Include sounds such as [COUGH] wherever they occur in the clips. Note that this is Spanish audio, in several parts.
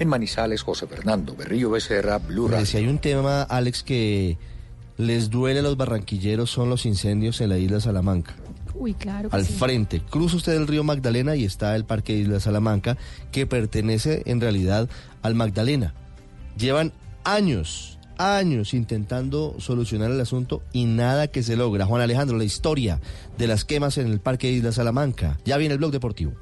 En Manizales, José Fernando Berrillo Becerra, Blue Radio. Si hay un tema, Alex, que les duele a los barranquilleros son los incendios en la isla Salamanca. Uy, claro. que Al sí. frente, cruza usted el río Magdalena y está el Parque Isla Salamanca, que pertenece en realidad al Magdalena. Llevan años, años intentando solucionar el asunto y nada que se logra. Juan Alejandro, la historia de las quemas en el Parque Isla Salamanca. Ya viene el blog deportivo.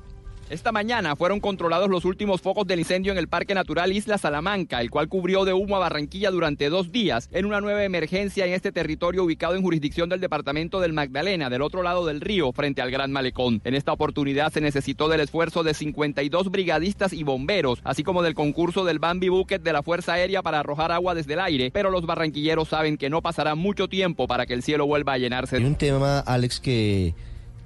Esta mañana fueron controlados los últimos focos del incendio en el Parque Natural Isla Salamanca, el cual cubrió de humo a Barranquilla durante dos días en una nueva emergencia en este territorio ubicado en jurisdicción del departamento del Magdalena, del otro lado del río, frente al Gran Malecón. En esta oportunidad se necesitó del esfuerzo de 52 brigadistas y bomberos, así como del concurso del Bambi Bucket de la Fuerza Aérea para arrojar agua desde el aire, pero los barranquilleros saben que no pasará mucho tiempo para que el cielo vuelva a llenarse. Hay un tema, Alex, que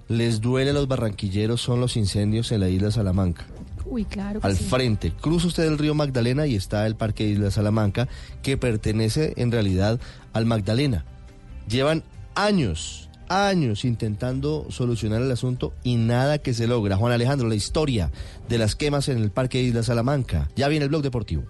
les duele a los barranquilleros son los incendios en la isla Salamanca. Uy, claro. que Al sí. frente, cruza usted el río Magdalena y está el Parque Isla Salamanca, que pertenece en realidad al Magdalena. Llevan años, años intentando solucionar el asunto y nada que se logra. Juan Alejandro, la historia de las quemas en el Parque Isla Salamanca. Ya viene el blog deportivo.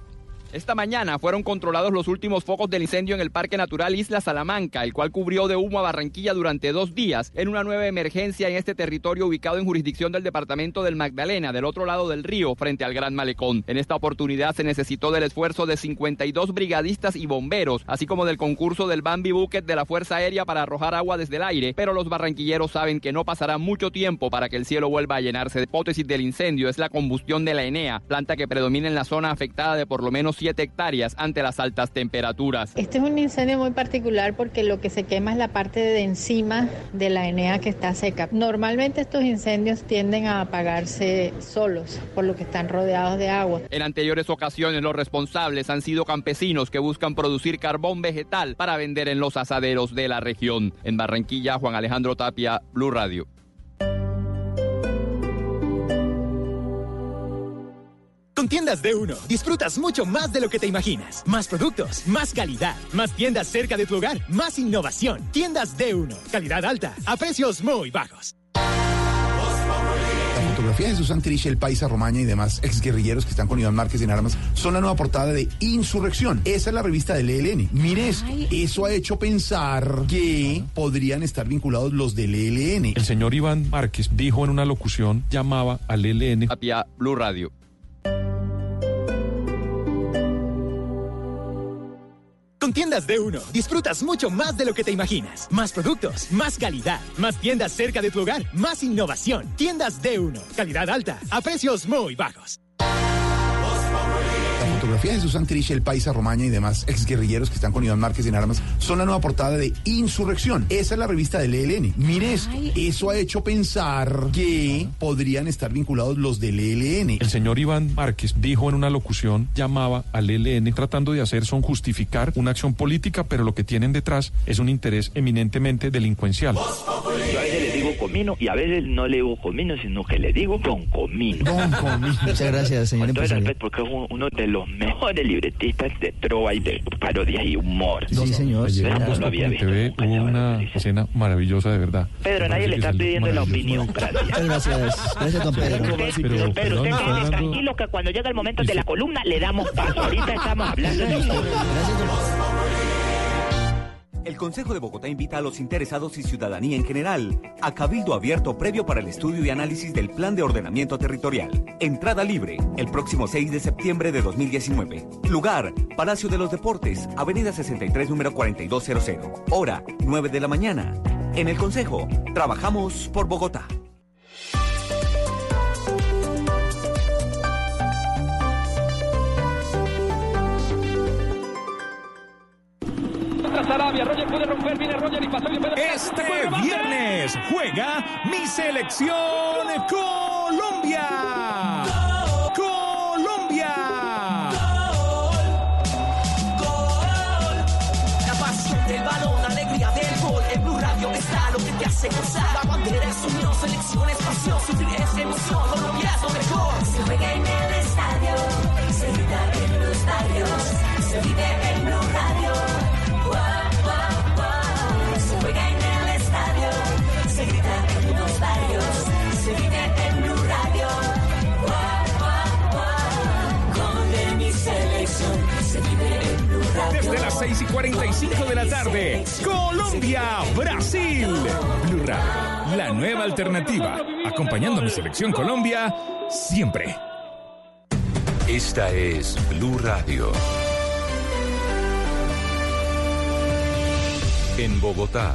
Esta mañana fueron controlados los últimos focos del incendio en el Parque Natural Isla Salamanca, el cual cubrió de humo a Barranquilla durante dos días en una nueva emergencia en este territorio ubicado en jurisdicción del departamento del Magdalena, del otro lado del río, frente al Gran Malecón. En esta oportunidad se necesitó del esfuerzo de 52 brigadistas y bomberos, así como del concurso del Bambi Bucket de la Fuerza Aérea para arrojar agua desde el aire, pero los barranquilleros saben que no pasará mucho tiempo para que el cielo vuelva a llenarse. La hipótesis del incendio es la combustión de la Enea, planta que predomina en la zona afectada de por lo menos 7 hectáreas ante las altas temperaturas. Este es un incendio muy particular porque lo que se quema es la parte de encima de la enea que está seca. Normalmente estos incendios tienden a apagarse solos por lo que están rodeados de agua. En anteriores ocasiones los responsables han sido campesinos que buscan producir carbón vegetal para vender en los asaderos de la región. En Barranquilla, Juan Alejandro Tapia, Blue Radio. Con tiendas de uno, disfrutas mucho más de lo que te imaginas. Más productos, más calidad, más tiendas cerca de tu hogar, más innovación. Tiendas de uno, calidad alta, a precios muy bajos. La fotografía de Susan Trich, el Paisa Romaña y demás exguerrilleros que están con Iván Márquez en armas son la nueva portada de Insurrección. Esa es la revista del ELN. Mire esto. Eso ha hecho pensar que podrían estar vinculados los del ELN. El señor Iván Márquez dijo en una locución, llamaba al ELN. Tapia, Blue Radio. Con tiendas de uno, disfrutas mucho más de lo que te imaginas. Más productos, más calidad, más tiendas cerca de tu hogar, más innovación. Tiendas de uno, calidad alta, a precios muy bajos. La fotografía de Susan Trich, el Paisa Romaña y demás exguerrilleros que están con Iván Márquez en armas son la nueva portada de Insurrección. Esa es la revista del ELN. Mire esto. Eso ha hecho pensar que podrían estar vinculados los del ELN. El señor Iván Márquez dijo en una locución, llamaba al ELN, tratando de hacer son justificar una acción política, pero lo que tienen detrás es un interés eminentemente delincuencial. Comino y a veces no le digo comino, sino que le digo don comino. Don comino. [LAUGHS] Muchas gracias, señor Con todo el empresario. respeto, porque es un- uno de los mejores libretistas de trova y de parodia y humor. Sí, señor. Ayer Pero Voz no había Populi TV visto hubo esa una escena maravillosa, de verdad. Pedro, nadie le está pidiendo la opinión. Gracias. Muchas gracias. Gracias, don Pedro. Pedro, usted quede tranquilo que cuando llega el momento de la columna le damos paso. Ahorita estamos hablando de usted. El Consejo de Bogotá invita a los interesados y ciudadanía en general a cabildo abierto previo para el estudio y análisis del Plan de Ordenamiento Territorial. Entrada libre el próximo 6 de septiembre de 2019. Lugar, Palacio de los Deportes, Avenida 63, número 4200. Hora, 9 de la mañana. En el Consejo, trabajamos por Bogotá. Este viernes juega mi selección Colombia. Colombia. La pasión del balón, alegría del gol. En Blue Radio está lo que te hace gozar. La bandera es unión, selección es pasión. Sufrir es emoción, Colombia es lo mejor. Se juega en el estadio, se grita en los barrios, se vive 6 y 45 de la tarde. Colombia-Brasil. Blue Radio, la nueva alternativa. Acompañando a mi selección Colombia siempre. Esta es Blue Radio. En Bogotá,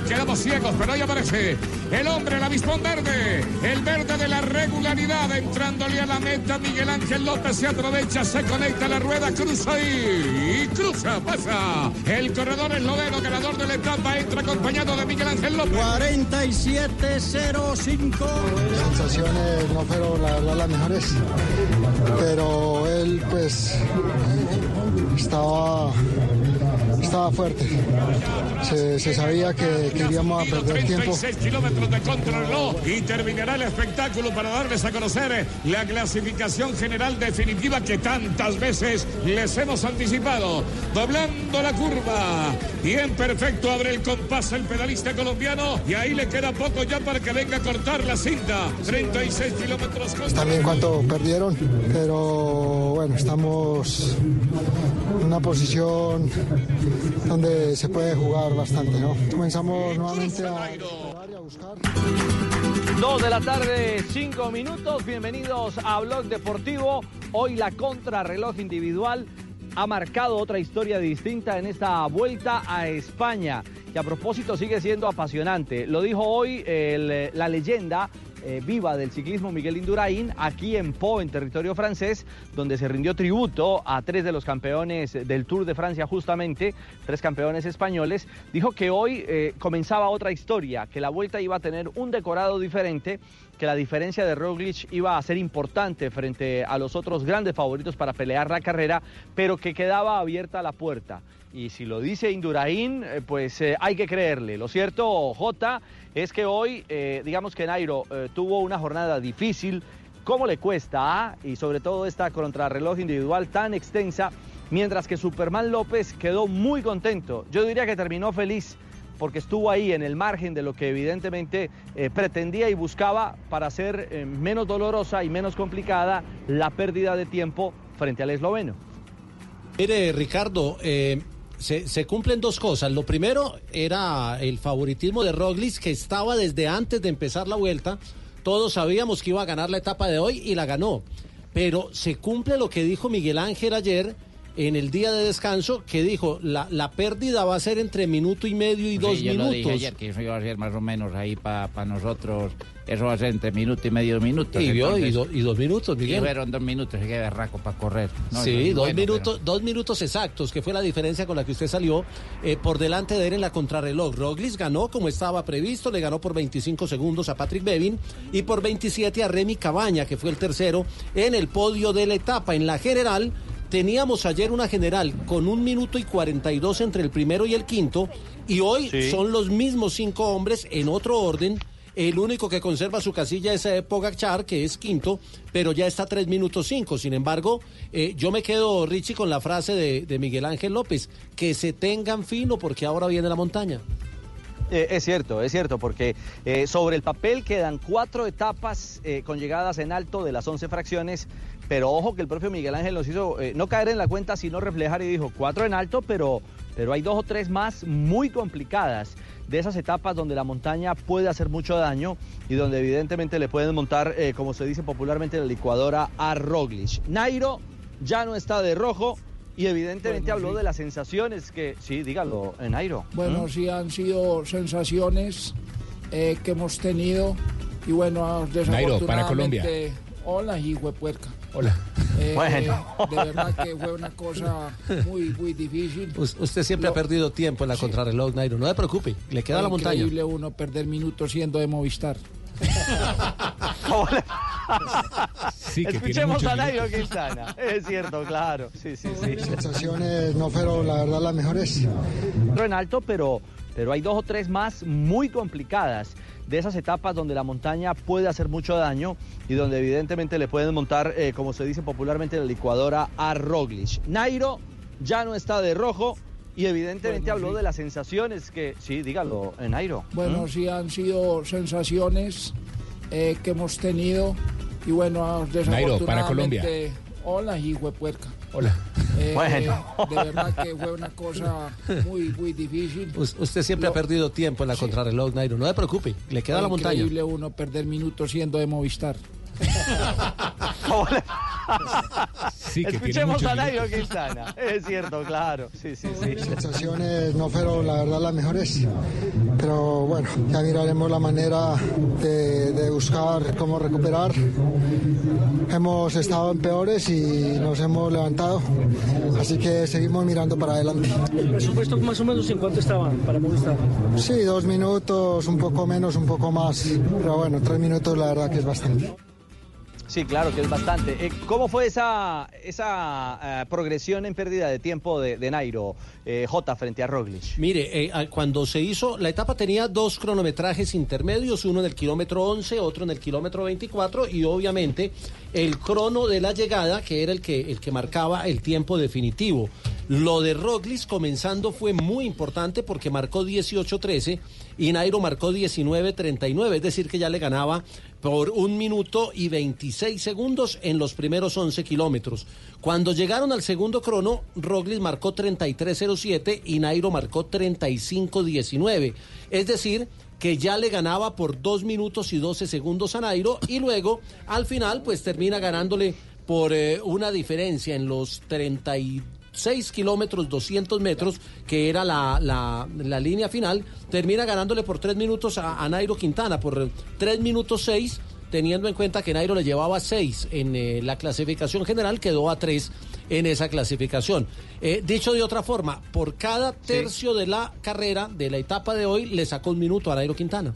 Quedamos ciegos, pero ahí aparece el hombre, el avispón verde, el verde de la regularidad, entrándole a la meta, Miguel Ángel López se aprovecha, se conecta a la rueda, cruza ahí, y cruza, pasa, el corredor esloveno, ganador de la etapa, entra acompañado de Miguel Ángel López. 47-05. sensaciones no fueron la verdad las mejores, pero él pues estaba, estaba fuerte. Se, se sabía que, que íbamos a perder tiempo. 36 kilómetros de contrarreloj y terminará el espectáculo para darles a conocer la clasificación general definitiva que tantas veces les hemos anticipado. Doblando la curva, bien perfecto, abre el compás el pedalista colombiano y ahí le queda poco ya para que venga a cortar la cinta. 36 kilómetros con También cuánto perdieron, pero bueno, estamos en una posición donde se puede jugar bastante, ¿no? Comenzamos nuevamente a... Dos de la tarde, cinco minutos. Bienvenidos a Blog Deportivo. Hoy la contrarreloj individual ha marcado otra historia distinta en esta vuelta a España. Que a propósito sigue siendo apasionante. Lo dijo hoy el- la leyenda eh, viva del ciclismo Miguel Indurain aquí en Po, en territorio francés, donde se rindió tributo a tres de los campeones del Tour de Francia justamente, tres campeones españoles. Dijo que hoy eh, comenzaba otra historia, que la vuelta iba a tener un decorado diferente, que la diferencia de Roglic iba a ser importante frente a los otros grandes favoritos para pelear la carrera, pero que quedaba abierta la puerta. Y si lo dice Indurain, eh, pues hay que creerle. Lo cierto, Jota, es que hoy, eh, digamos que Nairo eh, tuvo una jornada difícil. ¿Cómo le cuesta? ah? Y sobre todo esta contrarreloj individual tan extensa, mientras que Superman López quedó muy contento. Yo diría que terminó feliz porque estuvo ahí en el margen de lo que evidentemente eh, pretendía y buscaba para hacer menos dolorosa y menos complicada la pérdida de tiempo frente al esloveno. Mire, Ricardo, se, se cumplen dos cosas. Lo primero era el favoritismo de Roglic, que estaba desde antes de empezar la vuelta. Todos sabíamos que iba a ganar la etapa de hoy y la ganó. Pero se cumple lo que dijo Miguel Ángel ayer en el día de descanso, que dijo, la, la pérdida va a ser entre minuto y medio y dos lo dije minutos. ayer que eso iba a ser más o menos ahí para nosotros. Eso va a ser entre minuto y medio minuto. Y vio, y, do- y dos minutos, Miguel. Y fueron dos minutos, se queda berraco para correr. No, sí, dos, bueno, minutos, dos minutos exactos, que fue la diferencia con la que usted salió eh, por delante de él en la contrarreloj. Roglic ganó como estaba previsto, le ganó por 25 segundos a Patrick Bevin y por 27 a Remy Cabaña, que fue el tercero en el podio de la etapa. En la general, teníamos ayer una general con un minuto y 42 entre el primero y el quinto, y hoy Sí. son los mismos cinco hombres en otro orden. El único que conserva su casilla es eh, Pogacar, que es quinto, pero ya está 3 minutos 5. Sin embargo, eh, yo me quedo, Richie, con la frase de, Miguel Ángel López, que se tengan fino porque ahora viene la montaña. Eh, es cierto, es cierto, porque eh, sobre el papel quedan cuatro etapas con llegadas en alto de las 11 fracciones, pero ojo que el propio Miguel Ángel nos hizo no caer en la cuenta, sino reflejar y dijo cuatro en alto, pero, pero hay dos o tres más muy complicadas de esas etapas donde la montaña puede hacer mucho daño y donde evidentemente le pueden montar, eh, como se dice popularmente, la licuadora a Roglic. Nairo ya no está de rojo. Y evidentemente habló de las sensaciones que... Sí, dígalo, eh, Nairo. Bueno, sí han sido sensaciones eh, que hemos tenido y bueno, desafortunadamente... para Colombia. Hola, hijo de puerca. Hola. Eh, Bueno. De verdad que fue una cosa muy, muy difícil. Us- usted siempre ha perdido tiempo en la contrarreloj, Nairo. No se preocupe, le queda Fue la montaña. increíble uno perder minutos siendo de Movistar. Sí, que Escuchemos a Nairo. Quintana. Es cierto, claro. Sí, sí, sí. Sensaciones no fueron, la verdad, las mejores. En alto, pero, pero hay dos o tres más muy complicadas de esas etapas donde la montaña puede hacer mucho daño y donde evidentemente le pueden montar, eh, como se dice popularmente, la licuadora a Roglic. Nairo ya no está de rojo y evidentemente Bueno, habló sí. de las sensaciones que... Sí, dígalo, eh, Nairo. Bueno, ¿Mm? sí han sido sensaciones eh, que hemos tenido y bueno, desafortunadamente... para Colombia. Hola, hijo de puerca. Hola. Eh, Bueno. De verdad que fue una cosa muy, muy difícil. Us- usted siempre ha perdido tiempo en la contrarreloj, Nairo. No se preocupe, le queda Fue la montaña. increíble uno perder minutos siendo de Movistar. Sí, Escuchemos a Nairo Quintana. Es cierto, claro. Sí, sí, sí. Sensaciones no fueron, la verdad, las mejores. Pero bueno, ya miraremos la manera de, de buscar cómo recuperar. Hemos estado en peores y nos hemos levantado. Así que seguimos mirando para adelante. ¿El presupuesto más o menos en cuánto estaban para Movistar? Sí, dos minutos, un poco menos, un poco más. Pero bueno, tres minutos la verdad que es bastante. Sí, claro que es bastante. Eh, ¿Cómo fue esa, esa eh, progresión en pérdida de tiempo de, de Nairo, eh, J, frente a Roglic? Mire, cuando se hizo, la etapa tenía dos cronometrajes intermedios, uno en el kilómetro 11, otro en el kilómetro 24 y obviamente el crono de la llegada, que era el que, el que marcaba el tiempo definitivo. Lo de Roglic comenzando fue muy importante porque marcó 18-13 y Nairo marcó 19-39, es decir, que ya le ganaba por un minuto y 26 segundos en los primeros 11 kilómetros. Cuando llegaron al segundo crono, Roglic marcó 33.07 y Nairo marcó 35.19. Es decir, que ya le ganaba por 2 minutos y 12 segundos a Nairo y luego al final pues termina ganándole por eh, una diferencia en los 36 kilómetros 200 metros que era la, la- la línea final termina ganándole por 3 minutos a, a Nairo Quintana por 3 minutos 6 teniendo en cuenta que Nairo le llevaba 6 en eh, la clasificación general quedó a 3 en esa clasificación. Eh, dicho de otra forma por cada tercio de la carrera de la etapa de hoy le sacó un minuto a Nairo Quintana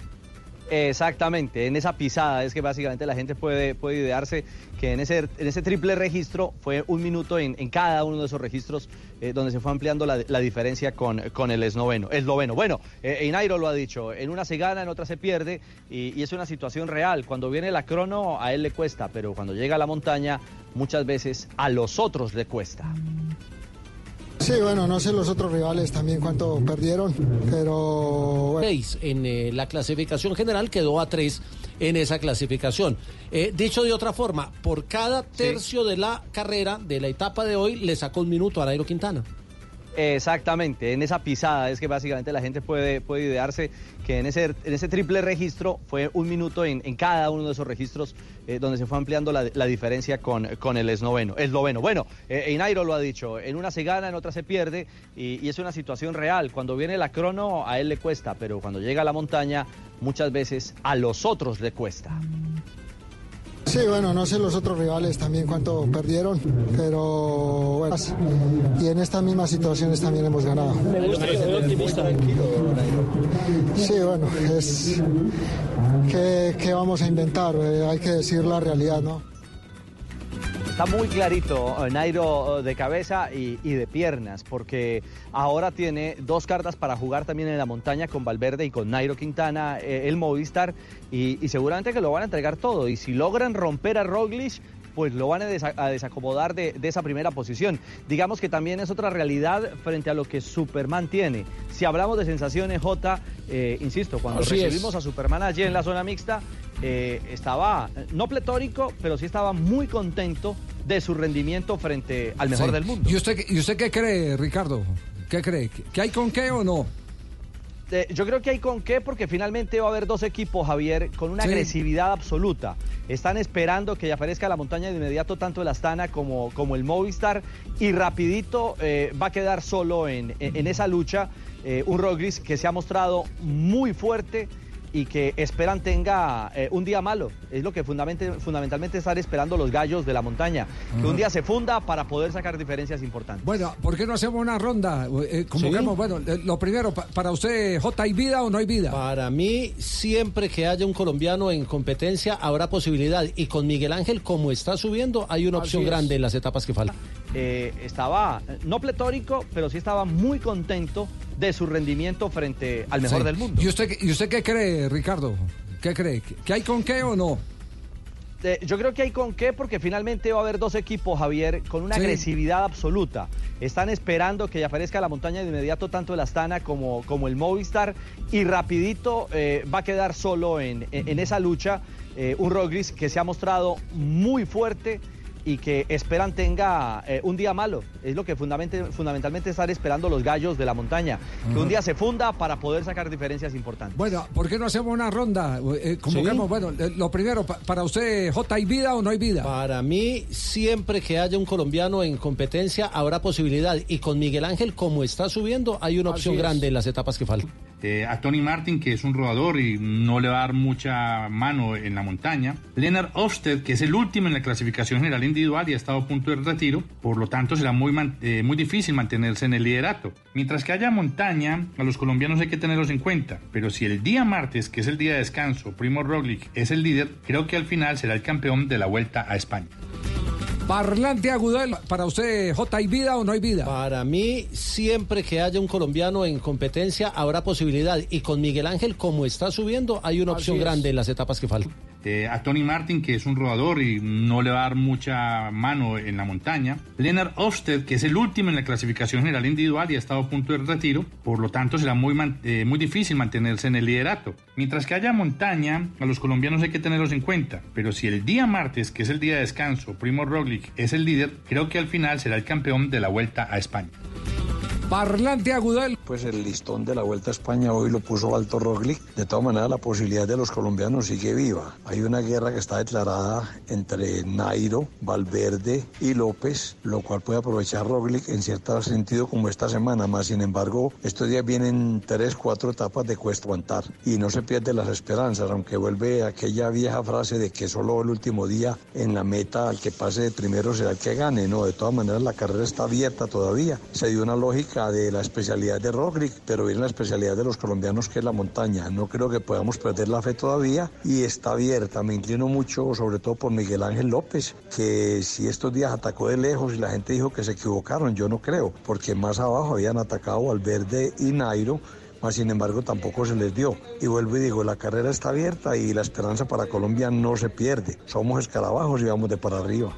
Exactamente, en esa pisada es que básicamente la gente puede, puede idearse que en ese, en ese triple registro fue un minuto en, en cada uno de esos registros eh, donde se fue ampliando la, la diferencia con, con el esloveno. esloveno. Bueno, eh, Nairo lo ha dicho, en una se gana, en otra se pierde y, y es una situación real. Cuando viene la crono a él le cuesta, pero cuando llega a la montaña muchas veces a los otros le cuesta. Sí, bueno, no sé los otros rivales también cuánto perdieron, pero bueno. 6 en eh, la clasificación general, quedó a 3 en esa clasificación. Eh, dicho de otra forma, por cada tercio de la carrera de la etapa de hoy le sacó un minuto a Nairo Quintana. Exactamente, en esa pisada es que básicamente la gente puede, puede idearse que en ese, en ese triple registro fue un minuto en, en cada uno de esos registros eh, donde se fue ampliando la, la diferencia con, con el esloveno. esloveno. Bueno, eh, lo ha dicho, en una se gana, en otra se pierde y, y es una situación real. Cuando viene la crono a él le cuesta, pero cuando llega a la montaña muchas veces a los otros le cuesta. Sí, bueno, no sé los otros rivales también cuánto perdieron, pero bueno. Y en estas mismas situaciones también hemos ganado. Me gusta que optimista. Sí, bueno, es que, que vamos a inventar, Eh, hay que decir la realidad, ¿no? Está muy clarito eh, Nairo eh, de cabeza y, y de piernas, porque ahora tiene dos cartas para jugar también en la montaña con Valverde y con Nairo Quintana, eh, el Movistar, y, y seguramente que lo van a entregar todo. Y si logran romper a Roglic, pues lo van a, desa- a desacomodar de, de esa primera posición. Digamos que también es otra realidad frente a lo que Superman tiene. Si hablamos de sensaciones, J, eh, insisto, cuando Así es. recibimos a Superman allí en la zona mixta, eh, estaba no pletórico, pero sí estaba muy contento de su rendimiento frente al mejor Sí. del mundo. ¿Y usted, ¿Y usted qué cree, Ricardo? ¿Qué cree? ¿Que hay con qué o no? Eh, yo creo que hay con qué, porque finalmente va a haber dos equipos, Javier, con una Sí. agresividad absoluta. Están esperando que ya aparezca la montaña de inmediato, tanto el Astana como, como el Movistar, y rapidito eh, va a quedar solo en, en- en esa lucha eh, un Rogris que se ha mostrado muy fuerte y que esperan tenga eh, un día malo. Es lo que fundamentalmente están esperando los gallos de la montaña. Que un día se funda para poder sacar diferencias importantes. Bueno, ¿por qué no hacemos una ronda? Eh, convoquemos, Sí. bueno, eh, lo primero, pa- para usted, J, ¿hay vida o no hay vida? Para mí, siempre que haya un colombiano en competencia, habrá posibilidad. Y con Miguel Ángel, como está subiendo, hay una Así opción es. grande en las etapas que faltan. Eh, estaba no pletórico, pero sí estaba muy contento de su rendimiento frente al mejor Sí. del mundo. ¿Y usted, ¿Y usted qué cree, Ricardo? ¿Qué cree? ¿Que hay con qué o no? Eh, yo creo que hay con qué, porque finalmente va a haber dos equipos, Javier, con una Sí. agresividad absoluta. Están esperando que ya aparezca la montaña de inmediato, tanto el Astana como, como el Movistar, y rapidito eh, va a quedar solo en, en- en esa lucha eh, un Rogris que se ha mostrado muy fuerte y que esperan tenga eh, un día malo. Es lo que fundamente- fundamentalmente están esperando los gallos de la montaña. Que un día se funda para poder sacar diferencias importantes. Bueno, ¿por qué no hacemos una ronda? Eh, convoquemos, Sí. bueno, eh, lo primero, pa- para usted, J, ¿hay vida o no hay vida? Para mí, siempre que haya un colombiano en competencia, habrá posibilidad. Y con Miguel Ángel, como está subiendo, hay una Así opción es. grande en las etapas que faltan. Eh, a Tony Martin, que es un rodador y no le va a dar mucha mano en la montaña. Leonard Ofsted, que es el último en la clasificación general individual y ha estado a punto de retiro. Por lo tanto, será muy, eh, muy difícil mantenerse en el liderato. Mientras que haya montaña, a los colombianos hay que tenerlos en cuenta. Pero si el día martes, que es el día de descanso, Primo Roglic es el líder, creo que al final será el campeón de la Vuelta a España. Parlante Agudelo, para usted, J, ¿hay vida o no hay vida? Para mí, siempre que haya un colombiano en competencia, habrá posibilidad. Y con Miguel Ángel, como está subiendo, hay una Así opción es. grande en las etapas que faltan. Eh, a Tony Martin, que es un rodador y no le va a dar mucha mano en la montaña. Leonard Ofsted, que es el último en la clasificación general individual y ha estado a punto de retiro. Por lo tanto, será muy, eh, muy difícil mantenerse en el liderato. Mientras que haya montaña, a los colombianos hay que tenerlos en cuenta. Pero si el día martes, que es el día de descanso, Primo Roglic es el líder, creo que al final será el campeón de la Vuelta a España. Parlante Agudelo. Pues el listón de la Vuelta a España hoy lo puso Alto Roglic. De todas maneras, la posibilidad de los colombianos sigue viva. Hay una guerra que está declarada entre Nairo, Valverde y López, lo cual puede aprovechar Roglic en cierto sentido como esta semana. Más sin embargo, estos días vienen tres, cuatro etapas de cuesta aguantar y no se pierden las esperanzas, aunque vuelve aquella vieja frase de que solo el último día en la meta al que pase de primero será el que gane. No, de todas maneras la carrera está abierta todavía. Se dio una lógica de la especialidad de Roglic, pero viene la especialidad de los colombianos que es la montaña. No creo que podamos perder la fe todavía y está abierta. Me inclino mucho sobre todo por Miguel Ángel López, que si estos días atacó de lejos y la gente dijo que se equivocaron, yo no creo, porque más abajo habían atacado al Verde y Nairo. Sin embargo, tampoco se les dio. Y vuelvo y digo, la carrera está abierta y la esperanza para Colombia no se pierde. Somos escarabajos y vamos de para arriba.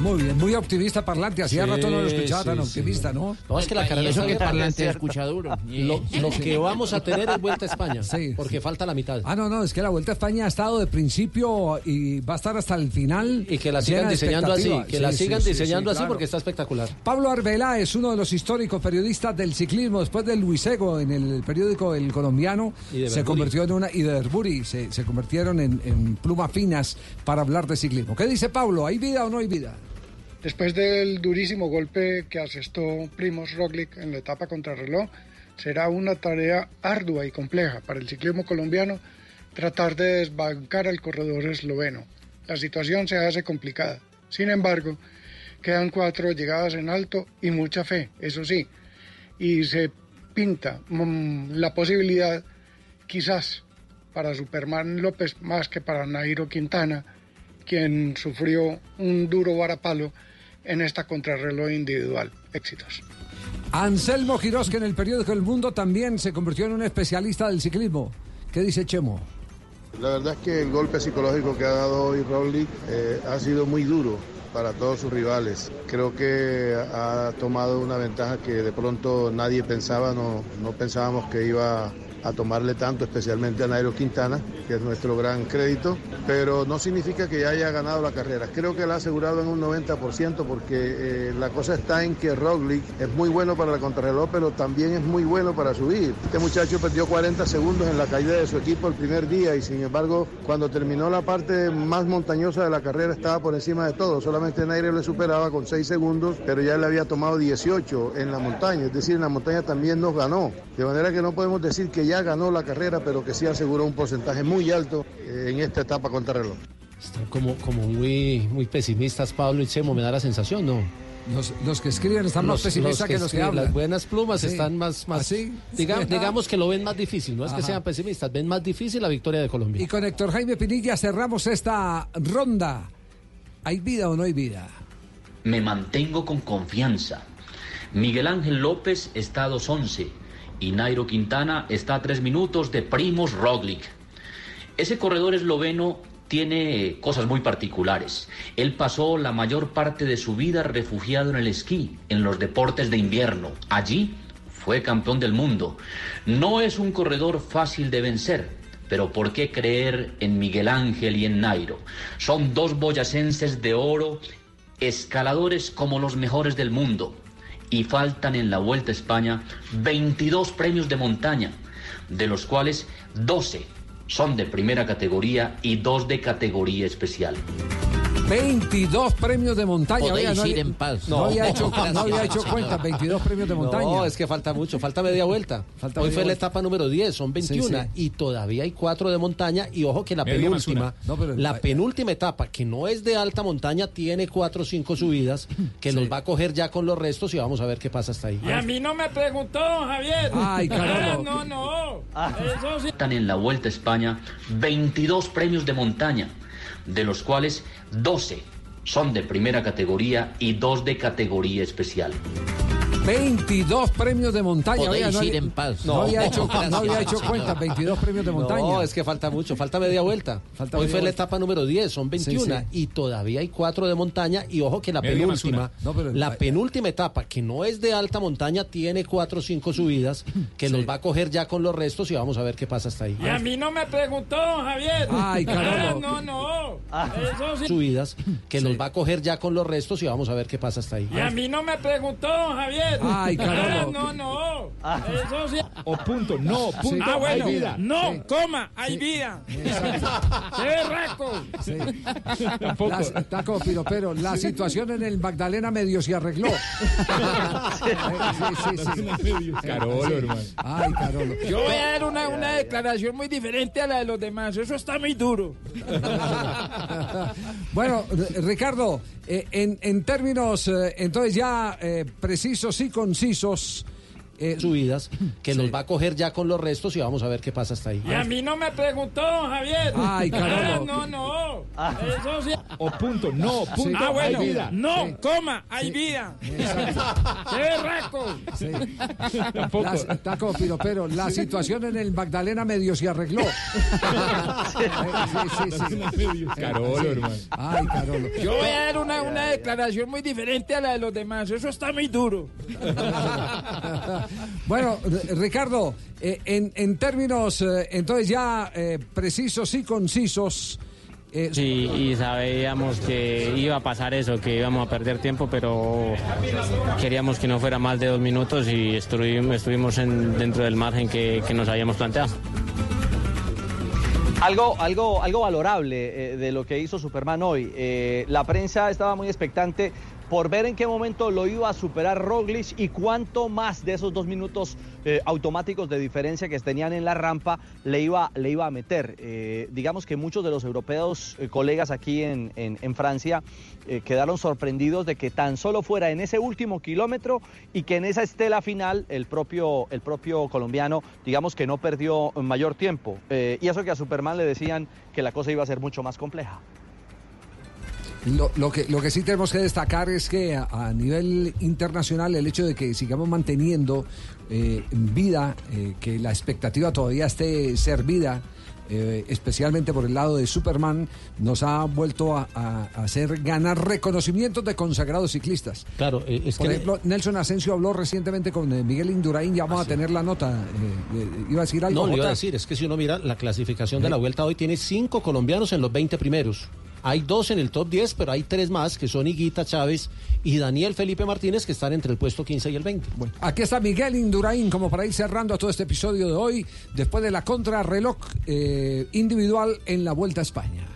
Muy bien, muy optimista Parlante. Hacía Sí, rato no lo escuchaba tan sí, sí. optimista, ¿no? No, es que la carrera eso está que abierta. Parlante escucha duro. [LAUGHS] Lo, lo que vamos a tener es Vuelta a España, [LAUGHS] Sí, porque falta la mitad. Ah, no, no, es que la Vuelta a España ha estado de principio y va a estar hasta el final. Y que la sigan diseñando así, que la sigan sí, diseñando sí, así claro. porque está espectacular. Pablo Arbelá es uno de los históricos periodistas del ciclismo. Después de Luisego en el periódico El Colombiano, Y se convirtió en una. Y de Berguri, se, se convirtieron en, en plumas finas para hablar de ciclismo. ¿Qué dice Pablo? ¿Hay vida o no hay vida? Después del durísimo golpe que asestó Primos Roglic en la etapa contrarreloj, será una tarea ardua y compleja para el ciclismo colombiano tratar de desbancar al corredor esloveno. La situación se hace complicada. Sin embargo, quedan cuatro llegadas en alto y mucha fe, eso sí. Y se pinta mm, la posibilidad, quizás, para Superman López más que para Nairo Quintana, quien sufrió un duro varapalo en esta contrarreloj individual. Éxitos. Anselmo Girós, que en el periódico El Mundo también se convirtió en un especialista del ciclismo. ¿Qué dice Chemo? La verdad es que el golpe psicológico que ha dado hoy Roglic eh, ha sido muy duro para todos sus rivales. Creo que ha tomado una ventaja que de pronto nadie pensaba, no, no pensábamos que iba a tomarle tanto, especialmente a Nairo Quintana, que es nuestro gran crédito, pero no significa que ya haya ganado la carrera. Creo que la ha asegurado en un 90% porque eh, la cosa está en que Roglic es muy bueno para la contrarreloj, pero también es muy bueno para subir. Este muchacho perdió 40 segundos en la caída de su equipo el primer día y sin embargo cuando terminó la parte más montañosa de la carrera estaba por encima de todo. Solamente Nairo le superaba con 6 segundos, pero ya le había tomado 18 en la montaña. Es decir, en la montaña también nos ganó. De manera que no podemos decir que ya ganó la carrera, pero que sí aseguró un porcentaje muy alto eh, en esta etapa contrarreloj. Están como, como muy, muy pesimistas, Pablo y Chemo, me da la sensación, ¿no? Los, los que escriben están más pesimistas que, los que hablan. Las buenas plumas Sí. están más... más ¿Así? diga- Sí. digamos que lo ven más difícil, no es que sean pesimistas, ven más difícil la victoria de Colombia. Y con Héctor Jaime Pinilla cerramos esta ronda. ¿Hay vida o no hay vida? Me mantengo con confianza. Miguel Ángel López está a 2.11 y Nairo Quintana está a 3 minutos de Primos Roglic. Ese corredor esloveno tiene cosas muy particulares. Él pasó la mayor parte de su vida refugiado en el esquí, en los deportes de invierno. Allí fue campeón del mundo. No es un corredor fácil de vencer, pero ¿por qué creer en Miguel Ángel y en Nairo? Son dos boyacenses de oro, escaladores como los mejores del mundo. Y faltan en la Vuelta a España 22 premios de montaña, de los cuales 12 son de primera categoría y dos de categoría especial. 22 premios de montaña. Podéis Oiga, no ir había- en paz. No, No, había hecho, no había hecho cuenta, 22 premios de montaña. No, es que falta mucho, falta media vuelta. Falta Hoy media fue la etapa número 10, son 21 Sí, y todavía hay cuatro de montaña y ojo que la Media penúltima, una. No, pero- la penúltima etapa que no es de alta montaña tiene cuatro o cinco subidas que los va a coger ya con los restos y vamos a ver qué pasa hasta ahí. Y a mí no me preguntó, Javier. Ay, Ah, Carolo. no, no. Eso sí. Están en la Vuelta a España 22 premios de montaña, de los cuales 12 son de primera categoría y dos de categoría especial. 22 premios de montaña. Podéis Oiga, no ir había- en paz. No, [LAUGHS] No, había hecho, no había hecho señor. cuenta, 22 premios de montaña. No, es que falta mucho, falta media vuelta. [LAUGHS] Falta Hoy media fue la etapa número 10, son 21 Sí, y todavía hay cuatro de montaña y ojo que la Media penúltima, una. No, pero- la penúltima etapa que no es de alta montaña tiene cuatro o cinco subidas [CLEARS THROAT] que los va a coger ya con los restos y vamos a ver qué pasa hasta ahí. Y a mí no me preguntó, Javier. Ay, Carolo. Ah, no, no. Eso sí. Subidas que los va a coger ya con los restos y vamos a ver qué pasa hasta ahí. Y a mí no me preguntó, Javier. Ay, Carolo. Ah, no, no. Eso sí. O punto, no, punto, Ah, bueno. hay vida. No, Sí. coma, hay vida. ¡Qué! Tampoco. La- está como piropero. La situación en el Magdalena medio se arregló. Sí, sí, sí. Carolo, Sí. hermano. Ay, Carolo. Yo voy a dar una, una declaración muy diferente a la de los demás. Eso está muy duro. Bueno, Ricardo, eh, en, en términos eh, entonces ya eh, precisos y concisos. Eh, subidas que los va a coger ya con los restos y vamos a ver qué pasa hasta ahí. Y a mí no me preguntó, Javier. Ay, Carolo. Ah, no, no. Eso sí. O punto, no, punto, Ah, bueno. hay vida. No, coma, hay vida. ¡Qué! Sí. Tampoco. La- está como piropero. La situación en el Magdalena medio se arregló. [LAUGHS] Eh, sí, sí, sí. Carolo, Sí. hermano. Ay, Carolo. Yo voy a dar una, una declaración muy diferente a la de los demás. Eso está muy duro. [LAUGHS] Bueno, Ricardo, eh, en, en términos eh, entonces ya eh, precisos y concisos. Sí, y sabíamos que iba a pasar eso, que íbamos a perder tiempo, pero queríamos que no fuera más de dos minutos y estuvimos, estuvimos en- dentro del margen que, que nos habíamos planteado. Algo, algo, algo valorable eh, de lo que hizo Superman hoy. Eh, la prensa estaba muy expectante por ver en qué momento lo iba a superar Roglic y cuánto más de esos dos minutos eh, automáticos de diferencia que tenían en la rampa le iba, le iba a meter. Eh, digamos que muchos de los europeos eh, colegas aquí en, en- en Francia quedaron sorprendidos de que tan solo fuera en ese último kilómetro y que en esa estela final el propio, el propio colombiano, digamos que no perdió mayor tiempo. Y eso que a Superman le decían que la cosa iba a ser mucho más compleja. Lo, lo que, lo que sí tenemos que destacar es que a, a nivel internacional el hecho de que sigamos manteniendo eh, vida, eh, que la expectativa todavía esté servida eh, especialmente por el lado de Superman, nos ha vuelto a, hacer ganar reconocimientos de consagrados ciclistas. Claro, eh, es Por que ejemplo, Nelson Asensio habló recientemente con eh, Miguel Indurain, ya vamos a tener la nota. iba a decir algo. No, le iba a decir, es que si uno mira la clasificación de la vuelta hoy, tiene cinco colombianos en los 20 primeros. Hay dos en el top 10, pero hay tres más que son Higuita Chávez y Daniel Felipe Martínez que están entre el puesto 15 y el 20. Aquí está Miguel Indurain, como para ir cerrando todo este episodio de hoy, después de la contrarreloj eh, individual en la Vuelta a España.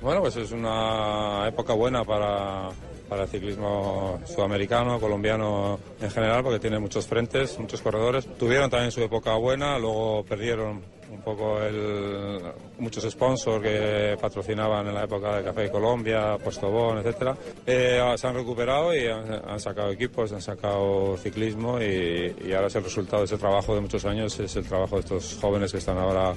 Bueno, pues es una época buena para, para el ciclismo sudamericano, colombiano en general, porque tiene muchos frentes, muchos corredores. Tuvieron también su época buena, luego perdieron un poco el, muchos sponsors que patrocinaban en la época de Café de Colombia, Postobón, etcétera. Eh, se han recuperado y han, han sacado equipos, han sacado ciclismo y, y ahora es el resultado de ese trabajo de muchos años, es el trabajo de estos jóvenes que están ahora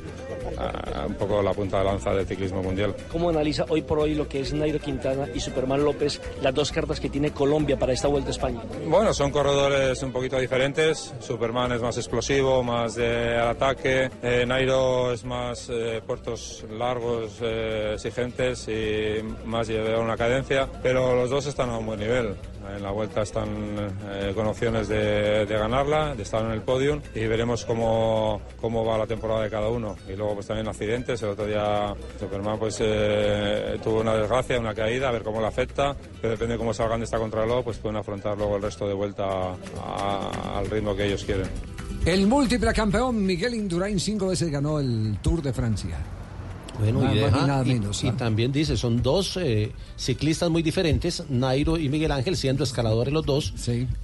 ah, un poco la punta de lanza del ciclismo mundial. ¿Cómo analiza hoy por hoy lo que es Nairo Quintana y Superman López, las dos cartas que tiene Colombia para esta Vuelta a España? Bueno, son corredores un poquito diferentes. Superman es más explosivo, más de al ataque. Eh, Nairo es más eh, puertos largos, eh, exigentes y más llevar una cadencia. Pero los dos están a un buen nivel. En la vuelta están eh, con opciones de, de ganarla, de estar en el podium y veremos cómo, cómo va la temporada de cada uno. Y luego pues también accidentes. El otro día Superman pues eh, tuvo una desgracia, una caída, a ver cómo le afecta. Pero depende de cómo salgan de esta contrarreloj, pues pueden afrontar luego el resto de vuelta a- al ritmo que ellos quieren. El múltiple campeón Miguel Indurain cinco veces ganó el Tour de Francia. Bueno, Nada y, deja- nada y- menos, y ¿ah? también dice, son dos eh, ciclistas muy diferentes, Nairo y Miguel Ángel siendo escaladores los dos.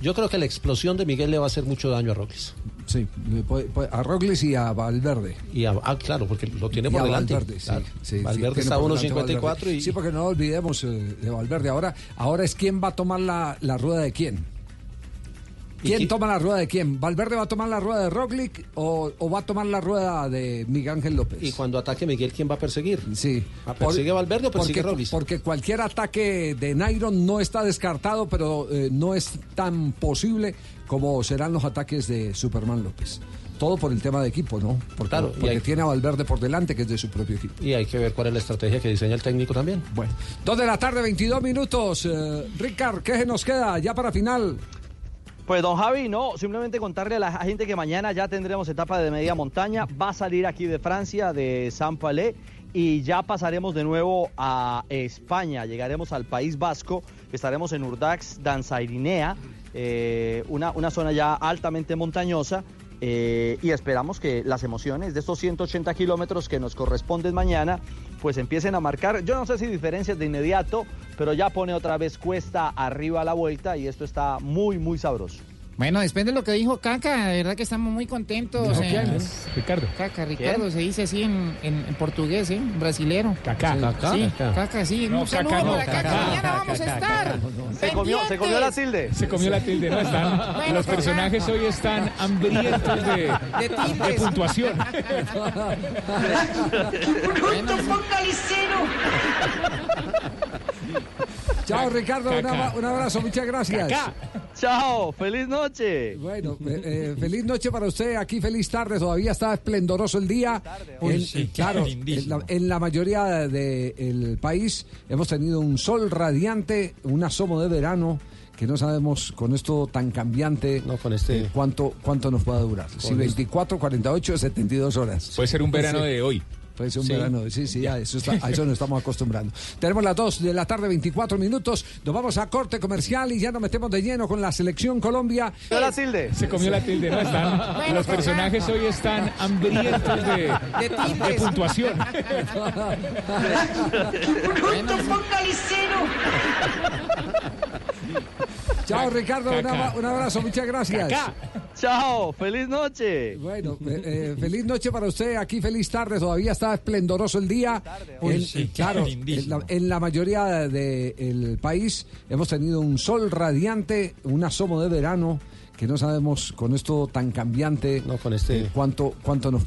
Yo creo que la explosión de Miguel le va a hacer mucho daño a Roglic. Sí, a Roglic y a Valverde. Y a- ah, claro, porque lo tiene por delante. Valverde, sí, Claro. sí, sí, Valverde está a por unos delante 54 Valverde. y Sí, porque no olvidemos eh, de Valverde. Ahora, ahora es quién va a tomar la, la rueda de quién. ¿Quién toma la rueda de quién? ¿Valverde va a tomar la rueda de Roglic o, o va a tomar la rueda de Miguel Ángel López? Y cuando ataque Miguel, ¿quién va a perseguir? Sí. ¿A persigue Valverde o persigue porque, Roglic? porque cualquier ataque de Nairo no está descartado, pero eh, no es tan posible como serán los ataques de Superman López. Todo por el tema de equipo, ¿no? Porque, Claro, porque hay- tiene a Valverde por delante, que es de su propio equipo. Y hay que ver cuál es la estrategia que diseña el técnico también. Bueno, dos de la tarde, 22 minutos. Eh, Ricard, ¿qué se nos queda ya para final? Pues don Javi, no, simplemente contarle a la gente que mañana ya tendremos etapa de media montaña, va a salir aquí de Francia, de San Palais, y ya pasaremos de nuevo a España, llegaremos al País Vasco, estaremos en Urdax, Danzairinea, eh, una, una zona ya altamente montañosa, eh, y esperamos que las emociones de estos 180 kilómetros que nos corresponden mañana, pues empiecen a marcar, yo no sé si diferencias de inmediato, pero ya pone otra vez cuesta arriba la vuelta y esto está muy, muy sabroso. Bueno, después de lo que dijo Caca, de verdad que estamos muy contentos. ¿Dijo eh. quién? Ricardo. Caca, Ricardo, ¿Quién? se dice así en, en- en portugués, ¿eh? Brasilero. Caca. Sí, Caca. Sí, Caca. Sí. No, Un saludo Caca no, para Caca. Caca. Mañana vamos a Caca, estar. Caca. Se comió, se comió la tilde. Se comió la tilde, ¿no? Están, Bueno, los Caca. personajes hoy están hambrientos de, De de puntuación. [LAUGHS] ¡Bruto focalicero! Chao, Ricardo. un abrazo, muchas gracias. Chao, feliz noche. Bueno, eh, eh, feliz noche para usted. Aquí feliz tarde. Todavía está esplendoroso el día. Uy, En- sí, claro, en la, en la mayoría del país hemos tenido un sol radiante, un asomo de verano que no sabemos con esto tan cambiante este- eh, cuánto, cuánto nos pueda durar. Si 24, 48, 72 horas. Puede ser un verano de hoy. Puede ser un Sí. verano, sí, sí, a eso, está- a eso nos estamos acostumbrando. Tenemos las 2 de la tarde, 24 minutos. Nos vamos a corte comercial y ya nos metemos de lleno con la selección Colombia. la tilde. Se comió la tilde, ¿no? Están, Bueno, los Caca. personajes hoy están hambrientos de, De de puntuación. [LAUGHS] [LAUGHS] Chao, Ricardo. Un, abrazo, muchas gracias. Caca. Chao, feliz noche. Bueno, eh, eh, feliz noche para usted. Aquí feliz tarde. Todavía está esplendoroso el día. En- sí, claro, en la, en la mayoría del país hemos tenido un sol radiante, un asomo de verano que no sabemos con esto tan cambiante este- eh, cuánto, cuánto nos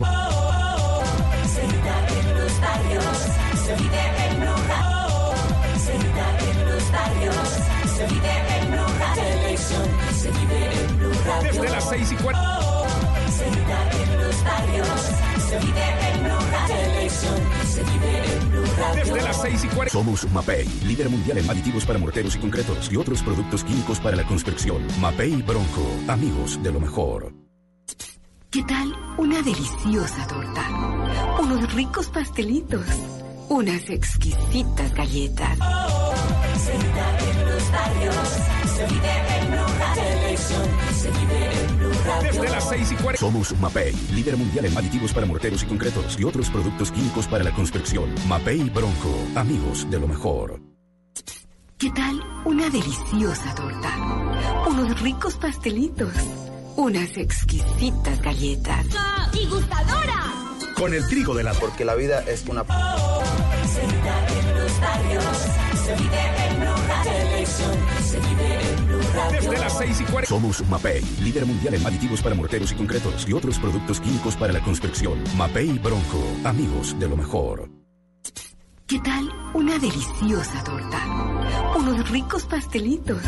6 y desde las 6 y 40. Somos MAPEI, líder mundial en aditivos para morteros y concretos y otros productos químicos para la construcción. MAPEI Bronco, amigos de lo mejor. ¿Qué tal una deliciosa torta? Unos ricos pastelitos. Unas exquisitas galletas. Se en desde las 6 y 40. Somos Mapei, líder mundial en aditivos para morteros y concretos y otros productos químicos para la construcción. Mapei Bronco, amigos de lo mejor. ¿Qué tal una deliciosa torta? Unos ricos pastelitos, unas exquisitas galletas. ¡Y gustadora! Con el trigo de la... Porque la vida es una... Se vive en los barrios, se vive en se vive Radio. Desde las 6 y 40. Somos Mapei, líder mundial en aditivos para morteros y concretos y otros productos químicos para la construcción. Mapei Bronco, amigos de lo mejor. ¿Qué tal una deliciosa torta? Unos ricos pastelitos,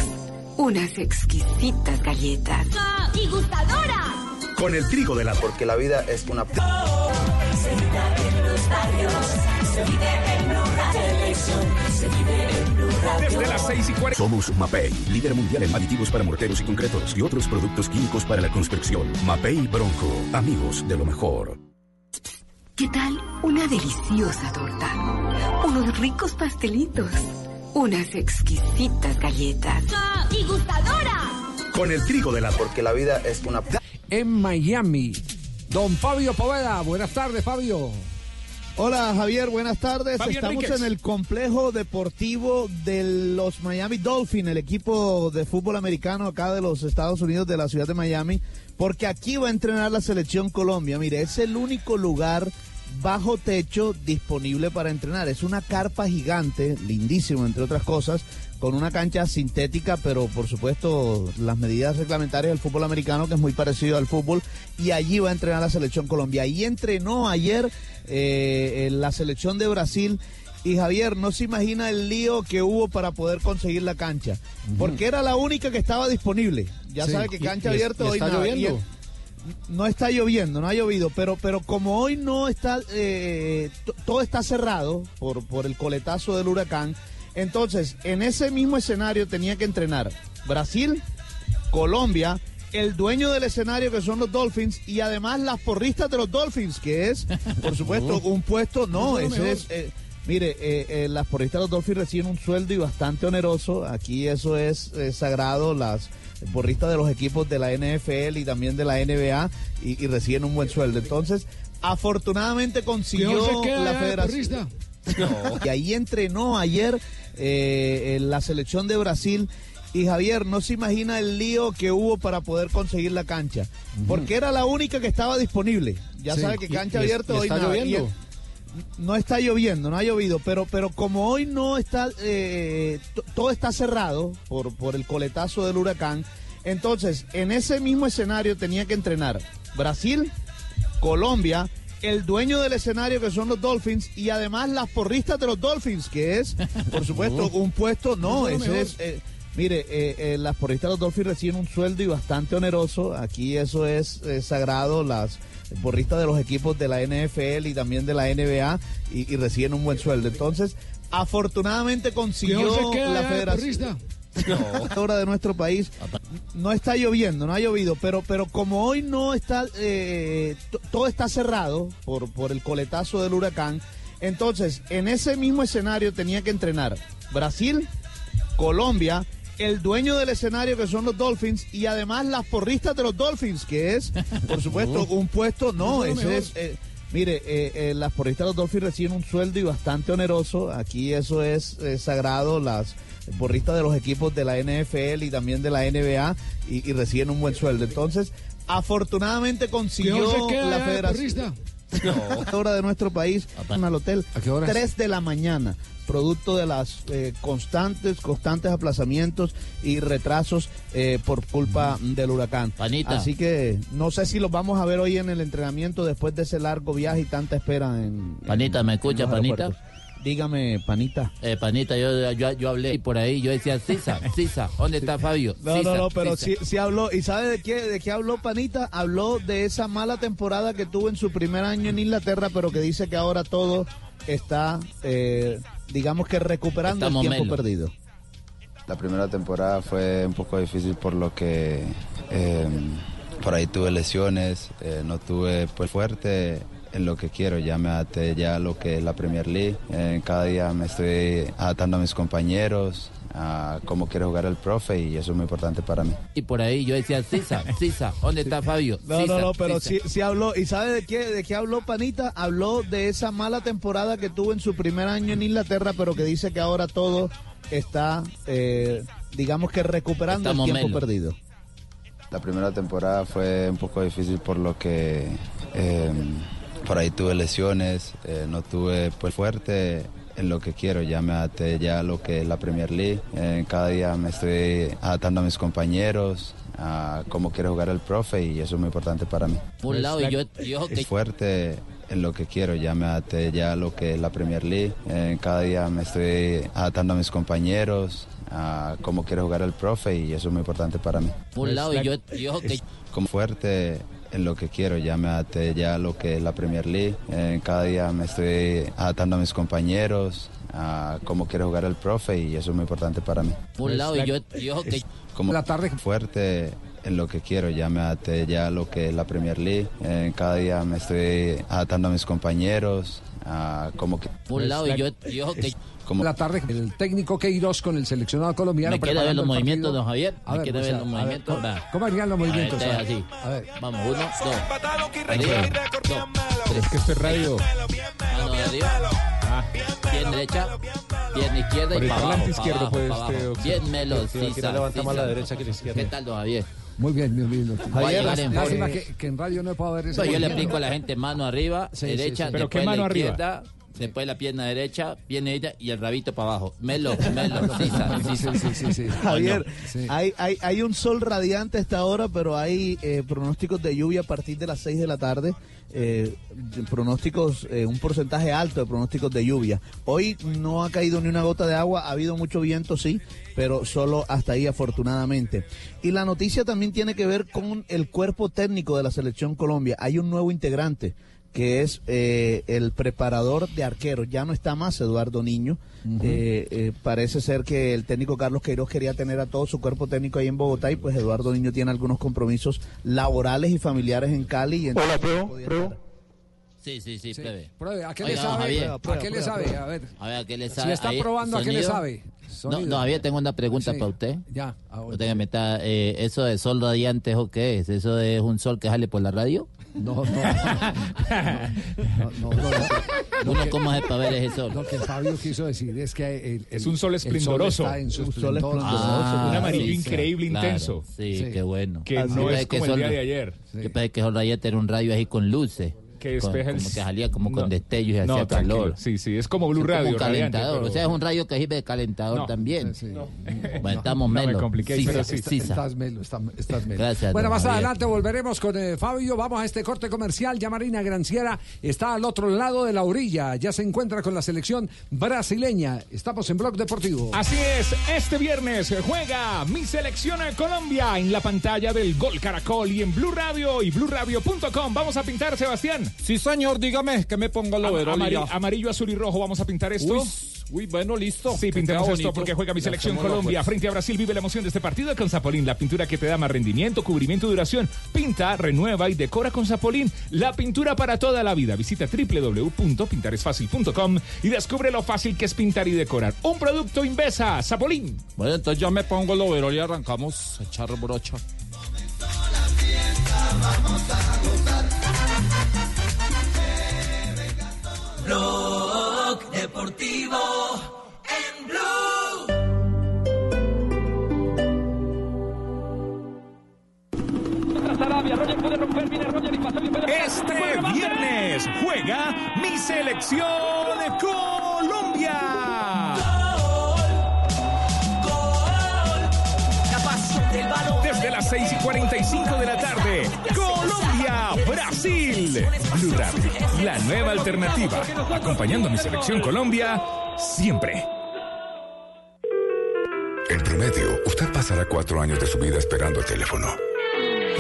unas exquisitas galletas. ¡Y gustadora! Con el trigo de la... Porque la vida es una... Se vive en los barrios, se vive en. Televisión, se vive en. Desde las 6 y 40. Somos Mapei, líder mundial en aditivos para morteros y concretos y otros productos químicos para la construcción. Mapei Bronco, amigos de lo mejor. ¿Qué tal una deliciosa torta? Unos ricos pastelitos, unas exquisitas galletas. ¡Y gustadora! Con el trigo de la... Porque la vida es una... En Miami, don Fabio Poveda. Buenas tardes, Fabio. Hola Javier, buenas tardes. Estamos Ríquez. en el complejo deportivo de los Miami Dolphins, el equipo de fútbol americano acá de los Estados Unidos, de la ciudad de Miami, porque aquí va a entrenar la selección Colombia. Mire, es el único lugar bajo techo disponible para entrenar. Es una carpa gigante, lindísimo entre otras cosas, con una cancha sintética, pero por supuesto las medidas reglamentarias del fútbol americano, que es muy parecido al fútbol, y allí va a entrenar la selección Colombia. Ahí entrenó ayer eh, en la selección de Brasil. Y Javier, no se imagina el lío que hubo para poder conseguir la cancha, porque era la única que estaba disponible. Ya Sí. sabe que Y- cancha y- abierta y hoy está nada. lloviendo. Y- no está lloviendo, no ha llovido, pero, pero como hoy no está, eh, todo está cerrado por, por el coletazo del huracán, entonces en ese mismo escenario tenía que entrenar Brasil, Colombia, el dueño del escenario que son los Dolphins y además las porristas de los Dolphins, que es, por supuesto, [LAUGHS] un puesto, no, Eso es lo ese es... eh, Mire, eh, eh, las porristas de los Dolphins reciben un sueldo y bastante oneroso. Aquí eso es eh, sagrado. Las porristas de los equipos de la NFL y también de la NBA y, y reciben un buen sueldo. Entonces, afortunadamente consiguió ¿Qué no se queda la federación. Y ahí entrenó ayer eh, en la selección de Brasil. Y Javier, no se imagina el lío que hubo para poder conseguir la cancha. Porque era la única que estaba disponible. Ya Sí. sabe que cancha y abierta y hoy está nada. lloviendo. No está lloviendo, no ha llovido, pero, pero como hoy no está, eh, todo está cerrado por, por el coletazo del huracán, entonces en ese mismo escenario tenía que entrenar Brasil, Colombia, el dueño del escenario que son los Dolphins y además las porristas de los Dolphins, que es, por [LAUGHS] supuesto, un puesto, no, Eso es lo ese es... eh, Mire, eh, eh, las porristas de los Dolphins reciben un sueldo y bastante oneroso. Aquí eso es sagrado. Las porristas de los equipos de la NFL y también de la NBA y, y reciben un buen sueldo. Entonces, afortunadamente consiguió ¿Qué no la ya federación. [LAUGHS] hora de nuestro país no está lloviendo, no ha llovido, pero pero como hoy no está, eh, todo está cerrado por por el coletazo del huracán, entonces en ese mismo escenario tenía que entrenar Brasil, Colombia, el dueño del escenario que son los Dolphins y además las porristas de los Dolphins, que es, por supuesto, [LAUGHS] un puesto, no, Eso es lo ese es... eh, Mire, eh, eh, las porristas de los Dolphins reciben un sueldo y bastante oneroso. Aquí eso es eh, sagrado. Las porristas de los equipos de la NFL y también de la NBA y, y reciben un buen sueldo. Entonces, afortunadamente consiguió ¿Qué no se queda la federación. [LAUGHS] hora de nuestro país al hotel. ¿A qué horas? 3 de la mañana, producto de las eh, constantes, constantes aplazamientos y retrasos eh, por culpa del huracán. Panita. Así que no sé si los vamos a ver hoy en el entrenamiento después de ese largo viaje y tanta espera en. Panita, ¿me escucha, en Panita? Dígame, Panita. Eh, panita, yo, yo, yo hablé por ahí, yo decía, Sisa, Sisa, ¿dónde está Fabio? No, Sisa, no, no, pero Sisa". sí, sí habló. ¿Y sabe de qué, de qué habló Panita? Habló de esa mala temporada que tuvo en su primer año en Inglaterra, pero que dice que ahora todo está, eh, digamos que recuperando Estamos el tiempo melo. perdido. La primera temporada fue un poco difícil por lo que eh, por ahí tuve lesiones, eh, no tuve pues fuerte en lo que quiero, ya me adapté ya a lo que es la Premier League, Eh, cada día me estoy adaptando a mis compañeros, a cómo quiere jugar el profe y eso es muy importante para mí. Y por ahí yo decía, Sisa, Sisa, ¿dónde está Fabio? No, Sisa, no, no, pero sí, Sisa". sí habló. ¿Y sabe de qué, de qué habló Panita? Habló de esa mala temporada que tuvo en su primer año en Inglaterra, pero que dice que ahora todo está, eh, digamos que recuperando Estamos el tiempo melo. perdido. La primera temporada fue un poco difícil por lo que eh, por ahí tuve lesiones, eh, no tuve pues fuerte en lo que quiero, ya me adapté ya a lo que es la Premier League, Eh, cada día me estoy adaptando a mis compañeros, a cómo quiere jugar el profe y eso es muy importante para mí. Por un lado, y yo, y ojo que Es fuerte en lo que quiero, ya me adapté ya a lo que es la Premier League, Eh, cada día me estoy adaptando a mis compañeros, a cómo quiere jugar el profe y eso es muy importante para mí. por un lado, y yo, y ojo que como fuerte en lo que quiero, ya me adapté ya a lo que es la Premier League, Eh, cada día me estoy adaptando a mis compañeros, a cómo quiere jugar el profe y eso es muy importante para mí. por un lado, y yo, y ojo que Como fuerte en lo que quiero, ya me adapté ya a lo que es la Premier League, Eh, cada día me estoy adaptando a mis compañeros, a cómo que... por un lado, y yo, que como la tarde el técnico Queiroz con el seleccionado colombiano. ¿Me quiere ver los movimientos, don Javier? ¿Me ver, quiere ver los movimientos? ¿cómo- Va. ¿Cómo harían los movimientos? Ver. así. A ver. Vamos, uno, dos. Arriba, dos, Es que esto es radio. Mano de arriba. Pierna derecha, pierna izquierda y para abajo, izquierdo observar. Bien melo, Sí, aquí Sisa, no levanta más la derecha que la izquierda. ¿Qué tal, don Javier? Muy bien, muy bien. en Lástima que, en radio no puedo ver ese No, yo le explico a la gente mano arriba, derecha, sí, sí. ¿Pero después qué la mano arriba? izquierda, después la pierna derecha, pierna derecha y el rabito para abajo. Melo, melo, [LAUGHS] Sisa, Sisa. Sí, sí, sí, sí. Javier, Sí. hay, hay, hay un sol radiante a esta hora, pero hay eh, pronósticos de lluvia a partir de las 6 de la tarde. eh, pronósticos, eh, un porcentaje alto de pronósticos de lluvia. Hoy no ha caído ni una gota de agua, ha habido mucho viento, sí, pero solo hasta ahí afortunadamente. Y la noticia también tiene que ver con el cuerpo técnico de la selección Colombia. Hay un nuevo integrante que es eh, el preparador de arqueros. Ya no está más Eduardo Niño. Eh, eh, parece ser que el técnico Carlos Queiroz quería tener a todo su cuerpo técnico ahí en Bogotá y pues Eduardo Niño tiene algunos compromisos laborales y familiares en Cali. Y no podía estar. Sí, sí, sí, plebe. Pruebe, ¿a qué Oiga, le sabe? Javier. ¿A qué le sabe? A ver. A ver, ¿a qué le Si sabe? está Ahí, probando, ¿a qué le sonido. sabe? No, Sonido. no, Javier, tengo una pregunta Sí. para usted. Ya. ah, bueno. Usted que me está, eh, ¿Eso de sol radiante o qué es? ¿Eso es un sol que sale por la radio? [LAUGHS] No, no. no, no, no, no. ¿Uno cómo hace para ver ese sol? Lo que Fabio quiso decir es que el- Es el- un sol el esplendoroso. Un sol esplendor. esplendoroso, Ah, un amarillo sí, increíble, claro, intenso. Sí, Sí. qué bueno. Que Yo no es como sol- el día de ayer. Yo pensé que sol radiante era un rayo así con luces. Que Con- despeja el- como que salía como No. con destellos y No, hacía tranquilo. calor. Sí, sí, es como Blue Es Radio, un radiante, calentador. pero- O sea, es un rayo que sirve de calentador No. también. Sí. [LAUGHS] Bueno, estamos No me pero sí. Está-. Estás melo, está- estás melo. Gracias, Bueno, más Javier. adelante volveremos con eh, Fabio. Vamos a este corte comercial. Ya Marina Granciera está al otro lado de la orilla. Ya se encuentra con la selección brasileña. Estamos en Blog Deportivo. Así es, este viernes juega mi selección a Colombia en la pantalla del Gol Caracol y en Blue Radio y BlueRadio.com. Vamos a pintar, Sebastián. Sí, señor, dígame que me pongo el overol ya. amarillo, azul y rojo. Vamos a pintar esto. Uy, uy, bueno, listo. Sí, pintemos esto porque juega mi selección Colombia pues. frente a Brasil. Vive la emoción de este partido con Zapolín, la pintura que te da más rendimiento, cubrimiento y duración. Pinta, renueva y decora con Zapolín, la pintura para toda la vida. Visita www.pintaresfacil.com y descubre lo fácil que es pintar y decorar. Un producto Invesa, Zapolín. Bueno, entonces ya me pongo el overol y arrancamos a echar brocha. Blog Deportivo en Blue. Este viernes juega mi selección Colombia. Del balón. Desde las 6 y 45 de la tarde, Colombia, Brasil. Blue Radio, la nueva alternativa. Acompañando a mi selección Colombia siempre. En promedio, usted pasará cuatro años de su vida esperando el teléfono.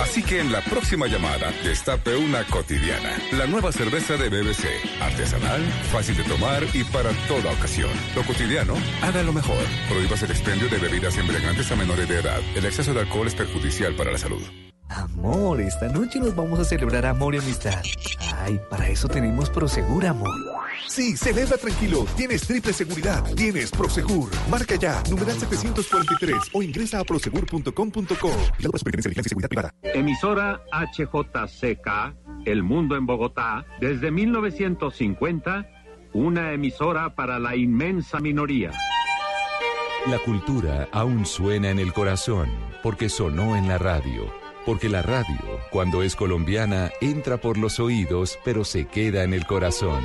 Así que en la próxima llamada, destape una cotidiana. La nueva cerveza de BBC. Artesanal, fácil de tomar y para toda ocasión. Lo cotidiano, haga lo mejor. Prohíbas el expendio de bebidas embriagantes a menores de edad. El exceso de alcohol es perjudicial para la salud. Amor, esta noche nos vamos a celebrar amor y amistad. Ay, para eso tenemos Prosegur, amor. Sí, celebra tranquilo. Tienes triple seguridad. Tienes Prosegur. Marca ya, numeral 743 o ingresa a prosegur.com.co. La Superintendencia de Seguridad Privada. Emisora HJCK, El Mundo en Bogotá, desde 1950, una emisora para la inmensa minoría. La cultura aún suena en el corazón porque sonó en la radio. Porque la radio, cuando es colombiana, entra por los oídos pero se queda en el corazón.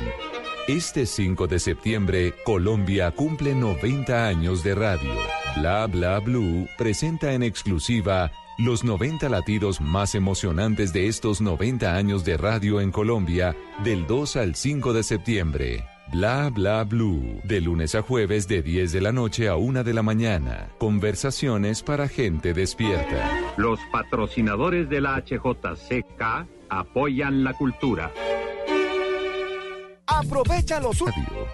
Este 5 de septiembre, Colombia cumple 90 años de radio. Bla Bla Blue presenta en exclusiva los 90 latidos más emocionantes de estos 90 años de radio en Colombia del 2 al 5 de septiembre. Bla Bla Blue, de lunes a jueves de 10 de la noche a 1 de la mañana. Conversaciones para gente despierta. Los patrocinadores de la HJCK apoyan la cultura. Aprovecha los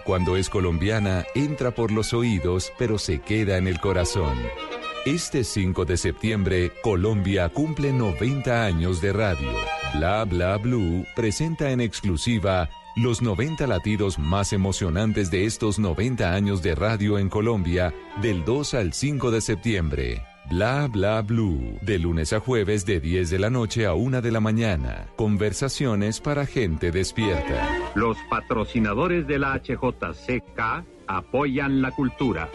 cuando es colombiana, entra por los oídos, pero se queda en el corazón. Este 5 de septiembre, Colombia cumple 90 años de radio. Bla Bla Blue presenta en exclusiva los 90 latidos más emocionantes de estos 90 años de radio en Colombia, del 2 al 5 de septiembre. Bla Bla Blue, de lunes a jueves de 10 de la noche a 1 de la mañana. Conversaciones para gente despierta. Los patrocinadores de la HJCK apoyan la cultura.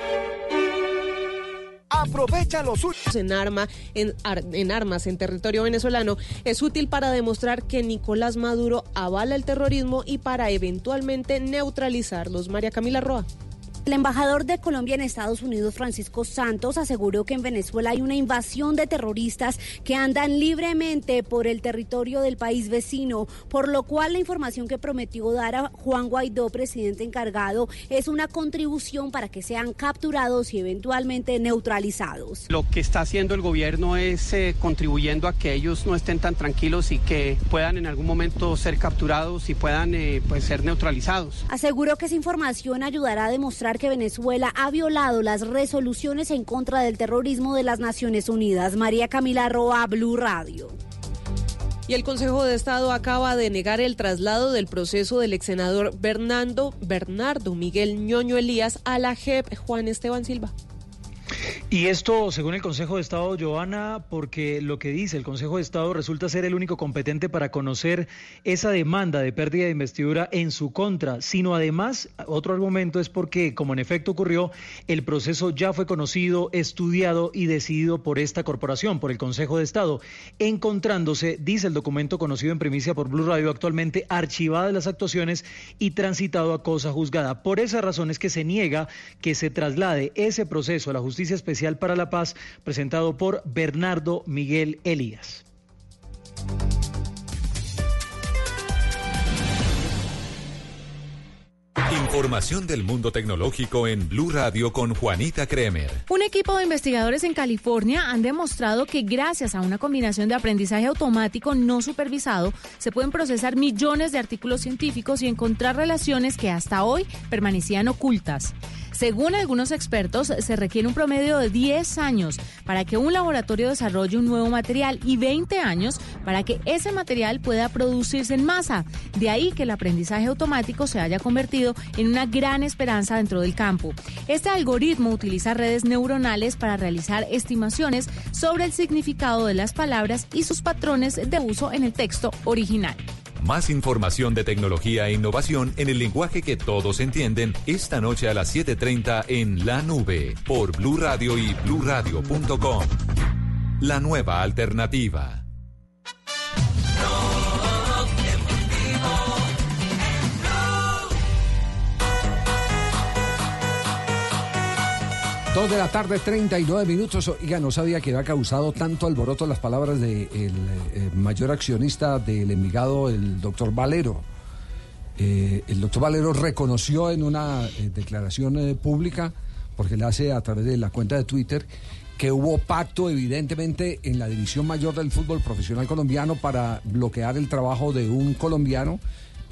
Aprovecha los en, en armas en territorio venezolano es útil para demostrar que Nicolás Maduro avala el terrorismo y para eventualmente neutralizarlos. María Camila Roa. El embajador de Colombia en Estados Unidos, Francisco Santos, aseguró que en Venezuela hay una invasión de terroristas que andan libremente por el territorio del país vecino, por lo cual la información que prometió dar a Juan Guaidó, presidente encargado, es una contribución para que sean capturados y eventualmente neutralizados. Lo que está haciendo el gobierno es eh, contribuyendo a que ellos no estén tan tranquilos y que puedan en algún momento ser capturados y puedan eh, pues, ser neutralizados. Aseguró que esa información ayudará a demostrar que Venezuela ha violado las resoluciones en contra del terrorismo de las Naciones Unidas. María Camila Roa, Blue Radio. Y el Consejo de Estado acaba de negar el traslado del proceso del ex senador Bernardo, Bernardo Miguel Ñoño Elías a la JEP Juan Esteban Silva. Y esto, según el Consejo de Estado, Joana, porque lo que dice el Consejo de Estado resulta ser el único competente para conocer esa demanda de pérdida de investidura en su contra, sino además, otro argumento es porque, como en efecto ocurrió, el proceso ya fue conocido, estudiado y decidido por esta corporación, por el Consejo de Estado, encontrándose, dice el documento conocido en primicia por Blue Radio, actualmente archivadas las actuaciones y transitado a cosa juzgada. Por esa razón es que se niega que se traslade ese proceso a la Justicia Especial para la Paz, presentado por Bernardo Miguel Elías. Información del mundo tecnológico en Blue Radio con Juanita Kremer. Un equipo de investigadores en California han demostrado que gracias a una combinación de aprendizaje automático no supervisado se pueden procesar millones de artículos científicos y encontrar relaciones que hasta hoy permanecían ocultas. Según algunos expertos, se requiere un promedio de 10 años para que un laboratorio desarrolle un nuevo material y 20 años para que ese material pueda producirse en masa. De ahí que el aprendizaje automático se haya convertido en una gran esperanza dentro del campo. Este algoritmo utiliza redes neuronales para realizar estimaciones sobre el significado de las palabras y sus patrones de uso en el texto original. Más información de tecnología e innovación en el lenguaje que todos entienden esta noche a las 7:30 en La Nube por Blue Radio y bluradio.com. La nueva alternativa. Dos de la tarde, 39 minutos. Oiga, no sabía que había causado tanto alboroto las palabras del mayor accionista del Envigado, el doctor Valero. Eh, el doctor Valero reconoció en una eh, declaración eh, pública, porque la hace a través de la cuenta de Twitter, que hubo pacto evidentemente en la división mayor del fútbol profesional colombiano para bloquear el trabajo de un colombiano,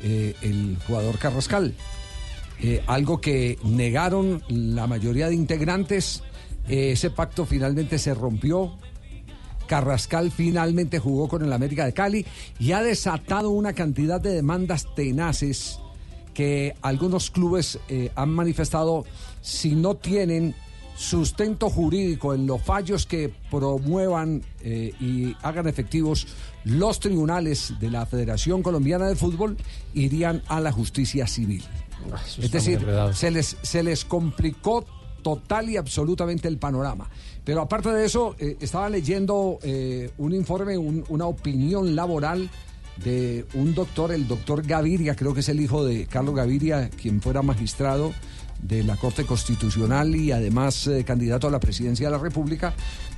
eh, el jugador Carrascal. Eh, algo que negaron la mayoría de integrantes. Eh, ese pacto finalmente se rompió. Carrascal finalmente jugó con el América de Cali y ha desatado una cantidad de demandas tenaces que algunos clubes eh, han manifestado si no tienen sustento jurídico en los fallos que promuevan y hagan efectivos los tribunales de la Federación Colombiana de Fútbol, irían a la justicia civil. Eso Es decir, se les, se les complicó total y absolutamente el panorama. Pero aparte de eso, eh, estaba leyendo eh, un informe, un- una opinión laboral de un doctor, el doctor Gaviria, creo que es el hijo de Carlos Gaviria, quien fuera magistrado de la Corte Constitucional y además eh, candidato a la presidencia de la República,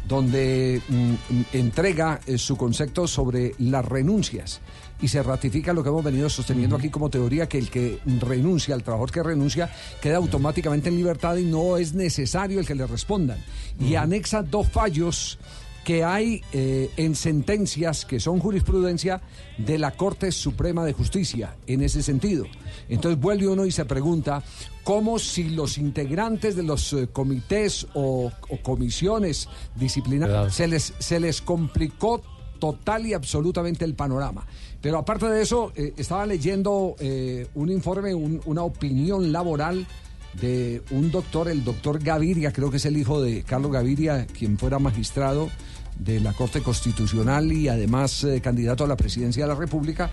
donde mm, mm, entrega su concepto sobre las renuncias y se ratifica lo que hemos venido sosteniendo aquí como teoría, que el que renuncia, el trabajador que renuncia, queda automáticamente en libertad y no es necesario el que le respondan. Y anexa dos fallos que hay eh, en sentencias que son jurisprudencia de la Corte Suprema de Justicia en ese sentido. Entonces vuelve uno y se pregunta cómo si los integrantes de los eh, comités o, o comisiones disciplinarias se les, se les complicó total y absolutamente el panorama. Pero aparte de eso, eh, estaba leyendo eh, un informe, un- una opinión laboral de un doctor, el doctor Gaviria, creo que es el hijo de Carlos Gaviria, quien fuera magistrado de la Corte Constitucional y además eh, candidato a la presidencia de la República,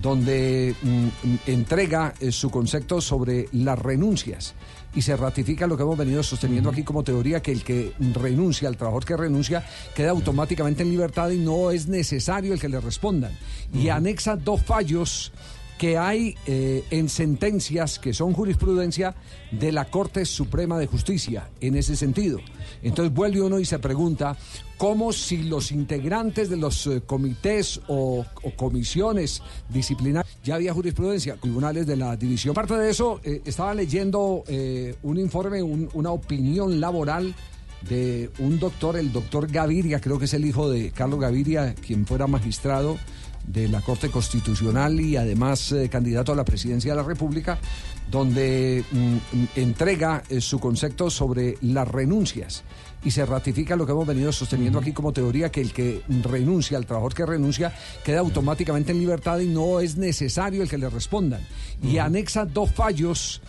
donde mm, mm, entrega eh, su concepto sobre las renuncias. Y se ratifica lo que hemos venido sosteniendo aquí como teoría, que el que renuncia, el trabajador que renuncia, queda automáticamente en libertad y no es necesario el que le respondan. Y anexa dos fallos que hay eh, en sentencias que son jurisprudencia de la Corte Suprema de Justicia en ese sentido. Entonces vuelve uno y se pregunta cómo si los integrantes de los eh, comités o, comisiones disciplinarias, ya había jurisprudencia, tribunales de la división. Aparte de eso, eh, estaba leyendo un informe, un- una opinión laboral de un doctor, el doctor Gaviria, creo que es el hijo de Carlos Gaviria, quien fuera magistrado de la Corte Constitucional y además eh, candidato a la presidencia de la República, donde mm, mm, entrega eh, su concepto sobre las renuncias. Y se ratifica lo que hemos venido sosteniendo aquí como teoría, que el que renuncia, el trabajador que renuncia, queda automáticamente en libertad y no es necesario el que le respondan. Y anexa dos fallos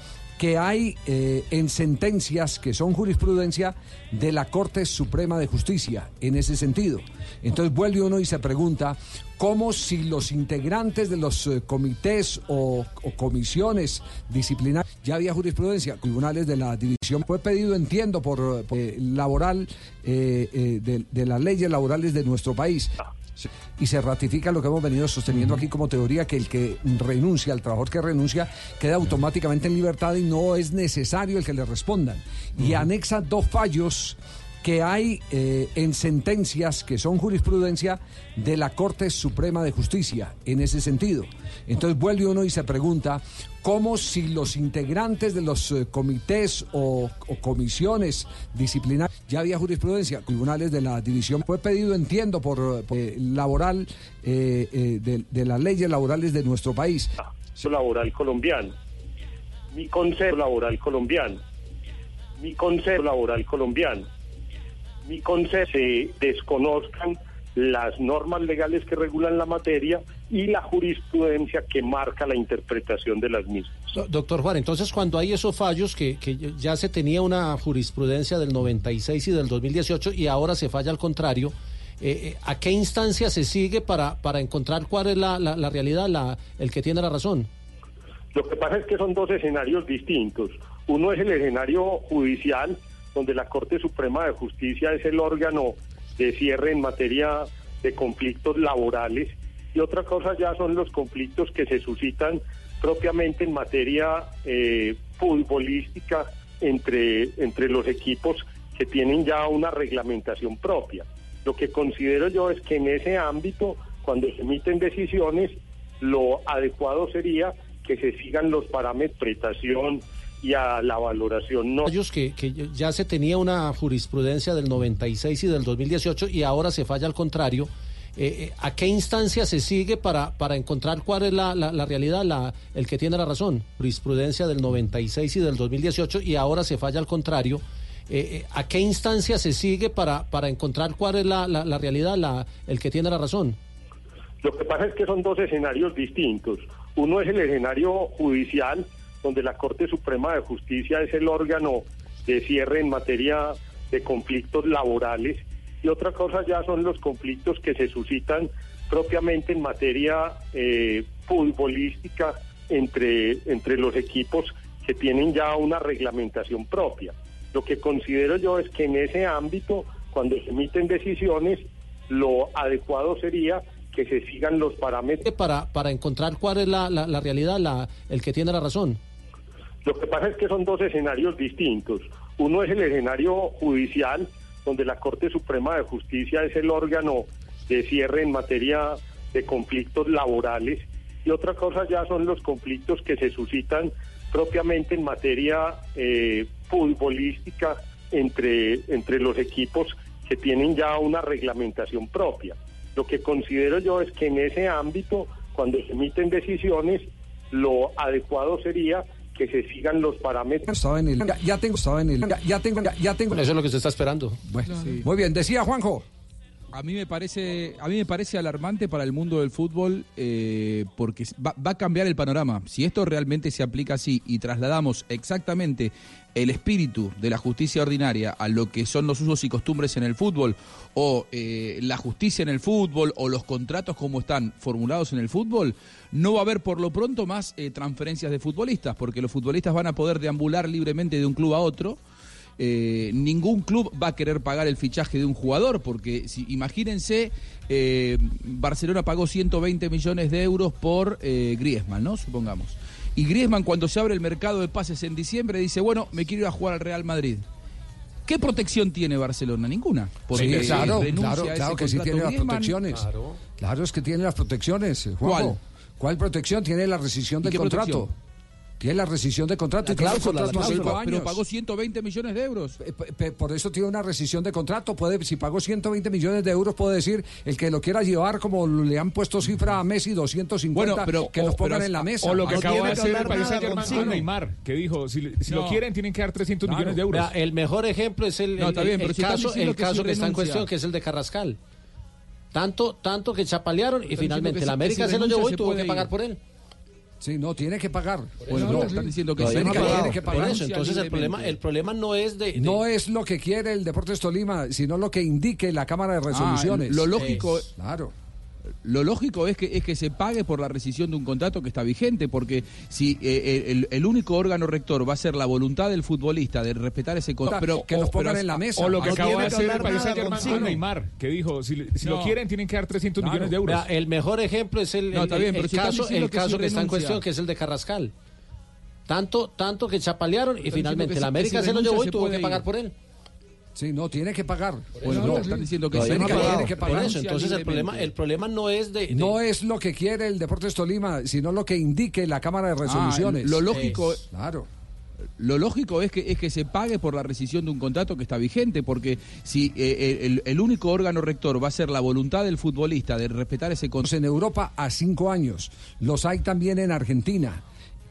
que hay eh, en sentencias que son jurisprudencia de la Corte Suprema de Justicia en ese sentido. Entonces vuelve uno y se pregunta cómo si los integrantes de los eh, comités o, comisiones disciplinarias, ya había jurisprudencia, tribunales de la división, fue pedido, entiendo, por, por, eh, laboral eh, eh, de, de las leyes laborales de nuestro país. Y se ratifica lo que hemos venido sosteniendo aquí como teoría, que el que renuncia, el trabajador que renuncia, queda automáticamente en libertad y no es necesario el que le respondan. Y anexa dos fallos que hay eh, en sentencias que son jurisprudencia de la Corte Suprema de Justicia en ese sentido. Entonces vuelve uno y se pregunta cómo si los integrantes de los eh, comités o, comisiones disciplinarias, ya había jurisprudencia, tribunales de la división, fue pedido, entiendo, por, por, eh, laboral de, de las leyes laborales de nuestro país. laboral colombiano. Mi concepto laboral colombiano. Mi concepto laboral colombiano. Mi concepto se desconozcan las normas legales que regulan la materia y la jurisprudencia que marca la interpretación de las mismas. Do- Doctor Juan, entonces cuando hay esos fallos que, que ya se tenía una jurisprudencia del 96 y del 2018 y ahora se falla al contrario, eh, eh, ¿a qué instancia se sigue para, para encontrar cuál es la, la- la realidad, la, el que tiene la razón? Lo que pasa es que son dos escenarios distintos. Uno es el escenario judicial, donde la Corte Suprema de Justicia es el órgano de cierre en materia de conflictos laborales, y otra cosa ya son los conflictos que se suscitan propiamente en materia eh, futbolística entre, entre los equipos que tienen ya una reglamentación propia. Lo que considero yo es que en ese ámbito, cuando se emiten decisiones, lo adecuado sería que se sigan los parámetros de interpretación y a la valoración. No. Ellos que, que ya se tenía una jurisprudencia del 96 y del 2018 y ahora se falla al contrario. Eh, eh, ¿A qué instancia se sigue para, para encontrar cuál es la, la, la realidad, la, el que tiene la razón? Jurisprudencia del 96 y del 2018 y ahora se falla al contrario. Eh, ¿A qué instancia se sigue para, para encontrar cuál es la, la, la realidad, la, el que tiene la razón? Lo que pasa es que son dos escenarios distintos. Uno es el escenario judicial, donde la Corte Suprema de Justicia es el órgano de cierre en materia de conflictos laborales, y otra cosa ya son los conflictos que se suscitan propiamente en materia eh, futbolística entre, entre los equipos que tienen ya una reglamentación propia. Lo que considero yo es que en ese ámbito, cuando se emiten decisiones, lo adecuado sería que se sigan los parámetros. Para, para encontrar cuál es la, la, la realidad, la, el que tiene la razón. Lo que pasa es que son dos escenarios distintos. Uno es el escenario judicial, donde la Corte Suprema de Justicia es el órgano de cierre en materia de conflictos laborales, y otra cosa ya son los conflictos que se suscitan propiamente en materia eh, futbolística entre, entre los equipos que tienen ya una reglamentación propia. Lo que considero yo es que en ese ámbito, cuando se emiten decisiones, lo adecuado sería que se sigan los parámetros. Estaba en el, ya, ya tengo, estaba en el, ya, ya tengo, ya, ya tengo. Eso es lo que se está esperando. Bueno, Muy bien, decía Juanjo. A mí me parece, a mí me parece alarmante para el mundo del fútbol eh, porque va, va, a cambiar el panorama. Si esto realmente se aplica así y trasladamos exactamente el espíritu de la justicia ordinaria a lo que son los usos y costumbres en el fútbol o eh, la justicia en el fútbol o los contratos como están formulados en el fútbol, no va a haber por lo pronto más eh, transferencias de futbolistas porque los futbolistas van a poder deambular libremente de un club a otro eh, ningún club va a querer pagar el fichaje de un jugador, porque si, imagínense, eh, Barcelona pagó 120 millones de euros por eh, Griezmann, ¿no? Supongamos. Y Griezmann cuando se abre el mercado de pases en diciembre dice, bueno, me quiero ir a jugar al Real Madrid. ¿Qué protección tiene Barcelona? Ninguna. Porque sí, claro, claro, claro que sí tiene Griezmann. las protecciones. Claro. claro. es que tiene las protecciones. ¿Cuál? ¿Cuál protección? Tiene la rescisión del contrato. Protección? Tiene la rescisión de contrato la y cláusula, la cláusula, pero pagó 120 millones de euros. Por eso tiene una rescisión de contrato. Puede, si pagó 120 millones de euros, puede decir el que lo quiera llevar, como le han puesto cifra a Messi, 250, bueno, pero, que los pongan pero, en la mesa. O lo que acaba de hacer el Paris Saint-Germain con Neymar, que dijo, si, si no. lo quieren, tienen que dar 300 claro. millones de euros. Mira, el mejor ejemplo es el, el, bien, el caso, el que, caso que está en cuestión, que es el de Carrascal. Tanto, tanto que chapalearon y finalmente la América se, se lo llevó y tuvo que pagar por él. Sí, no, tiene que pagar. Pues no, no, están diciendo que, tiene, que, tiene que pagar. Eso, entonces el problema, el problema no es de, de, No es lo que quiere el Deportes Tolima, sino lo que indique la Cámara de Resoluciones. Ah, lo lógico, es, claro. Lo lógico es que, es que se pague por la rescisión de un contrato que está vigente, porque si eh, el, el, único órgano rector va a ser la voluntad del futbolista de respetar ese contrato, pero que o, los pongan en la mesa. O lo que no acaba de hacer el Saint-Germain con Neymar, que dijo, si, si no. lo quieren tienen que dar 300 claro. millones de euros. Mira, el mejor ejemplo es el, no, está bien, el, pero si caso, el que, caso que está en cuestión, que es el de Carrascal. Tanto, tanto que chapalearon y finalmente la América se lo llevó y tuvo que pagar por él. Sí, no, tiene que pagar. Pues no, no, están diciendo que, tiene, que, tiene que pagar. Por eso, entonces el problema, el problema no es de, de, No es lo que quiere el Deportes Tolima, sino lo que indique la Cámara de Resoluciones. Ah, lo lógico... Es, claro. Lo lógico es que, es que se pague por la rescisión de un contrato que está vigente, porque si eh, el, el, único órgano rector va a ser la voluntad del futbolista de respetar ese contrato. En Europa a cinco años, los hay también en Argentina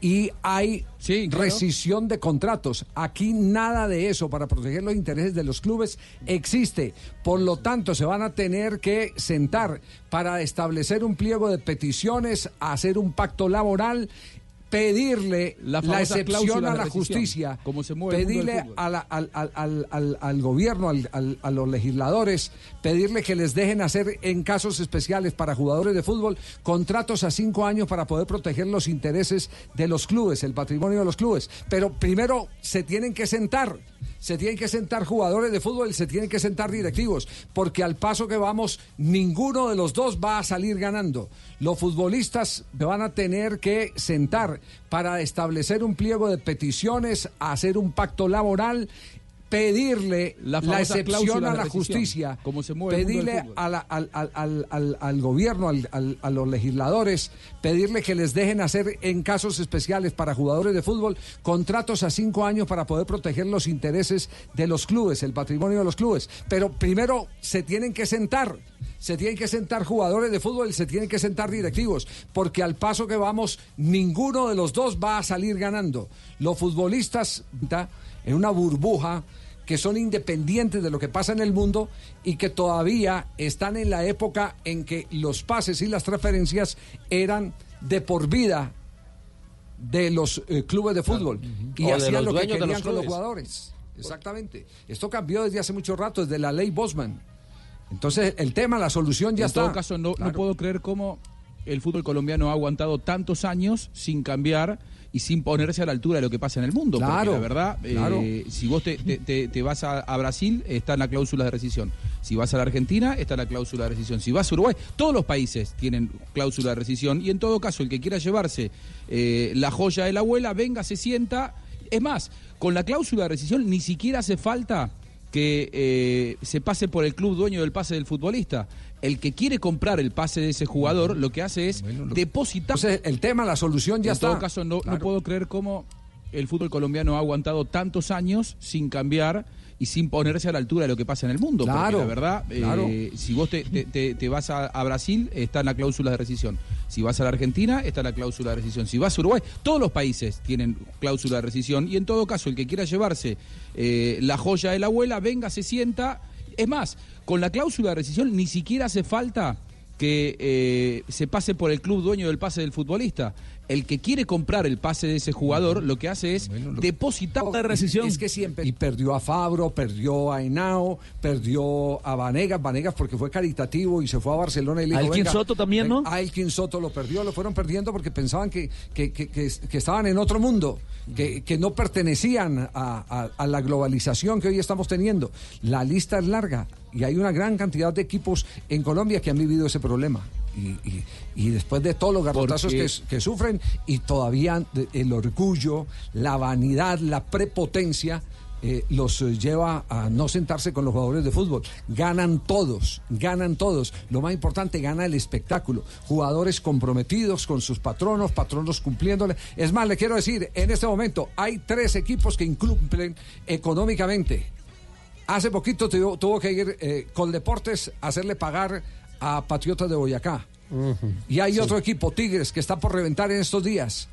y hay sí, claro. rescisión de contratos. Aquí nada de eso para proteger los intereses de los clubes existe. Por lo tanto, se van a tener que sentar para establecer un pliego de peticiones, hacer un pacto laboral pedirle la, la excepción a la justicia, como se mueve pedirle a la, al, al, al, al, gobierno, a los legisladores, pedirle que les dejen hacer en casos especiales para jugadores de fútbol contratos a cinco años para poder proteger los intereses de los clubes, el patrimonio de los clubes. Pero primero se tienen que sentar se tienen que sentar jugadores de fútbol se tienen que sentar directivos, porque al paso que vamos, ninguno de los dos va a salir ganando. Los futbolistas van a tener que sentar para establecer un pliego de peticiones, hacer un pacto laboral pedirle La excepción a la justicia, como se mueve pedirle a la- al, al- al- al- al gobierno, al- al- a los legisladores, pedirle que les dejen hacer en casos especiales para jugadores de fútbol contratos a cinco años para poder proteger los intereses de los clubes, el patrimonio de los clubes. Pero primero se tienen que sentar. Se tienen que sentar jugadores de fútbol se tienen que sentar directivos, porque al paso que vamos, ninguno de los dos va a salir ganando. Los futbolistas ta, en una burbuja que son independientes de lo que pasa en el mundo y que todavía están en la época en que los pases y las transferencias eran de por vida de los eh, clubes de fútbol y O hacían lo que querían los con los jugadores. Exactamente. Esto cambió desde hace mucho rato, desde la ley Bosman. Entonces, el tema, la solución ya en está. todo caso, no, no puedo creer cómo el fútbol colombiano ha aguantado tantos años sin cambiar y sin ponerse a la altura de lo que pasa en el mundo. Claro, porque la verdad, eh, claro. si vos te, te- te- te vas a, a Brasil, está en la cláusula de rescisión. Si vas a la Argentina, está en la cláusula de rescisión. Si vas a Uruguay, todos los países tienen cláusula de rescisión. Y en todo caso, el que quiera llevarse eh, la joya de la abuela, venga, se sienta. Es más, con la cláusula de rescisión ni siquiera hace falta que eh, se pase por el club dueño del pase del futbolista. El que quiere comprar el pase de ese jugador, lo que hace es depositar. Entonces, el tema, la solución ya en está. todo caso, no, puedo creer cómo el fútbol colombiano ha aguantado tantos años sin cambiar y sin ponerse a la altura de lo que pasa en el mundo. porque Claro, la verdad, eh, claro. si vos te, te- te- te vas a, a Brasil, está en la cláusula de rescisión. Si vas a la Argentina, está en la cláusula de rescisión. Si vas a Uruguay, todos los países tienen cláusula de rescisión. Y en todo caso, el que quiera llevarse eh, la joya de la abuela, venga, se sienta. Es más, con la cláusula de rescisión ni siquiera hace falta que eh, se pase por el club dueño del pase del futbolista. El que quiere comprar el pase de ese jugador, lo que hace es depositar de rescisión. Es que siempre. Y perdió a Fabro, perdió a Henao, perdió a Vanegas, Vanegas porque fue caritativo y se fue a Barcelona y le ¿A dijo, Elkin "Venga, Soto también, ven". no? A Elkin Soto lo perdió, lo fueron perdiendo porque pensaban que, que, que- que- que estaban en otro mundo, que, que no pertenecían a, a- a la globalización que hoy estamos teniendo. La lista es larga y hay una gran cantidad de equipos en Colombia que han vivido ese problema. Y, y- y después de todos los garrotazos que, que sufren y todavía el orgullo, la vanidad, la prepotencia eh, los eh, lleva a no sentarse con los jugadores de fútbol. Ganan todos, ganan todos. Lo más importante, gana el espectáculo. Jugadores comprometidos con sus patronos, patronos cumpliéndole. Es más, le quiero decir, en este momento hay tres equipos que incumplen económicamente. Hace poquito tuvo, tuvo que ir eh, Coldeportes a hacerle pagar a Patriotas de Boyacá. Y hay otro equipo, Tigres, que está por reventar en estos días.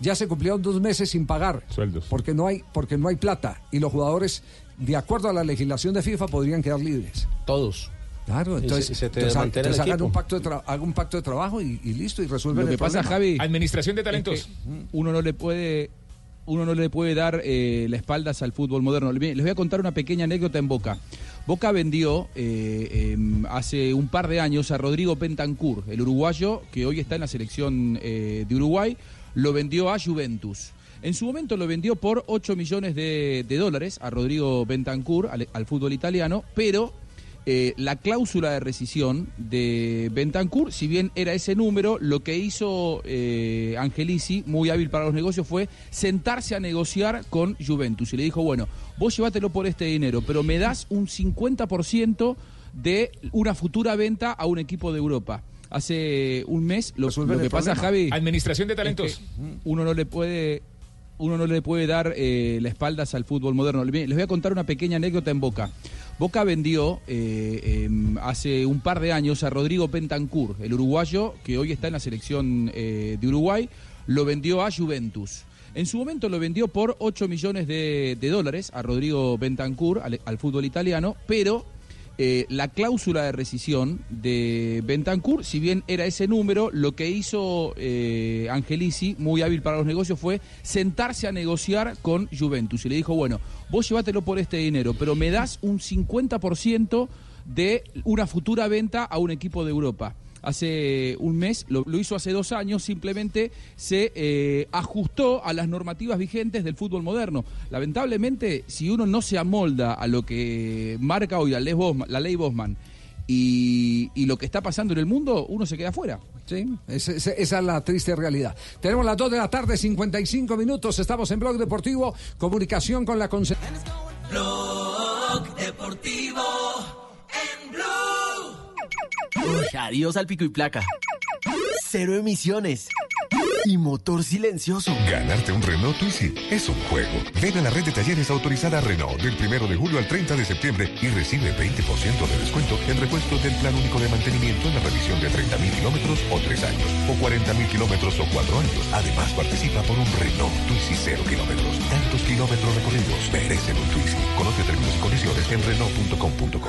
Ya se cumplieron dos meses sin pagar. Sueldos. Porque no hay, porque no hay plata. Y los jugadores, de acuerdo a la legislación de FIFA, podrían quedar libres. Todos. Claro, se- entonces, se te entonces, entonces hagan un pacto de tra- hagan un pacto de trabajo y, y listo, y resuelven Lo que el pasa, problema. Javi, Administración de es talentos. que uno no le puede uno no le puede dar eh, la espaldas al fútbol moderno. Les voy a contar una pequeña anécdota en Boca. Boca vendió eh, em, hace un par de años a Rodrigo Pentancur, el uruguayo que hoy está en la selección eh, de Uruguay, lo vendió a Juventus. En su momento lo vendió por 8 millones de, dólares a Rodrigo Bentancur, al fútbol italiano, pero eh, la cláusula de rescisión de Bentancur, si bien era ese número, lo que hizo eh, Angelici, muy hábil para los negocios, fue sentarse a negociar con Juventus. Y le dijo, bueno, vos llévatelo por este dinero, pero me das un 50% de una futura venta a un equipo de Europa. Hace un mes, lo, lo que pasa, Javi... Administración de es talentos. que uno no le puede uno no le puede dar eh, la espaldas al fútbol moderno. Les voy a contar una pequeña anécdota en Boca. Boca vendió eh, em, hace un par de años a Rodrigo Pentancur, el uruguayo que hoy está en la selección eh, de Uruguay, lo vendió a Juventus. En su momento lo vendió por 8 millones de, dólares a Rodrigo Bentancur, al, al fútbol italiano, pero eh, la cláusula de rescisión de Bentancur, si bien era ese número, lo que hizo eh, Angelici, muy hábil para los negocios, fue sentarse a negociar con Juventus. Y le dijo, bueno, vos llévatelo por este dinero, pero me das un 50% de una futura venta a un equipo de Europa. Hace un mes, lo, lo hizo hace dos años, simplemente se eh, ajustó a las normativas vigentes del fútbol moderno. Lamentablemente, si uno no se amolda a lo que marca hoy la ley Bosman, la ley Bosman y, y lo que está pasando en el mundo, uno se queda fuera. Sí, esa, es la triste realidad. Tenemos las 2 de la tarde, 55 minutos. Estamos en Blog Deportivo. Comunicación con la Blog Deportivo en Blue. Adiós al pico y placa. Cero emisiones. Y motor silencioso. Ganarte un Renault Twizy es un juego. Ven a la red de talleres autorizada Renault del 1 de julio al 30 de septiembre y recibe 20% de descuento en repuestos del plan único de mantenimiento en la revisión de 30.000 kilómetros o 3 años, o 40.000 kilómetros o 4 años. Además, participa por un Renault Twizy 0 kilómetros. Tantos kilómetros recorridos merecen un Twizy. Conoce términos y condiciones en Renault.com.co.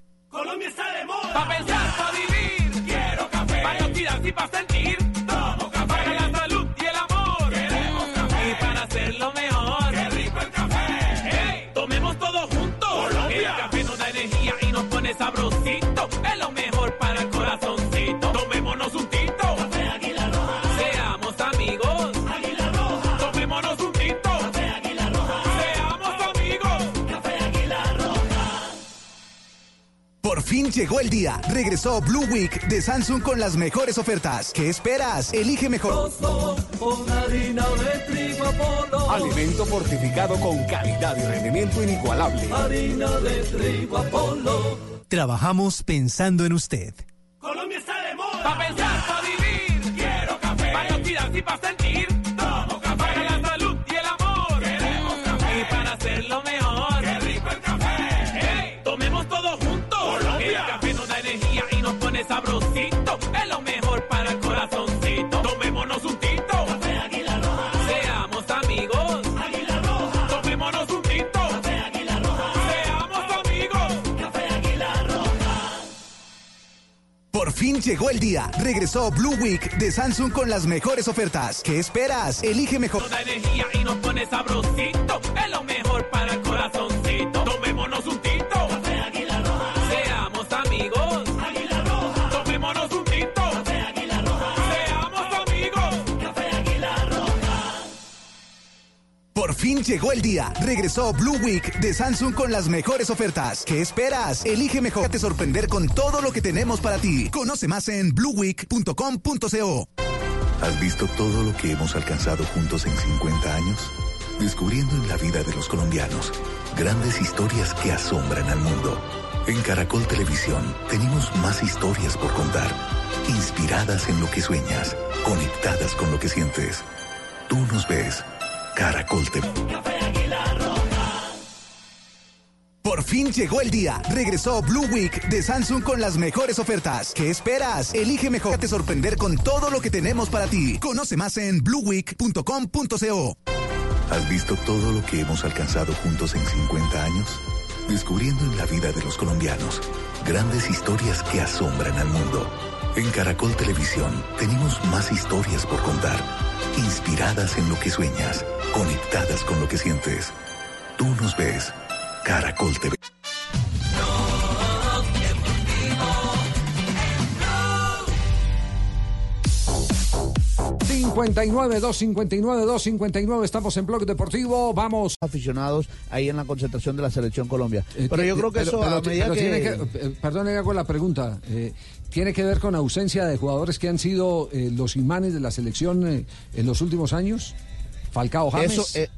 Colombia está de moda. Pa' pensar, pa' vivir. Quiero café. Tirar y pa' llegó el día. Regresó Blue Week de Samsung con las mejores ofertas. ¿Qué esperas? Elige mejor. Alimento fortificado con calidad y rendimiento inigualable. Harina de trigo Apolo. Trabajamos pensando en usted. Llegó el día. Regresó Blue Week de Samsung con las mejores ofertas. ¿Qué esperas? Elige mejor. Nos da energía y nos pone sabrosito. Es llegó el día. Regresó Blue Week de Samsung con las mejores ofertas. ¿Qué esperas? Elige mejor. Te sorprender con todo lo que tenemos para ti. Conoce más en blueweek.com.co. ¿Has visto todo lo que hemos alcanzado juntos en 50 años? Descubriendo en la vida de los colombianos grandes historias que asombran al mundo. En Caracol Televisión tenemos más historias por contar, inspiradas en lo que sueñas, conectadas con lo que sientes. Tú nos ves. Caracol TV. Por fin llegó el día. Regresó Blue Week de Samsung con las mejores ofertas. ¿Qué esperas? Elige mejor. Te sorprender con todo lo que tenemos para ti. Conoce más en blueweek.com.co. ¿Has visto todo lo que hemos alcanzado juntos en 50 años? Descubriendo en la vida de los colombianos grandes historias que asombran al mundo. En Caracol Televisión tenemos más historias por contar, inspiradas en lo que sueñas, conectadas con lo que sientes. Tú nos ves. Caracol TV. 59 259 259 estamos en Blog Deportivo. Vamos. Aficionados ahí en la concentración de la selección Colombia. Eh, Pero yo creo que eso a medida pero que... que- eh, perdone, hago la pregunta. eh, ¿Tiene que ver con ausencia de jugadores que han sido eh, los imanes de la selección eh, en los últimos años? Falcao James. Eso, eh,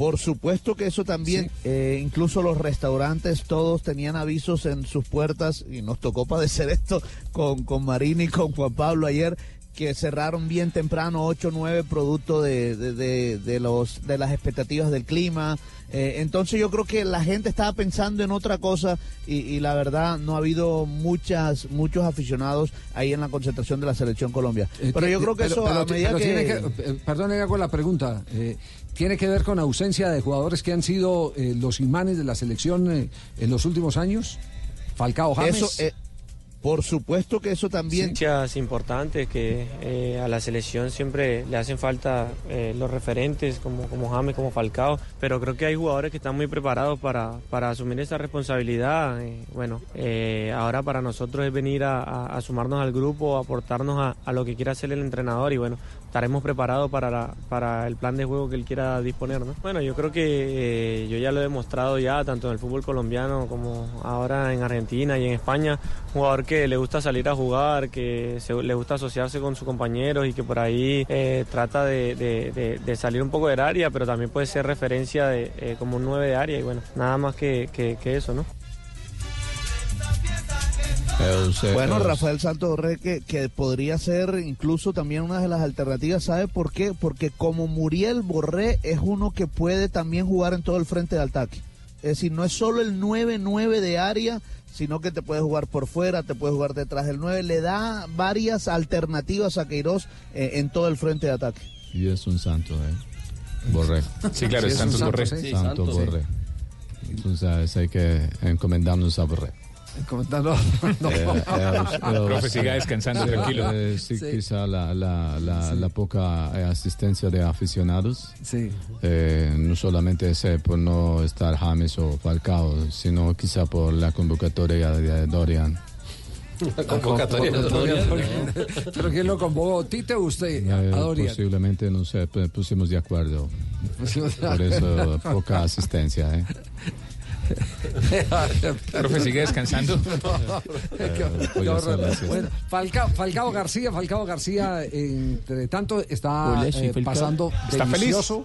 por supuesto que eso también, eh, incluso los restaurantes todos tenían avisos en sus puertas y nos tocó padecer [LAUGHS] esto con, con Marini y con Juan Pablo ayer que cerraron bien temprano 8 9 producto de, de, de- de los de las expectativas del clima Eh, entonces yo creo que la gente estaba pensando en otra cosa y, y la verdad no ha habido muchas muchos aficionados ahí en la concentración de la selección Colombia Eh, pero yo creo que pero- eso pero a medida pero que, tiene que- eh, hago la pregunta. eh, ¿Tiene que ver con ausencia de jugadores que han sido eh, los imanes de la selección en los últimos años? Falcao James. Eso, Por supuesto que eso también... Hinchas importantes que eh, a la selección siempre le hacen falta eh, los referentes como, como James, como Falcao, pero creo que hay jugadores que están muy preparados para, para asumir esa responsabilidad. Eh, bueno, eh, ahora para nosotros es venir a, sumarnos al grupo, aportarnos a lo que quiera hacer el entrenador y bueno, estaremos preparados para, la- para el plan de juego que él quiera disponer. ¿no? Bueno, yo creo que eh, yo ya lo he demostrado ya, tanto en el fútbol colombiano como ahora en Argentina y en España, jugador que le gusta salir a jugar, que se- le gusta asociarse con sus compañeros y que por ahí eh, trata de, de- de- de salir un poco del área, pero también puede ser referencia de, eh, como un 9 de área y bueno, nada más que, que- que eso, ¿no? Bueno, Rafael Santos Borré, que, que podría ser incluso también una de las alternativas, ¿sabe por qué? Porque como Muriel Borré es uno que puede también jugar en todo el frente de ataque. Es decir, no es solo el 9-9 de área, sino que te puede jugar por fuera, te puede jugar detrás del 9. Le da varias alternativas a Queiroz eh, en todo el frente de ataque. Y es un santo, ¿eh? Borré. Sí, claro, es Santos Borré. Sí, Santo santo, sí. Borré. Entonces hay que encomendarnos a Borré. Comentando. No. Eh, eh, [LAUGHS] eh, Profe, siga descansando, eh, tranquilo. eh, sí, Sí. Quizá la, la, la, la poca eh, asistencia de aficionados. Sí. Eh, no solamente es eh, por no estar James o Falcao, sino quizá por la convocatoria de Dorian. La convocatoria de Dorian. Dorian. ¿Pero quién lo convocó? ¿Tite o usted? Eh, posiblemente no sé, pu- pusimos de acuerdo. Por eso poca asistencia. ¿eh? [LAUGHS] Profe, sigue descansando. [LAUGHS] La siesta. Bueno, Falcao, Falcao García, Falcao García, entre tanto, está eh, pasando ¿Está feliz? delicioso.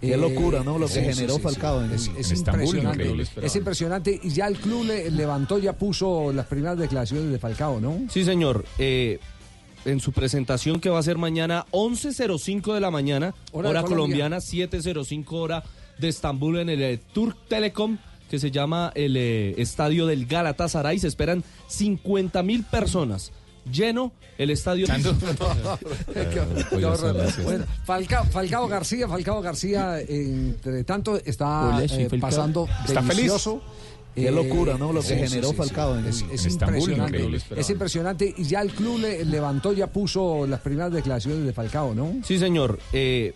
Qué locura, ¿no? Lo que generó Falcao en- Es, en es Estambul, impresionante. Es impresionante. Y ya el club le levantó, ya puso las primeras declaraciones de Falcao, ¿no? Sí, señor. Eh, en su presentación que va a ser mañana 11.05 de la mañana, Hora hora, colombiana, 7.05 hora de Estambul en el eh, Turk Telecom, que se llama el eh, estadio del Galatasaray. Se esperan 50 mil personas. Lleno el estadio. [LAUGHS] [LAUGHS] Qué horror. Bueno, Falcao, Falcao García, Falcao García, entre tanto, está eh, pasando ¿Está feliz? Qué locura, ¿no? Lo que generó Falcao en- Es, es en impresionante. Es impresionante. Y ya el club le levantó, ya puso las primeras declaraciones de Falcao, ¿no? Sí, señor. Eh,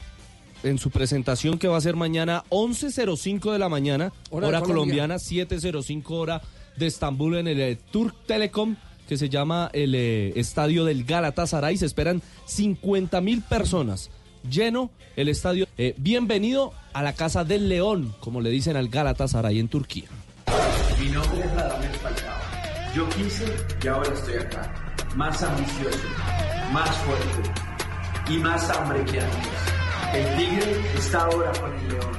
en su presentación que va a ser mañana 11.05 de la mañana, Hora hora, colombiana, 7.05 hora de Estambul en el eh, Turk Telecom, que se llama el eh, estadio del Galatasaray. Se esperan 50 mil personas. Lleno el estadio. Eh, bienvenido a la Casa del León, como le dicen al Galatasaray en Turquía. Mi nombre es Radamel Falcao. Yo quise y ahora estoy acá. Más ambicioso, más fuerte y más hambre que antes. El tigre está ahora con el león.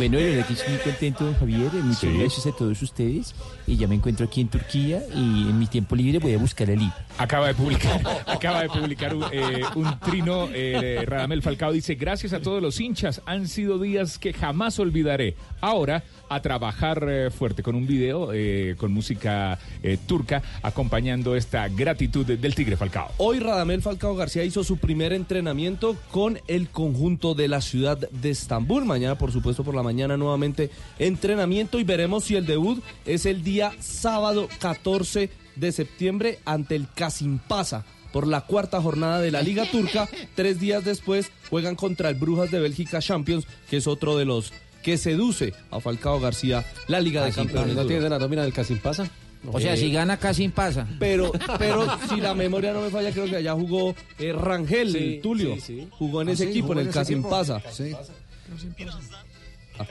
Bueno, verdad que estoy muy contento, Javier. Muchas Sí. gracias a todos ustedes. Y ya me encuentro aquí en Turquía y en mi tiempo libre voy a buscar a Lip. Acaba de publicar, [LAUGHS] acaba de publicar un, eh, un trino. eh, Radamel Falcao dice: Gracias a todos los hinchas, han sido días que jamás olvidaré. Ahora a trabajar eh, fuerte con un video eh, con música eh, turca acompañando esta gratitud de- del Tigre Falcao. Hoy Radamel Falcao García hizo su primer entrenamiento con el conjunto de la ciudad de Estambul. Mañana, por supuesto, por la mañana nuevamente entrenamiento y veremos si el debut es el día sábado 14 de septiembre ante el Kasimpasa por la cuarta jornada de la Liga Turca. [LAUGHS] Tres días después juegan contra el Brujas de Bélgica Champions, que es otro de los que seduce a Falcao García la Liga de Campeones. ¿No tienes la nómina del Casimpasa? O sea, si gana casi pasa. Pero, pero [LAUGHS] si la memoria no me falla, creo que allá jugó eh, Rangel, Sí, Tulio. sí, sí. Jugó en Ah, ese sí, equipo, en el equipo. Pasa.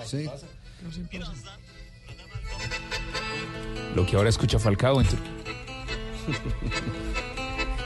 Sí. Lo que ahora escucha Falcao en Turquía.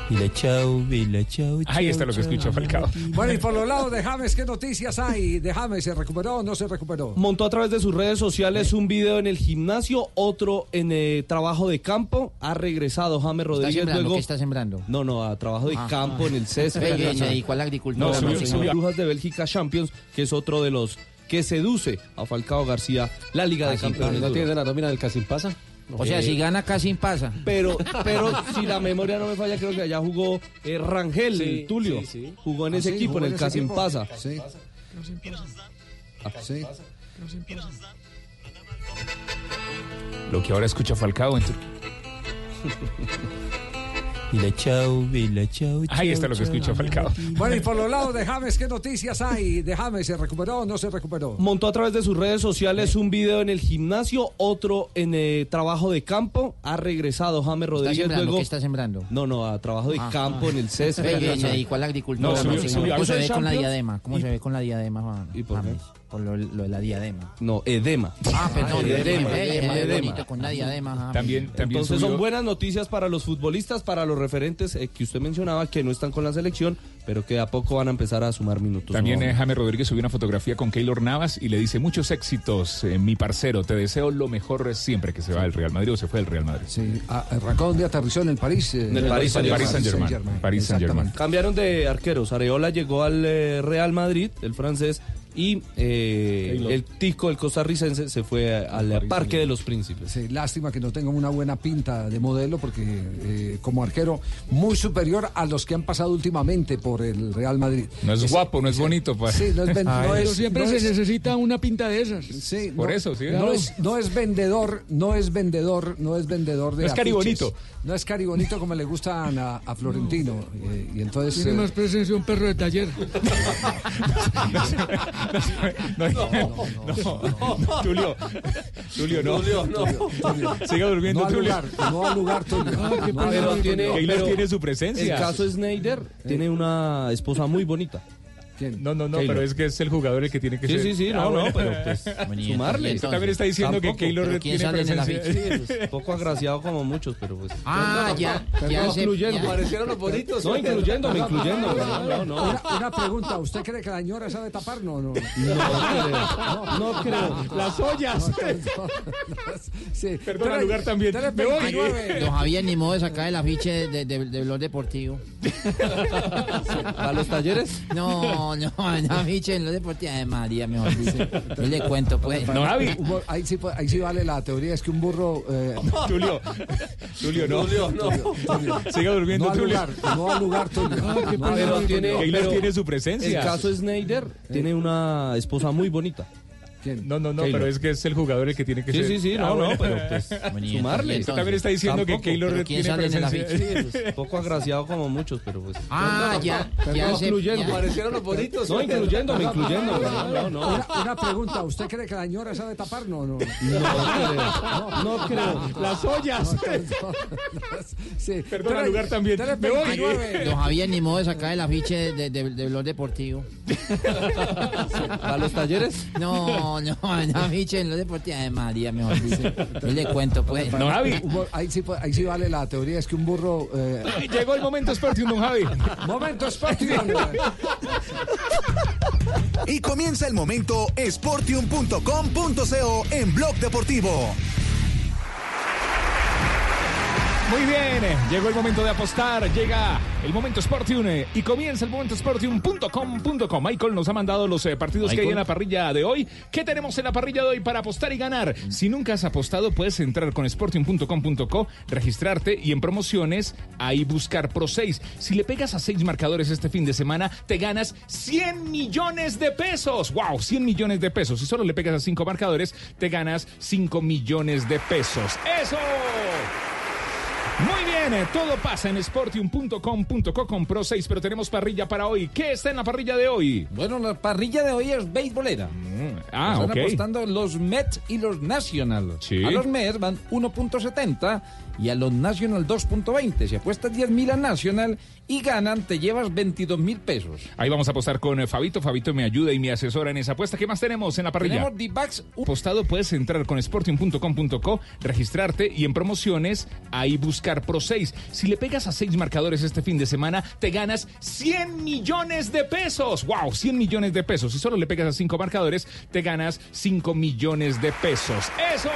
Vila chau, vila chau. Ahí está lo que escucha Falcao. Bueno, y por los lados de James, ¿qué noticias hay? ¿De James se recuperó o no se recuperó? Montó a través de sus redes sociales un video en el gimnasio, otro en eh, trabajo de campo. Ha regresado James ¿Está Rodríguez sembrando? luego. ¿Qué está sembrando? No, no, a trabajo de Ah, campo ah. en el césped. Oye, ¿se dedicó a la agricultura? No, No, subió Brujas de Bélgica Champions, que es otro de los que seduce a Falcao García la Liga de Campeones. ¿No tienes la nómina del Casimpasa? O sea, si gana casi pasa. Pero, [LAUGHS] pero si la memoria no me falla, creo que allá jugó eh, Rangel, Sí, Tulio. sí, sí. Jugó en Ah, ese sí, equipo, en el ese Casim equipo. Pasa. Sí. Sí. Lo que ahora escucha Falcao en Turquía. Y la chau, y la chau. Ahí está lo que escucha Falcao. Bueno, y por los lados de James, ¿qué noticias hay? De James, ¿se recuperó o no se recuperó? Montó a través de sus redes sociales un video en el gimnasio, otro en eh, trabajo de campo. Ha regresado James Rodríguez sembrando? luego. ¿Qué está sembrando? No, no, a trabajo de Ah, campo ah. en el césped. Oye, se dedicó a la agricultura. No, No, subió- subió- ¿Cómo se ve ¿Hizo con la diadema? ¿Cómo Y- se ve con la diadema, Juan? ¿Y por qué? Lo, lo de la diadema. No, edema. Ah, perdón, edema. edema, edema, edema. con la diadema. James. También, también Entonces subió- son buenas noticias para los futbolistas, para los referentes eh, que usted mencionaba que no están con la selección, pero que a poco van a empezar a sumar minutos. También eh, James Rodríguez subió una fotografía con Keylor Navas y le dice muchos éxitos, eh, mi parcero, te deseo lo mejor siempre que se va del Real Madrid o se fue del Real Madrid. Sí, ah, arrancó donde aterrizó en el París. eh, En el París Saint-Germain. París Saint-Germain. París Saint-Germain. Cambiaron de arqueros. Areola llegó al eh, Real Madrid, el francés, y eh, el tico, el costarricense, se fue al Parque de los Príncipes. Sí, lástima que no tenga una buena pinta de modelo porque eh, como arquero muy superior a los que han pasado últimamente por el Real Madrid. No es guapo, no es bonito. pues. Sí, no es, ven- no Pero es- siempre no se es- necesita una pinta de esas. Sí, Por no- eso, sí. No es, no es vendedor, no es vendedor, no es vendedor de No es caribonito. No es caribonito como le gustan a, a Florentino. eh, y entonces... Tiene eh, más presencia un perro de taller. [LAUGHS] No, no, no, Tulio, Tulio, no. Tulio, no. Siga durmiendo, no al Tulio. lugar, no al lugar, Tulio. Ah, qué No Pero tiene, Tulio. Keylor pero tiene su presencia. El caso Snyder tiene una esposa muy bonita. ¿Quién? No, no, no, Keylor. pero es que es el jugador el que tiene que Sí, ser. sí, sí, Ah, no, bueno. no, pero pues [LAUGHS] sumarle. entonces- Usted también está diciendo Tampoco, que Keylor pero ¿quién tiene sale en presencia. afiche? Sí, poco agraciado como muchos, pero pues. Ah, ya, ya se... incluyendo. ya- Parecieron los bonitos. No, incluyéndome, incluyéndome. [LAUGHS] No, no, no. Una, una pregunta, ¿usted cree que la señora sabe tapar? No, no. No, no creo. Las ollas. Sí. Perdona, Tres- lugar también. Me voy. Don Javier, ni modo de sacar el afiche de, de, de Blog Deportivo. [LAUGHS] ¿A los talleres? No, no, el afiche en Blog Deportivo de María, mejor dice. Yo le cuento, pues. No, Javi. Ahí sí, ahí sí vale la teoría, es que un burro... eh, Tulio, Tulio, no. Tulio, no. Siga durmiendo, no al Tulio. lugar, no al lugar, Tulio. Ah, No Pero tiene, pero tiene su el presencia. caso Snyder tiene una esposa muy bonita. ¿Quién? No, no, no, Keylor. pero es que es el jugador el que tiene que Sí, ser. sí, sí, Ah, no, no, bueno. pero pues y sumarle. Usted también está diciendo que Tampoco, Keylor pero ¿quién tiene sale en el presencia. Sí, pues, [LAUGHS] poco agraciado como muchos, pero pues. Ah, ya, ya No, se... incluyendo. ya- Parecieron los bonitos. No, incluyéndome, [LAUGHS] incluyéndome. No, no, no. Una, una pregunta, ¿usted cree que la señora sabe tapar? No, no. No creo. No creo. Las ollas. [LAUGHS] Sí. Perdona, Tres- lugar también. Me voy. Don Javier, ni modo de sacar el afiche de, de, de Blog Deportivo. ¿A los talleres? No, no, el afiche en Blog Deportivo de María, mejor dice. Yo le cuento, pues. No, Javi. Ahí sí, ahí sí vale la teoría, es que un burro... eh, [LAUGHS] Llegó el momento Sporting, don Javi. [LAUGHS] Momento Sporting. Y comienza el momento sportium.com.co en Blog Deportivo. Muy bien, eh, llegó el momento de apostar, llega el momento Sportium eh, y comienza el momento Sportium.com.com. Michael nos ha mandado los eh, partidos que hay en la parrilla de hoy. ¿Qué tenemos en la parrilla de hoy para apostar y ganar? Si nunca has apostado, puedes entrar con Sportium.com.co, registrarte y en promociones ahí buscar Pro 6. Si le pegas a seis marcadores este fin de semana, te ganas 100 millones de pesos. ¡Wow! 100 millones de pesos. Si solo le pegas a cinco marcadores, te ganas 5 millones de pesos. ¡Eso! Muy bien, eh, todo pasa en sportium.com.co con Pro 6, pero tenemos parrilla para hoy. ¿Qué está en la parrilla de hoy? Bueno, la parrilla de hoy es beisbolera. Ah, Están apostando los Mets y los National. Sí. A los Mets van 1.70 y a los National 2.20. Si apuestas 10 mil a National y ganan, te llevas 22 mil pesos. Ahí vamos a apostar con eh, Fabito. Fabito me ayuda y me asesora en esa apuesta. ¿Qué más tenemos en la parrilla? Tenemos D-Backs. Apostado puedes entrar con sportium.com.co, registrarte y en promociones ahí buscar Pro 6. Si le pegas a seis marcadores este fin de semana, te ganas 100 millones de pesos. ¡Wow! 100 millones de pesos. Si solo le pegas a cinco marcadores, te ganas 5 millones de pesos. ¡Eso!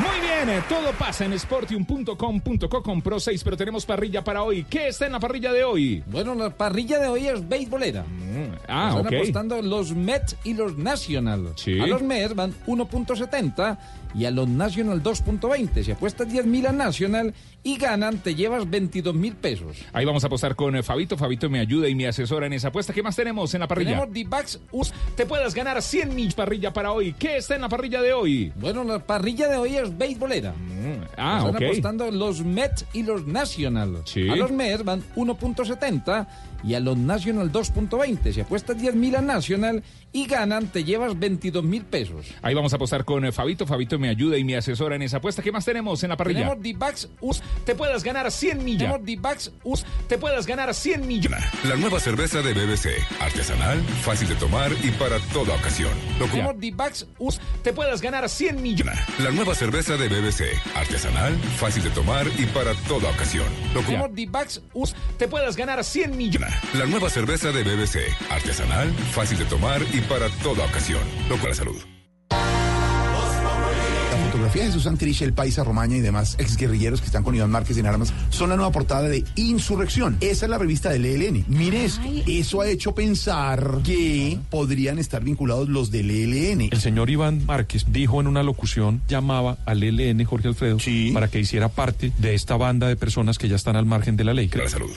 Muy bien, eh, todo pasa en sportium.com.co con Pro 6, pero tenemos parrilla para hoy. ¿Qué está en la parrilla de hoy? Bueno, la parrilla de hoy es beisbolera. Ah, Están ok. apostando los Mets y los National. Sí. A los Mets van 1.70 y a los National 2.20. Si apuestas 10 mil a National y ganan, te llevas 22 mil pesos. Ahí vamos a apostar con eh, Fabito. Fabito me ayuda y me asesora en esa apuesta. ¿Qué más tenemos en la parrilla? Tenemos D-Backs. Te puedes ganar 100 mil parrilla para hoy. ¿Qué está en la parrilla de hoy? Bueno, la parrilla de hoy es ligas beisboleras. ah, Están ok. apostando los Mets y los National. Sí. A los Mets van 1.70 y a los National 2.20. Si apuestas 10 mil a National y ganan, te llevas 22 mil pesos. Ahí vamos a apostar con eh, Fabito. Fabito me ayuda y me asesora en esa apuesta. ¿Qué más tenemos en la parrilla? Tenemos D-Backs, Te puedas ganar 100 millas. tenemos D-Backs, Te puedas ganar 100 millas. La nueva cerveza de BBC. Artesanal, fácil de tomar y para toda ocasión. Tenemos D-Backs, Te puedas ganar 100 millas. La nueva cerveza de BBC. Artesanal, fácil de tomar y para toda ocasión. Tenemos D-Backs, Te puedas ganar 100 millas. La nueva cerveza de BBC. Artesanal, fácil de tomar y para toda ocasión. Lo la salud. La fotografía de Susan Triche, el paisa Romaña y demás exguerrilleros que están con Iván Márquez en armas son la nueva portada de Insurrección. Esa es la revista del ELN. Mire eso. Eso ha hecho pensar que podrían estar vinculados los del ELN. El señor Iván Márquez dijo en una locución, llamaba al ELN Jorge Alfredo para que hiciera parte de esta banda de personas que ya están al margen de la ley. La salud.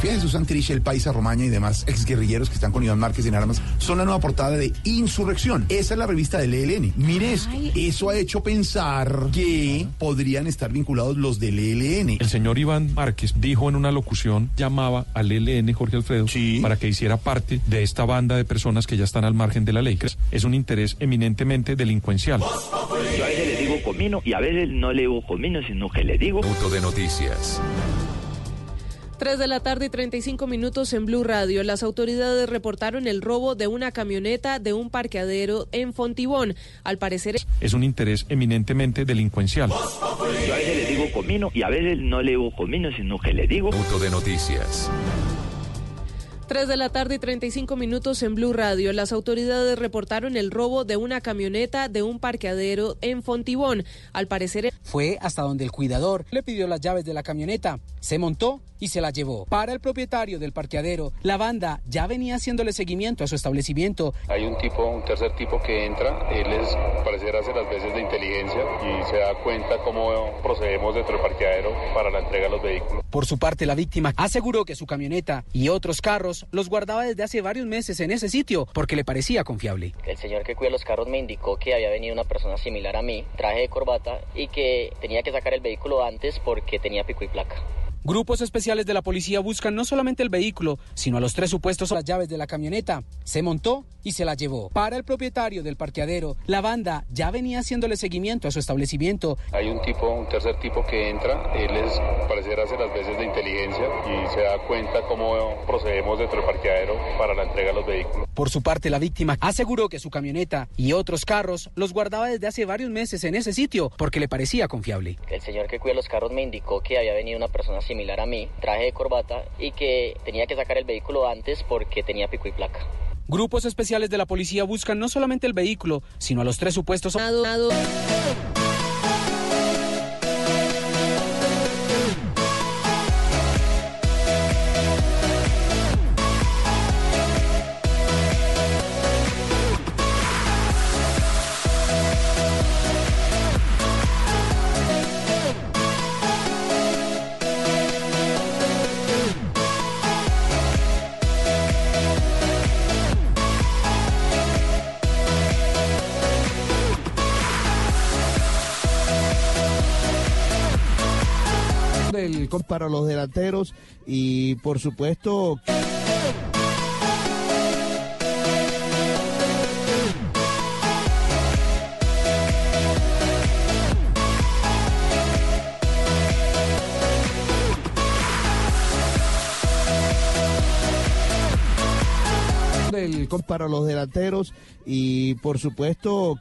La fotografía de Susan Triche, el paisa Romaña y demás exguerrilleros que están con Iván Márquez en armas son la nueva portada de Insurrección. Esa es la revista del ELN. Mire eso. Eso ha hecho pensar que podrían estar vinculados los del ELN. El señor Iván Márquez dijo en una locución, llamaba al ELN Jorge Alfredo para que hiciera parte de esta banda de personas que ya están al margen de la ley. Es un interés eminentemente delincuencial. Yo a veces le digo comino y a veces no le digo comino, sino que le digo. Punto de noticias. 3 de la tarde y 35 minutos en Blue Radio. Las autoridades reportaron el robo de una camioneta de un parqueadero en Fontibón. Al parecer. Es un interés eminentemente delincuencial. Yo a veces le digo comino y a veces no le digo comino, sino que le digo. Punto de noticias. 3 de la tarde y 35 minutos en Blue Radio. Las autoridades reportaron el robo de una camioneta de un parqueadero en Fontibón. Al parecer. Fue hasta donde el cuidador le pidió las llaves de la camioneta, se montó y se la llevó. Para el propietario del parqueadero, la banda ya venía haciéndole seguimiento a su establecimiento. Hay un tipo, un tercer tipo que entra, él es, parecer hace las veces de inteligencia y se da cuenta cómo procedemos dentro del parqueadero para la entrega de los vehículos. Por su parte, la víctima aseguró que su camioneta y otros carros los guardaba desde hace varios meses en ese sitio porque le parecía confiable. El señor que cuida los carros me indicó que había venido una persona similar a mí, traje de corbata y que tenía que sacar el vehículo antes porque tenía pico y placa. Grupos especiales de la policía buscan no solamente el vehículo, sino a los tres supuestos las llaves de la camioneta. Se montó y se la llevó. Para el propietario del parqueadero, la banda ya venía haciéndole seguimiento a su establecimiento. Hay un tipo, un tercer tipo que entra, él es, parecer hace las veces de inteligencia y se da cuenta cómo procedemos dentro del parqueadero para la entrega de los vehículos. Por su parte, la víctima aseguró que su camioneta y otros carros los guardaba desde hace varios meses en ese sitio porque le parecía confiable. El señor que cuida los carros me indicó que había venido una persona similar a mí, traje de corbata y que tenía que sacar el vehículo antes porque tenía pico y placa. Grupos especiales de la policía buscan no solamente el vehículo, sino a los tres supuestos. Del para los delanteros y por supuesto del para los delanteros y por supuesto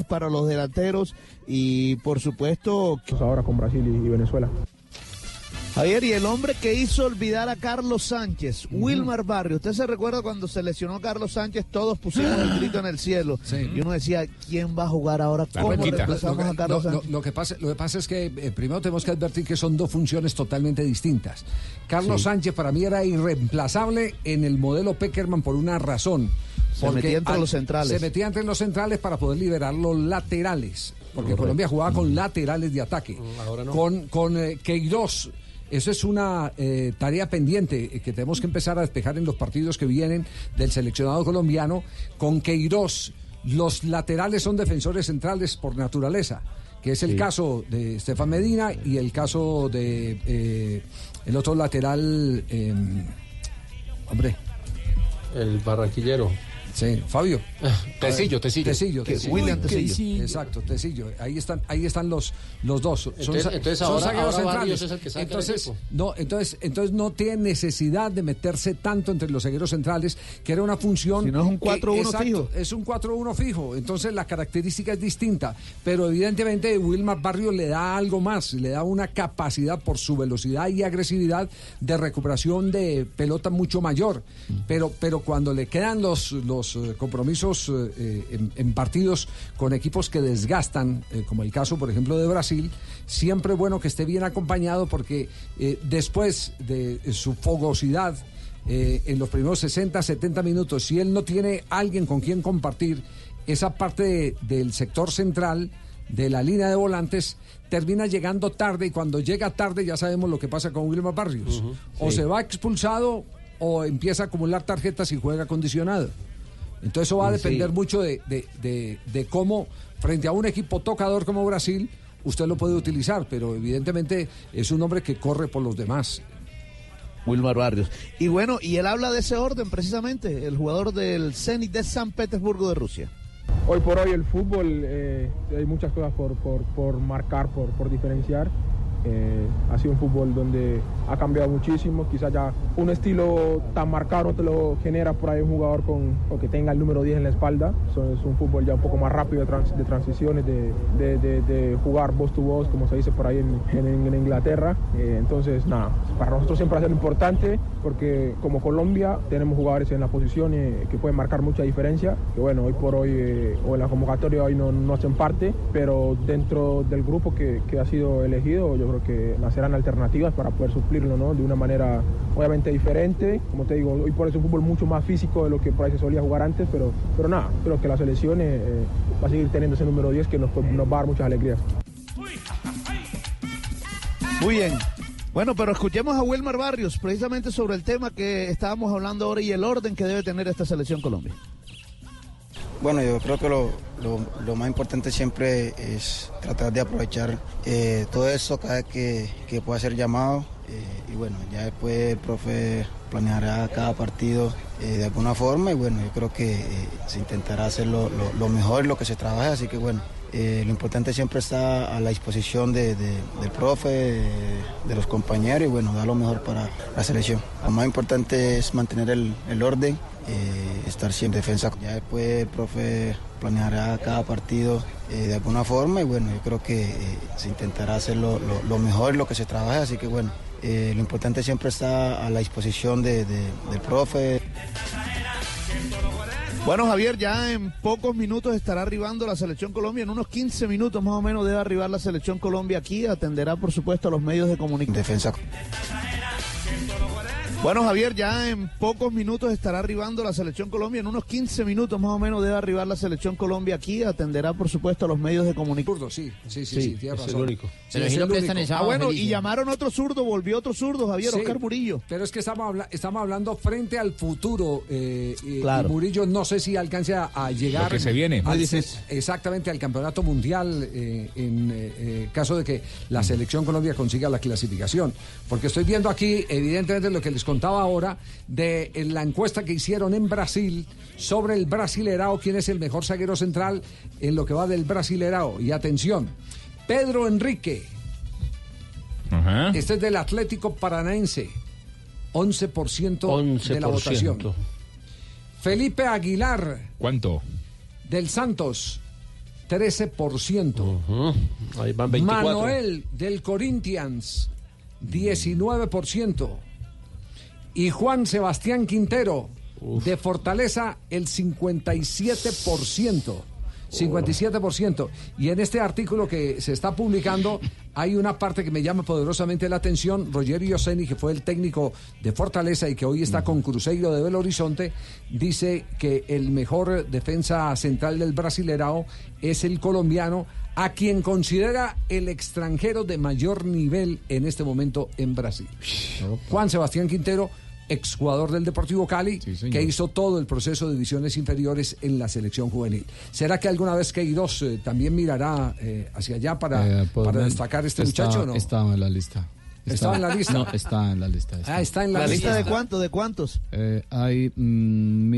para los delanteros y por supuesto ahora con Brasil y, y Venezuela. Javier, y el hombre que hizo olvidar a Carlos Sánchez, Wilmar Barrio. ¿Usted se recuerda cuando se lesionó Carlos Sánchez? Todos pusimos el grito en el cielo. Y uno decía, ¿quién va a jugar ahora? ¿Cómo reemplazamos Lo a que- Carlos lo- lo- Sánchez? lo que pasa, lo que pasa es que eh, primero tenemos que advertir que son dos funciones totalmente distintas. Carlos Sí. Sánchez para mí era irreemplazable en el modelo Peckerman por una razón. Se metía entre los centrales. Se metía entre los centrales para poder liberar los laterales. Porque Correcto. Colombia jugaba con laterales de ataque. ahora no. Con, con eh, Queiroz. Eso es una eh, tarea pendiente eh, que tenemos que empezar a despejar en los partidos que vienen del seleccionado colombiano. Con Queiroz, los laterales son defensores centrales por naturaleza, que es el Sí. caso de Estefan Medina y el caso de eh, el otro lateral, eh, hombre. El barranquillero. Sí, Fabio. [LAUGHS] Tecillo, Tecillo. Tecillo, Tecillo. William Tecillo. Exacto, Tecillo. Ahí están, ahí están los, los dos. Son, Entonces- entonces son ahora- ahora centrales. Es el que saca entonces, no, entonces, entonces no tiene necesidad de meterse tanto entre los zagueros centrales, que era una función. Si no es un que- 4-1 exacto, fijo. Es un 4-1 fijo. Entonces la característica es distinta. Pero evidentemente Wilmar Barrios le da algo más, le da una capacidad por su velocidad y agresividad de recuperación de pelota mucho mayor. Pero, pero cuando le quedan los, los eh, compromisos eh, en, en partidos con equipos que desgastan, eh, como el caso, por ejemplo, de Brasil, siempre es bueno que esté bien acompañado porque eh, después de eh, su fogosidad, eh, en los primeros 60, 70 minutos, si él no tiene alguien con quien compartir esa parte de- del sector central, de la línea de volantes, termina llegando tarde y cuando llega tarde ya sabemos lo que pasa con Wilmar Barrios. O sí. se va expulsado o empieza a acumular tarjetas y juega condicionado. Entonces eso va a Sí. depender mucho de, de- de- de cómo, frente a un equipo tocador como Brasil, usted lo puede utilizar, pero evidentemente es un hombre que corre por los demás. Wilmar Barrios. Y bueno, y él habla de ese orden precisamente, el jugador del Zenit de San Petersburgo de Rusia. Hoy por hoy el fútbol eh, hay muchas cosas por, por- por marcar, por, por diferenciar. Eh, ha sido un fútbol donde ha cambiado muchísimo. Quizás ya un estilo tan marcado no te lo genera por ahí un jugador con, o que tenga el número 10 en la espalda. Es un fútbol ya un poco más rápido de, trans- de transiciones, de, de- jugar voz to voz, como se dice por ahí en Inglaterra. Eh, entonces, nada, para nosotros siempre ha sido importante porque como Colombia tenemos jugadores en la posición eh, que pueden marcar mucha diferencia. Que bueno, hoy por hoy eh, o en la convocatoria hoy no, no hacen parte, pero dentro del grupo que, que ha sido elegido, yo creo que nacerán alternativas para poder suplirlo ¿no? de una manera obviamente diferente. Como te digo, hoy por hoy es un fútbol mucho más físico de lo que por ahí se solía jugar antes, pero, pero nada, creo que la selección eh, eh, va a seguir teniendo ese número 10 que nos, nos va a dar muchas alegrías. Muy bien. Bueno, pero escuchemos a Wilmar Barrios precisamente sobre el tema que estábamos hablando ahora y el orden que debe tener esta selección Colombia. Bueno, yo creo que lo, lo- más importante siempre es tratar de aprovechar eh, todo eso cada vez que, que pueda ser llamado. eh, y bueno, ya después el profe planeará cada partido eh, de alguna forma y bueno, yo creo que se intentará hacer lo mejor, lo que se trabaje, así que bueno, eh, lo importante siempre está a la disposición de- de- del profe, de, los compañeros y bueno, dar lo mejor para la selección. Lo más importante es mantener el, orden, eh, estar siempre en defensa. Ya después el profe planeará cada partido eh, de alguna forma y bueno, yo creo que eh, se intentará hacer lo, lo- lo mejor, lo que se trabaje, así que bueno, lo importante siempre está a la disposición de- de- del profe. Bueno, Javier, ya en pocos minutos estará arribando la selección Colombia. En unos 15 minutos más o menos debe arribar la selección Colombia aquí. Atenderá, por supuesto, a los medios de comunicación. Defensa. Bueno, Javier, ya en pocos minutos estará arribando la selección Colombia. En unos 15 minutos más o menos debe arribar la selección Colombia aquí. Atenderá, por supuesto, a los medios de comunicación. Sí, sí, sí, sí, tiene es razón. el único. Sí, es sí el único. el Ah, bueno, y llamaron otro zurdo, volvió otro zurdo, Javier, Sí, Oscar Murillo. Pero es que estamos, habla- estamos hablando frente al futuro. eh, Claro. y Murillo no sé si alcance a, a llegar. Lo que se viene. al- exactamente al campeonato mundial eh, en eh, eh, caso de que la selección Colombia consiga la clasificación. Porque estoy viendo aquí, evidentemente, lo que les contaba ahora de eh, la encuesta que hicieron en Brasil sobre el Brasilerao, quién es el mejor zaguero central en lo que va del Brasilerao. Y atención, Pedro Enrique. Este es del Atlético Paranaense. 11%, de la 11%. votación. Felipe Aguilar ¿Cuánto? del Santos, 13%. Ahí van 24. Manuel del Corinthians, 19%. Y Juan Sebastián Quintero de Fortaleza, el 57%. 57%. Y en este artículo que se está publicando hay una parte que me llama poderosamente la atención. Rogerio Seni, que fue el técnico de Fortaleza y que hoy está con Cruzeiro de Belo Horizonte, dice que el mejor defensa central del Brasilerao es el colombiano a quien considera el extranjero de mayor nivel en este momento en Brasil. Juan Sebastián Quintero, exjugador del Deportivo Cali, que hizo todo el proceso de divisiones inferiores en la selección juvenil. ¿Será que alguna vez Queiroz eh, también mirará eh, hacia allá para, Eh, pues, para destacar este está- muchacho o no? Estaba en la lista. ¿Estaba en la lista? No, está en la lista. Ah, está en la, ¿La lista de lista. cuántos? ¿De cuántos? Eh, hay mm,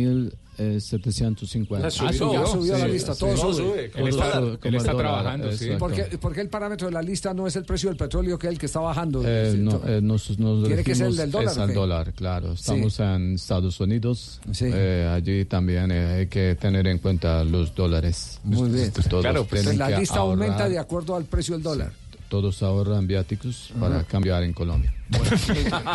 1750. Ah, subió, ya subió a la lista, todo Todo sube. Él está, él está trabajando, sí. Porque, porque el parámetro de la lista no es el precio del petróleo que es el que está bajando. Eh, no, eh, nos, nos Tiene que ser el del dólar, es dólar, claro. Estamos en Estados Unidos. Sí. Eh, allí también eh, hay que tener en cuenta los dólares. Muy bien. Todos Claro, pues, la lista aumenta de acuerdo al precio del dólar. Todos ahorran viáticos para cambiar en Colombia. [LAUGHS]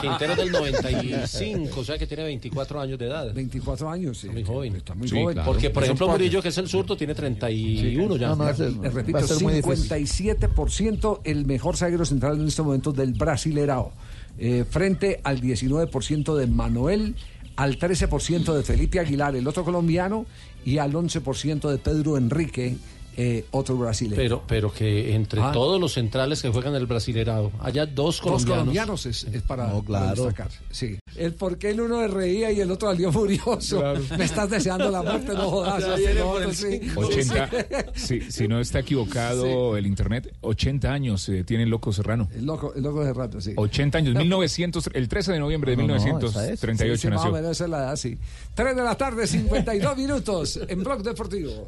Quintero es del [LAUGHS] 95, o sea que tiene 24 años de edad. 24 años, sí. Muy joven. Está muy Sí, joven. claro. Porque, por Es ejemplo. Murillo, que es el zurdo, tiene 31 ya. No, no, ese- Les repito, va a ser muy difícil. 57% el mejor zaguero central en este momento del Brasilerao, eh, frente al 19% de Manuel, al 13% de Felipe Aguilar, el otro colombiano, y al 11% de Pedro Enrique, eh, otro brasileño. Pero, pero que entre Ah. todos los centrales que juegan el Brasilerao, haya dos Dos colombianos. colombianos es, es para, No, para claro. destacar. Sí. El por qué el uno reía y el otro salió [LAUGHS] furioso. Me estás deseando la muerte, no jodas. No, sí. cinco. 80, si, si no está equivocado el internet, 80 años eh, tiene el Loco Serrano. El loco, el loco de rato, sí. 80 años, 1900, el 13 de noviembre de No, no, esa es. 1938 Sí, sí, más o nació. menos esa es la edad, sí. 3 de la tarde, 52 minutos en Blog Deportivo.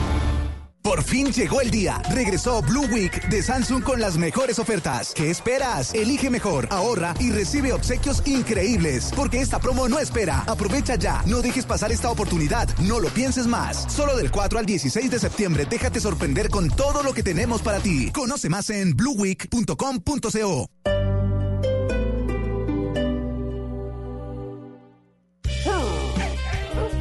Por fin llegó el día. Regresó Blue Week de Samsung con las mejores ofertas. ¿Qué esperas? Elige mejor, ahorra y recibe obsequios increíbles. Porque esta promo no espera. Aprovecha ya. No dejes pasar esta oportunidad. No lo pienses más. Solo del 4 al 16 de septiembre déjate sorprender con todo lo que tenemos para ti. Conoce más en blueweek.com.co.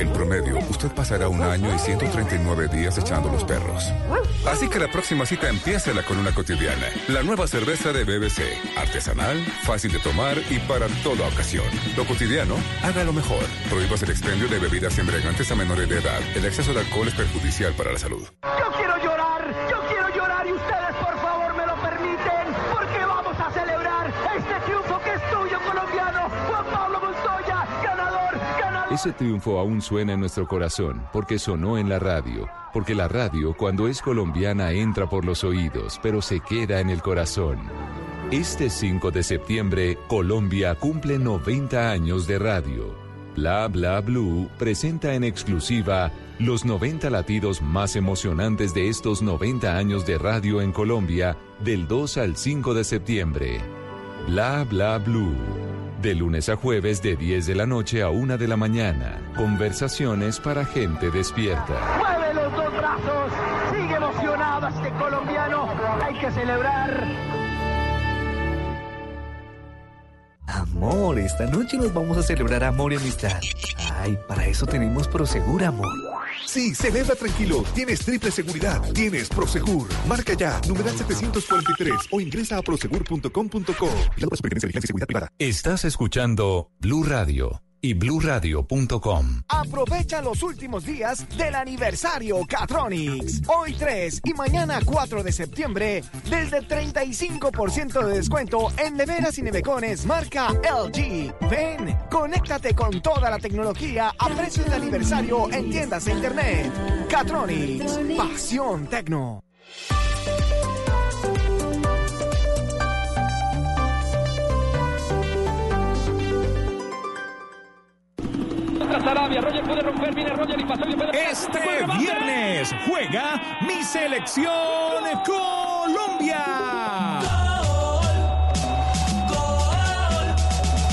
En promedio, usted pasará un año y 139 días echando los perros. Así que la próxima cita empiécela con una cotidiana. La nueva cerveza de BBC. Artesanal, fácil de tomar y para toda ocasión. Lo cotidiano, hágalo mejor. Prohíbas el expendio de bebidas embriagantes a menores de edad. El exceso de alcohol es perjudicial para la salud. Yo quiero llorar, Ese triunfo aún suena en nuestro corazón porque sonó en la radio. Porque la radio, cuando es colombiana, entra por los oídos, pero se queda en el corazón. Este 5 de septiembre, Colombia cumple 90 años de radio. Bla Bla Blue presenta en exclusiva los 90 latidos más emocionantes de estos 90 años de radio en Colombia del 2 al 5 de septiembre. Bla Bla Blue. De lunes a jueves de 10 de la noche a 1 de la mañana. Conversaciones para gente despierta. Mueve los dos brazos, sigue emocionado este colombiano, hay que celebrar. Amor, esta noche nos vamos a celebrar amor y amistad. Ay, para eso tenemos Prosegur, amor. Sí, celebra tranquilo. Tienes triple seguridad. Tienes Prosegur. Marca ya, numeral 743 o ingresa a prosegur.com.co. Y la Superintendencia de Vigilancia y Seguridad Privada. Estás escuchando Blue Radio y bluradio.com. Aprovecha los últimos días del aniversario Catronics. Hoy 3 y mañana 4 de septiembre, desde 35% de descuento en neveras y nevecones marca LG. Ven, conéctate con toda la tecnología a precios de aniversario en tiendas e internet. Catronics, pasión tecno. Colombia. Roger puede romper, viene Roger y pasó y puede Este viernes juega mi selección Colombia.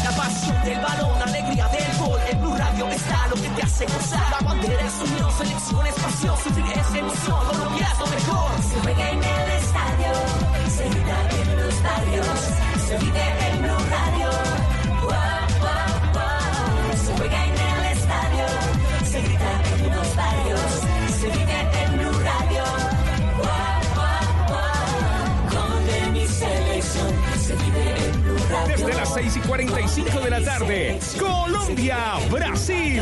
La pasión del balón, alegría del gol. En Blue Radio está lo que te hace gozar. La bandera es unión, selección es pasión. Sufrir es emoción, Colombia es lo mejor. Se juega en el estadio, se grita en los barrios, se vive en Blue Radio. 6 y 45 de la tarde, Colombia, Brasil.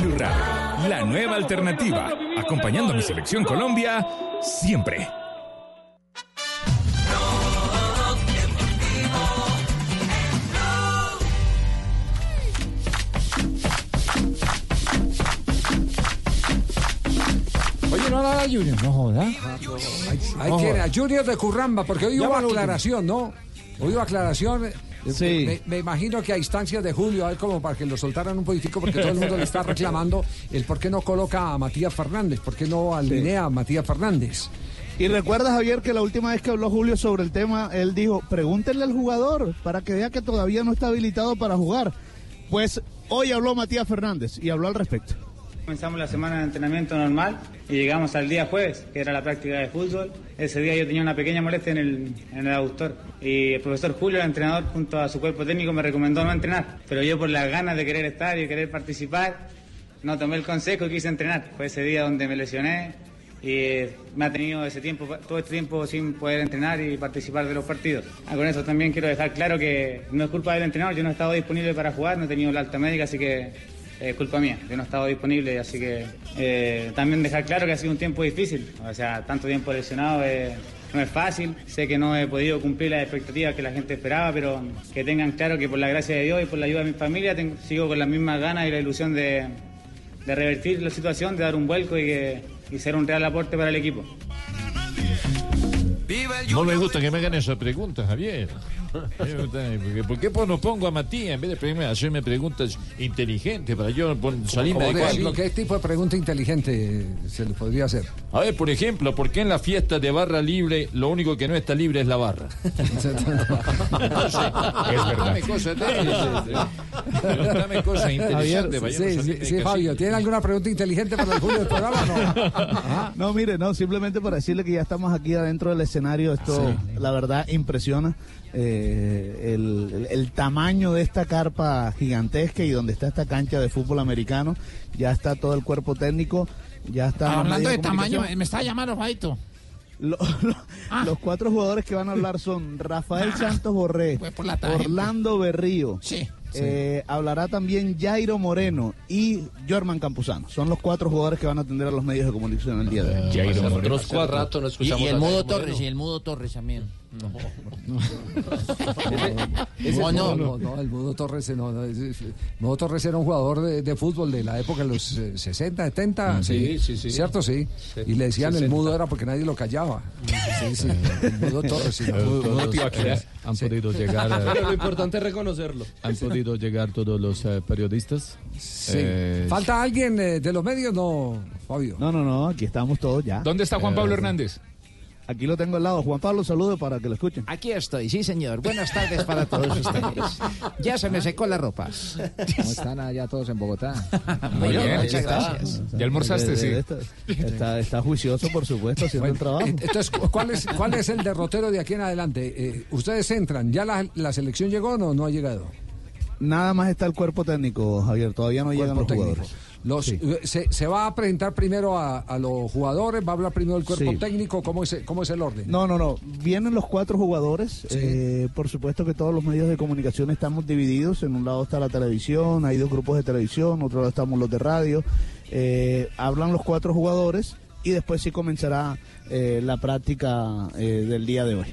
Blue Radio, la nueva alternativa. Acompañando a mi selección Colombia siempre. Oye, no la da Junior, no joda. Hay Ojo. que a Junior de Curramba, porque hoy hubo aclaración, ¿no? Hoy hubo aclaración. Sí. Me, me imagino que a instancias de Julio, a ver, como para que lo soltaran un poquitico, porque todo el mundo le está [LAUGHS] reclamando el por qué no coloca a Matías Fernández, por qué no alinea a Matías Fernández. Y recuerda, Javier, que la última vez que habló Julio sobre el tema, él dijo, pregúntenle al jugador para que vea que todavía no está habilitado para jugar. Pues hoy habló Matías Fernández y habló al respecto. Comenzamos la semana de entrenamiento normal y llegamos al día jueves, que era la práctica de fútbol. Ese día yo tenía una pequeña molestia en el, en el aductor y el profesor Julio, el entrenador, junto a su cuerpo técnico, me recomendó no entrenar. Pero yo por las ganas de querer estar y querer participar, no tomé el consejo y quise entrenar. Fue ese día donde me lesioné y eh, me ha tenido ese tiempo, todo este tiempo sin poder entrenar y participar de los partidos. Ah, con eso también quiero dejar claro que no es culpa del entrenador, yo no he estado disponible para jugar, no he tenido la alta médica, así que es culpa mía, yo no he estado disponible, así que eh, también dejar claro que ha sido un tiempo difícil, o sea, tanto tiempo lesionado eh, no es fácil, sé que no he podido cumplir las expectativas que la gente esperaba, pero que tengan claro que por la gracia de Dios y por la ayuda de mi familia sigo con las mismas ganas y la ilusión de, de revertir la situación, de dar un vuelco y, que, y ser un real aporte para el equipo. No me gusta que me hagan esa pregunta, Javier. Porque, ¿Por qué pues no pongo a Matías en vez de pedirme- hacerme preguntas inteligentes para yo salirme Por de ejemplo, aquí? ¿qué tipo de pregunta inteligente se le podría hacer? A ver, por ejemplo, ¿por qué en la fiesta de barra libre lo único que no está libre es la barra? Es verdad. Dame cosas cosas interesantes. no sí, sí, sí. Fabio, ¿tiene alguna pregunta inteligente para el Julio del programa no? [LAUGHS] No, mire, no, simplemente para decirle que ya estamos aquí adentro del escenario. Esto, la verdad, impresiona eh, el, el- el tamaño de esta carpa gigantesca y donde está esta cancha de fútbol americano. Ya está todo el cuerpo técnico. Ya está. Ah, Hablando de tamaño, me está llamando Faito. Lo- [LAUGHS] lo- Los cuatro jugadores que van a hablar son Rafael Santos Borré, por la tarjeta. Orlando Berrío. Sí. Eh, hablará también Jairo Moreno y Jorman Campuzano. Son los cuatro jugadores que van a atender a los medios de comunicación el día de hoy. Jairo Moreno. Nosotros Hace rato no Y, escuchamos y el Mudo Torres, Moreno. y el Mudo Torres también. No, no. no, no, el Mudo Torres, no, no, ese- Mudo Torres era un jugador de, de fútbol de la época de los eh, 60, 70. Sí, sí, sí. ¿Cierto? Sí. Y le decían el 60. mudo era porque nadie lo callaba. Sí, sí. [LAUGHS] El Mudo Torres, sí. Todos, eh, han podido [LAUGHS] llegar. eh, Pero lo importante es reconocerlo. han podido llegar todos los eh, periodistas. Sí. Eh, ¿Falta alguien eh, de los medios? No, Fabio. No, no, no, aquí estamos todos ya. ¿Dónde está Juan Pablo Hernández? Aquí lo tengo al lado. Juan Pablo, saludo para que lo escuchen. Aquí estoy, sí señor. Buenas tardes para todos [LAUGHS] ustedes. Ya se me secó la ropa. ¿Cómo están allá todos en Bogotá? [LAUGHS] Muy bien, muchas está. gracias. ¿Ya almorzaste? Sí. Está, está, está juicioso, por supuesto, haciendo el trabajo. Entonces, ¿cuál es, ¿cuál es el derrotero de aquí en adelante? Eh, ¿Ustedes entran? ¿Ya la, la selección llegó o no, no ha llegado? Nada más está el cuerpo técnico, Javier. Todavía no llegan los técnico. jugadores. Los, Sí. eh, se, se va a presentar primero a, a los jugadores? ¿Va a hablar primero el cuerpo Sí. técnico? ¿Cómo es, cómo es el orden? No, no, no. Vienen los cuatro jugadores. Eh, por supuesto que todos los medios de comunicación estamos divididos. En un lado está la televisión, hay dos grupos de televisión, otro lado estamos los de radio. Eh, hablan los cuatro jugadores y después sí comenzará eh, la práctica eh, del día de hoy.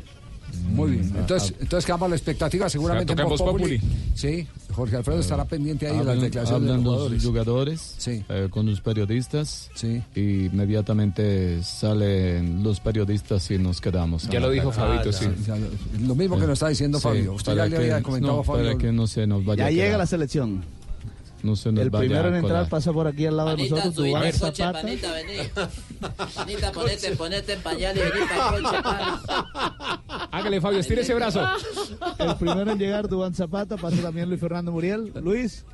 Muy bien. Entonces, entonces quedamos a la expectativa seguramente. En Voz Voz Populi. Sí, Jorge Alfredo estará pendiente ahí de las declaraciones de hablan los los jugadores. jugadores eh, con los periodistas y inmediatamente salen los periodistas y nos quedamos. Ya a lo dijo. Fabito, sí. Lo mismo que nos está diciendo Sí, Fabio. Usted ya le que- había comentado no, a Fabio. Para que no se nos vaya Ya a llega la selección. No se nos El vaya primero en entrar pasa por aquí al lado de nosotros, coche, Zapata. panita, vení. Panita, ponete, [LAUGHS] ponete en pañal y vení para el coche. Hágale, Fabio, estire ese brazo. [LAUGHS] El primero en llegar, Dubán Zapata, pasa también Luis Fernando Muriel. Luis,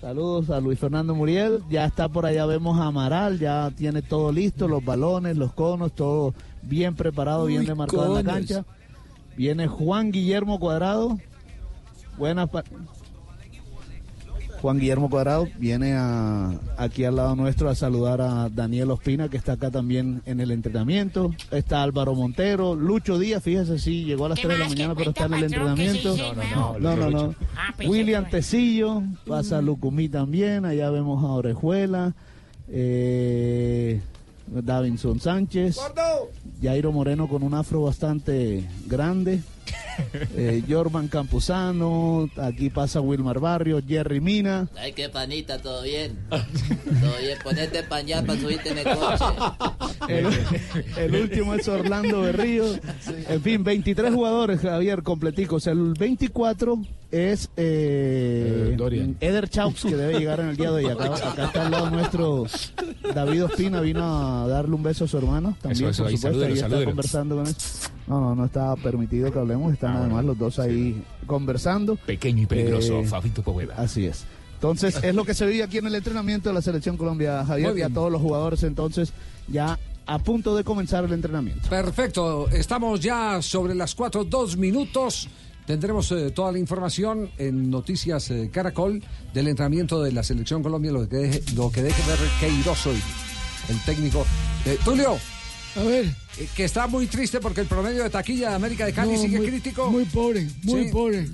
saludos a Luis Fernando Muriel. Ya está por allá, vemos a Amaral, ya tiene todo listo, los balones, los conos, todo bien preparado, bien demarcado en la cancha. Viene Juan Guillermo Cuadrado. Buenas Juan Guillermo Cuadrado viene a- aquí al lado nuestro a saludar a Daniel Ospina, que está acá también en el entrenamiento. Está Álvaro Montero, Lucho Díaz, fíjese, sí, llegó a las 3 de la mañana, pero está en el entrenamiento. No, No, no, no. William Tecillo, pasa Lucumí también, allá vemos a Orejuela, eh, Davinson Sánchez, Jairo Moreno con un afro bastante grande, eh, Jorman Campuzano, aquí pasa Wilmar Barrio, Jerry Mina. Ay, qué panita, todo bien. Todo bien, ponete en pañal para subirte en el coche. El, el último es Orlando Berrío. En fin, 23 jugadores, Javier, completicos. El 24 es eh, Eder Chaux, que debe llegar en el día de hoy. Acá, acá está al lado nuestro David Ospina, vino a darle un beso a su hermano. También, Eso, eso, por ahí, supuesto, ahí está conversando con él. No, no, no está permitido que hablemos. Están además los dos ahí conversando. Pequeño y peligroso, Eh, Fabito Poveda. Así es. Entonces, es lo que se vive aquí en el entrenamiento de la Selección Colombia, Javier, y a todos los jugadores, entonces, ya a punto de comenzar el entrenamiento. Perfecto, estamos ya sobre las 4, dos minutos. Tendremos eh, toda la información en Noticias eh, Caracol del entrenamiento de la Selección Colombia, lo que deje, lo que deje ver Queiroz hoy, el técnico. Eh, Tulio. A ver. que está muy triste porque el promedio de taquilla de América de Cali No, sigue muy- crítico. Muy pobre, muy Sí. pobre.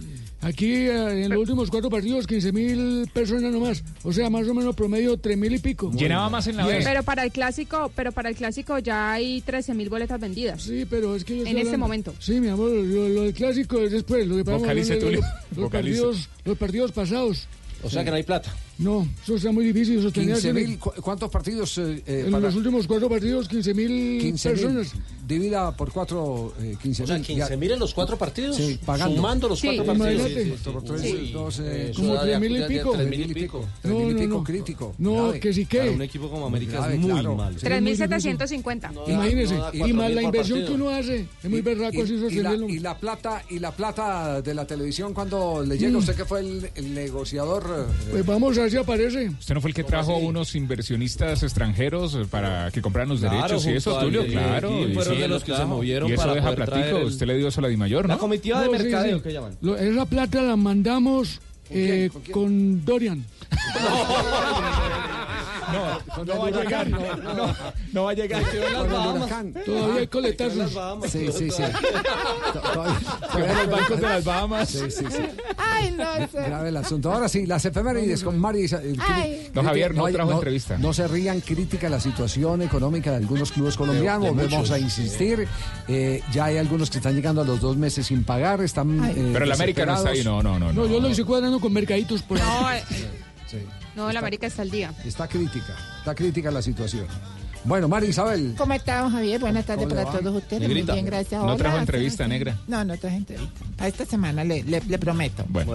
Aquí eh, en los últimos cuatro partidos, 15 mil personas nomás. O sea, más o menos promedio 3 mil y pico. Llenaba más en la B. Pero para el clásico, pero para el clásico ya hay 13 mil boletas vendidas. Sí, pero es que yo en este hablando- momento. Sí, mi amor, lo, lo del clásico es después. Lo que Tulio, los, los partidos, los partidos pasados. O sea que no hay plata. No, eso está muy difícil sostener. 15 Tiene- mil, ¿cu- ¿cuántos partidos? eh, eh, En para- los últimos cuatro partidos, 15 mil 15 mil. personas. Divida por cuatro, eh, 15 O sea, mil. 15 mil en los cuatro partidos. Sí, pagando. Sumando los Sí, cuatro partidos. imagínate. Sí, sí, sí. Por tres, Uy, doce, Como eso tres da mil y ya- ya pico. Tres mil y pico. Tres mil y No, no, pico no. crítico. No, grave. que sí que. Para un equipo como América Grave, es muy claro. malo. 3.750. Imagínese. y más la inversión que uno hace. Es muy berraco y- así y, la, sostenerlo. y la plata y la plata de la televisión cuando le llega Mm. usted que fue el, el negociador eh, Pues vamos a aparece. ¿Usted no fue el que trajo unos inversionistas extranjeros para que compraran los Claro, derechos y eso, Tulio? Claro. y fueron sí, de los que se movieron Y eso para deja platico. el- Usted le dio eso a la Dimayor, ¿no? La comitiva de No, sí, mercadeo sí. que llaman. Lo- esa plata la mandamos eh, con, Dorian. [LAUGHS] [LAUGHS] No, no va a llegar, no, no, no va a llegar. Todavía hay coletazos. Sí, sí, sí. Quedó en los bancos de las Bahamas. Sí, sí, sí. Ay, no sé. Grave el asunto. Ahora sí, las efemérides con Mari. eh. No, Javier, no hay- trajo entrevista. No se rían, crítica la situación económica de algunos clubes colombianos. Muchos. a insistir. Eh, ya hay algunos que están llegando a los dos meses sin pagar. Están. eh, Pero el América no está ahí, no, no, no. No, yo lo hice cuadrando con mercaditos por No, ahí. eh, no, el América está al día. Está crítica, está crítica la situación. Bueno, Mari Isabel. ¿Cómo está, don Javier? Buenas tardes ¿Cómo le para va? todos ustedes. Negrita, Muy bien, gracias. no Hola, trajo entrevista, sí, negra. No, no traje entrevista. Para esta semana, le, le, le prometo. Bueno.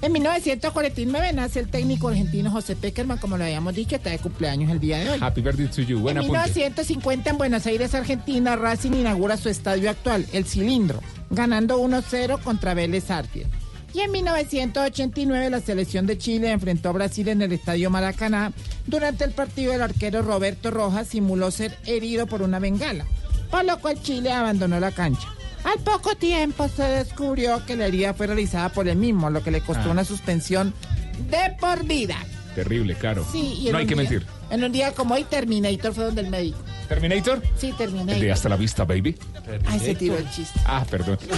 En 1949 nace el técnico argentino José Peckerman, como lo habíamos dicho, está de cumpleaños el día de hoy. Happy birthday to you. Buena en apunte. 1950 en Buenos Aires, Argentina, Racing inaugura su estadio actual, el Cilindro, ganando 1-0 contra Vélez Arfield. Y en 1989 la selección de Chile enfrentó a Brasil en el estadio Maracaná. Durante el partido el arquero Roberto Rojas simuló ser herido por una bengala, por lo cual Chile abandonó la cancha. Al poco tiempo se descubrió que la herida fue realizada por el mismo, lo que le costó Ah. una suspensión de por vida. Terrible, claro. Sí, no hay que mentir. En un día como hoy, Terminator fue donde el médico. ¿Terminator? Sí, El Terminator. de hasta la vista, baby. Ay, se tiró el chiste. Ah, perdón. [LAUGHS]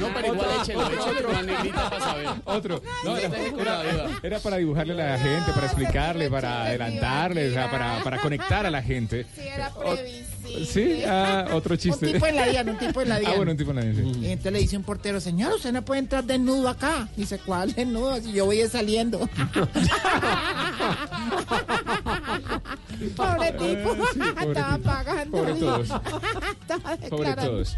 No, pero igual échelo, échelo la negrita para saber. Otro. No, era, era- era para dibujarle a la gente, para explicarle, para adelantarle, o sea, para, para conectar a la gente. Sí, era previsible. Sí, ah, otro chiste. Un tipo en la DIAN, un tipo en la DIAN. Ah, bueno, un tipo en la DIAN, sí. Y entonces le dice un portero, señor, usted no puede entrar desnudo acá. Dice, ¿cuál desnudo? Si yo voy saliendo. [LAUGHS] Pobre tipo, pobre [LAUGHS] estaba pagando. Pobre todos. [LAUGHS] Estaba Pobre todos.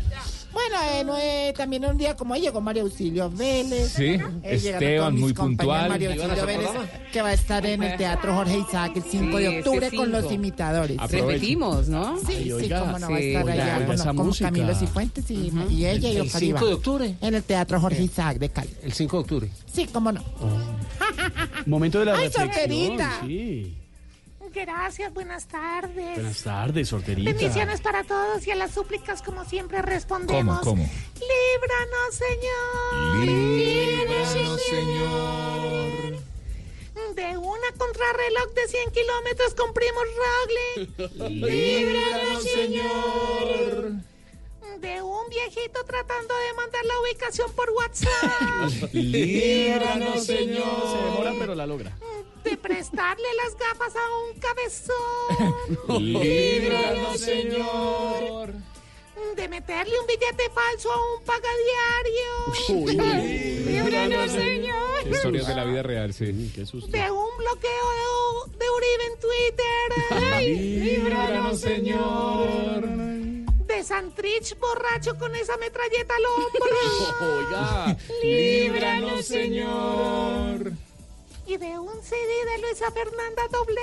Bueno, eh, no, eh, también un día como hoy llegó Mario Auxilio Vélez. Sí, Eh, llegaron Esteban, muy compañeros, puntual. Mario ¿Iban a Auxilio Vélez, programa? que va a estar en el Teatro Jorge Isaac el 5 Sí, de octubre ese con los 5. imitadores. Repetimos, ¿no? Sí, Ay, sí, oiga, cómo no va a sí, estar oiga, allá oiga, con, esa con. Camilo Cifuentes y, y ella y El Oscar 5 Iván. de octubre. En el Teatro Jorge Isaac de Cali. El 5 de octubre. Sí, cómo no. Momento de la Ay, reflexión. solterita. Sí. Gracias, buenas tardes. Buenas tardes, sorterita. Bendiciones para todos y a las súplicas como siempre respondemos. ¿Cómo, cómo? Líbranos, Señor. Líbranos, Señor. De una contrarreloj de 100 kilómetros con Primo Rogli. [LAUGHS] Líbranos, Señor. De un viejito tratando de mandar la ubicación por WhatsApp. [LAUGHS] Líbranos, Se Señor. demora, pero la logra. De prestarle las gafas a un cabezón. [LAUGHS] Líbranos, Señor. De meterle un billete falso a un pagadiario. [LAUGHS] Líbranos, Señor. Historias de la vida real, sí. De un bloqueo de, de Uribe en Twitter. [LAUGHS] Ay, Líbranos, Señor. De Santrich borracho con esa metralleta al hombro. Oiga. Líbranos, Señor. Y de un CD de Luisa Fernanda W.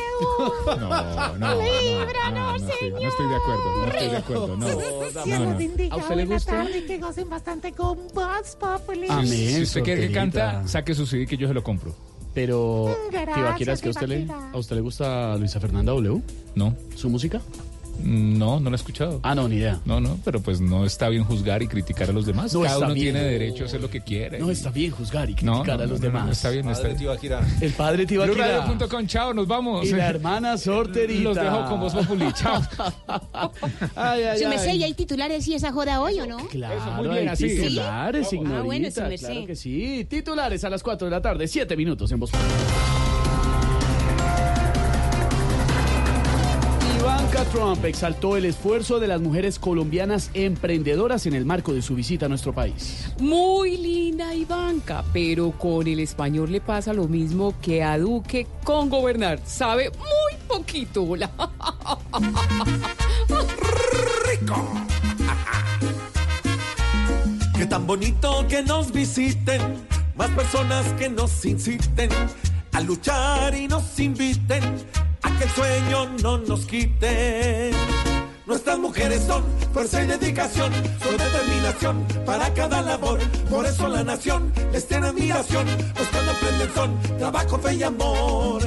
No, no, no, Líbranos, no, no, Señor. no estoy de acuerdo, no estoy de acuerdo, no. No, los no. bendiga. ¿A usted le Buena gusta? tarde y que gocen bastante con Voz Populi. Si usted quiere que canta, saque su CD que yo se lo compro. Pero, Gracias, Tibaquira, ¿es que a usted, le, a usted le gusta Luisa Fernanda W? No. ¿Su música? No, no lo he escuchado. Ah, no, ni idea. No, no, pero pues no está bien juzgar y criticar a los demás. No Cada está uno bien. tiene derecho a hacer lo que quiere. No está bien juzgar y No, criticar no, a los no, no, demás. no, está bien, está bien. El padre. BlueRadio.com, chao, nos vamos. Y la hermana sorterita. Los dejo con Voz Populi, chao. [LAUGHS] Ay, ay, Su merced, ay. ¿y hay titulares y esa joda hoy o no? Claro, muy bien, hay así. titulares, ¿Sí? ignorita, Ah, bueno, su merced. claro que sí. Titulares a las 4 de la tarde, 7 minutos en Voz Trump exaltó el esfuerzo de las mujeres colombianas emprendedoras en el marco de su visita a nuestro país. Muy linda Ivanka, pero con el español le pasa lo mismo que a Duque con gobernar. Sabe muy poquito. hola. [LAUGHS] Qué tan bonito que nos visiten, más personas que nos inciten a luchar y nos inviten a que el sueño no nos quiten. Nuestras mujeres son fuerza y dedicación, son determinación para cada labor. Por eso la nación les tiene admiración, pues cuando emprenden son trabajo, fe y amor.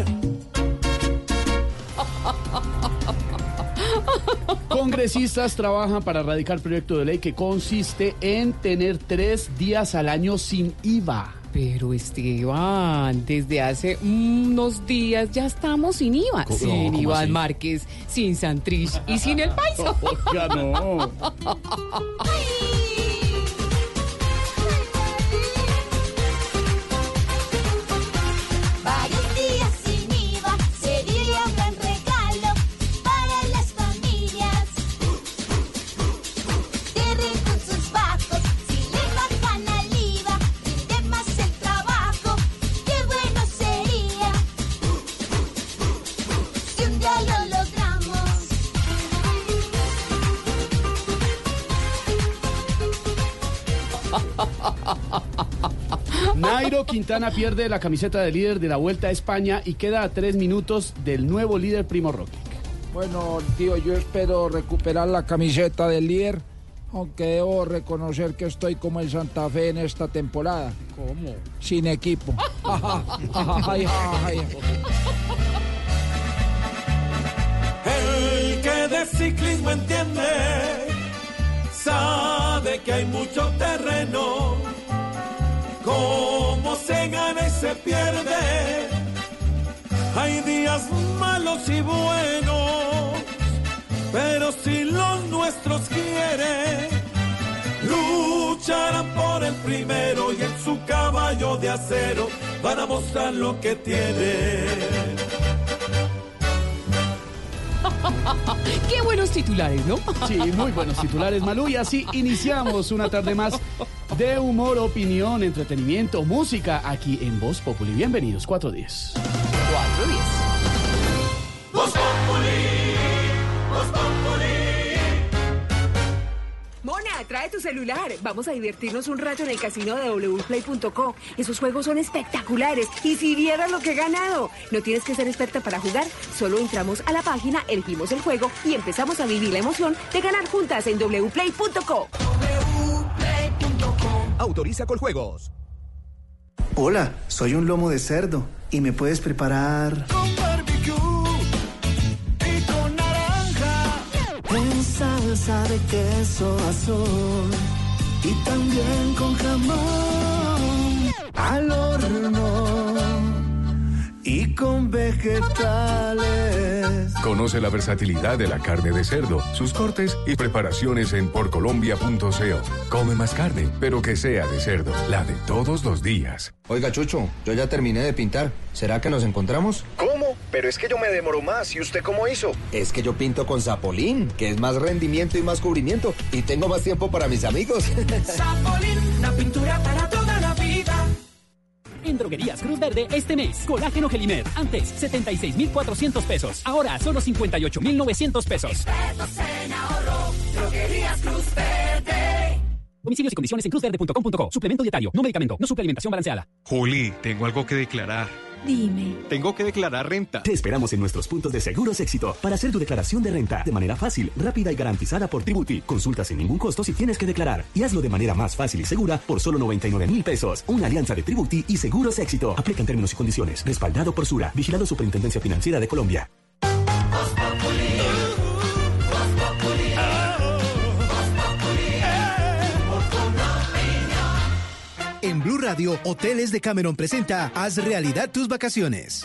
Congresistas trabajan para erradicar proyecto de ley que consiste en tener tres días al año sin IVA. Pero Esteban, desde hace unos días ya estamos sin IVA. ¿Cómo- sin Iván así? Márquez, sin Santrich y sin el [LAUGHS] paisa. Oiga, no. [LAUGHS] Nairo Quintana pierde la camiseta de líder de la Vuelta a España y queda a tres minutos del nuevo líder Primo Roglic. Bueno, tío, yo espero recuperar la camiseta del líder, aunque debo reconocer que estoy como el Santa Fe en esta temporada. ¿Cómo? Sin equipo. [LAUGHS] Ay, ay, ay. El que de ciclismo entiende sabe que hay mucho terreno. Cómo se gana y se pierde. Hay días malos y buenos, pero si los nuestros quieren, lucharán por el primero y en su caballo de acero van a mostrar lo que tienen. Qué buenos titulares, ¿no? Sí, muy buenos titulares, Malú. Y así iniciamos una tarde más de humor, opinión, entretenimiento, música aquí en Voz Populi. Bienvenidos, 410. 410. Voz Populi, Voz Populi. Mona, trae tu celular. Vamos a divertirnos un rato en el casino de wplay.co. Esos juegos son espectaculares. Y si vieras lo que he ganado. No tienes que ser experta para jugar. Solo entramos a la página, elegimos el juego y empezamos a vivir la emoción de ganar juntas en wplay.co. Autoriza con juegos. Hola, soy un lomo de cerdo y me puedes preparar Con barbecue y con naranja. en salsa de queso azul y también con jamón al horno con vegetales. Conoce la versatilidad de la carne de cerdo, sus cortes y preparaciones en porcolombia.co. Come más carne, pero que sea de cerdo, la de todos los días. Oiga, Chucho, yo ya terminé de pintar. ¿Será que nos encontramos? ¿Cómo? Pero es que yo me demoro más. ¿Y usted cómo hizo? Es que yo pinto con Zapolín, que es más rendimiento y más cubrimiento. Y tengo más tiempo para mis amigos. [LAUGHS] Zapolín, la pintura para vida. En Droguerías Cruz Verde este mes, colágeno Gelimer, antes 76,400 pesos, ahora solo 58,900 pesos. Expertos en ahorro, droguerías Cruz Verde. Domicilios y condiciones en cruzverde.com.co. Suplemento dietario, no medicamento, no suplementación balanceada. Juli, tengo algo que declarar. Dime. Tengo que declarar renta. Te esperamos en nuestros puntos de Seguros Éxito para hacer tu declaración de renta de manera fácil, rápida y garantizada por Tributi. Consulta sin ningún costo si tienes que declarar y hazlo de manera más fácil y segura por solo 99 mil pesos. Una alianza de Tributi y Seguros Éxito. Aplica en términos y condiciones. Respaldado por Sura. Vigilado Superintendencia Financiera de Colombia. En Blue Radio, Hoteles de Cameron presenta Haz realidad tus vacaciones.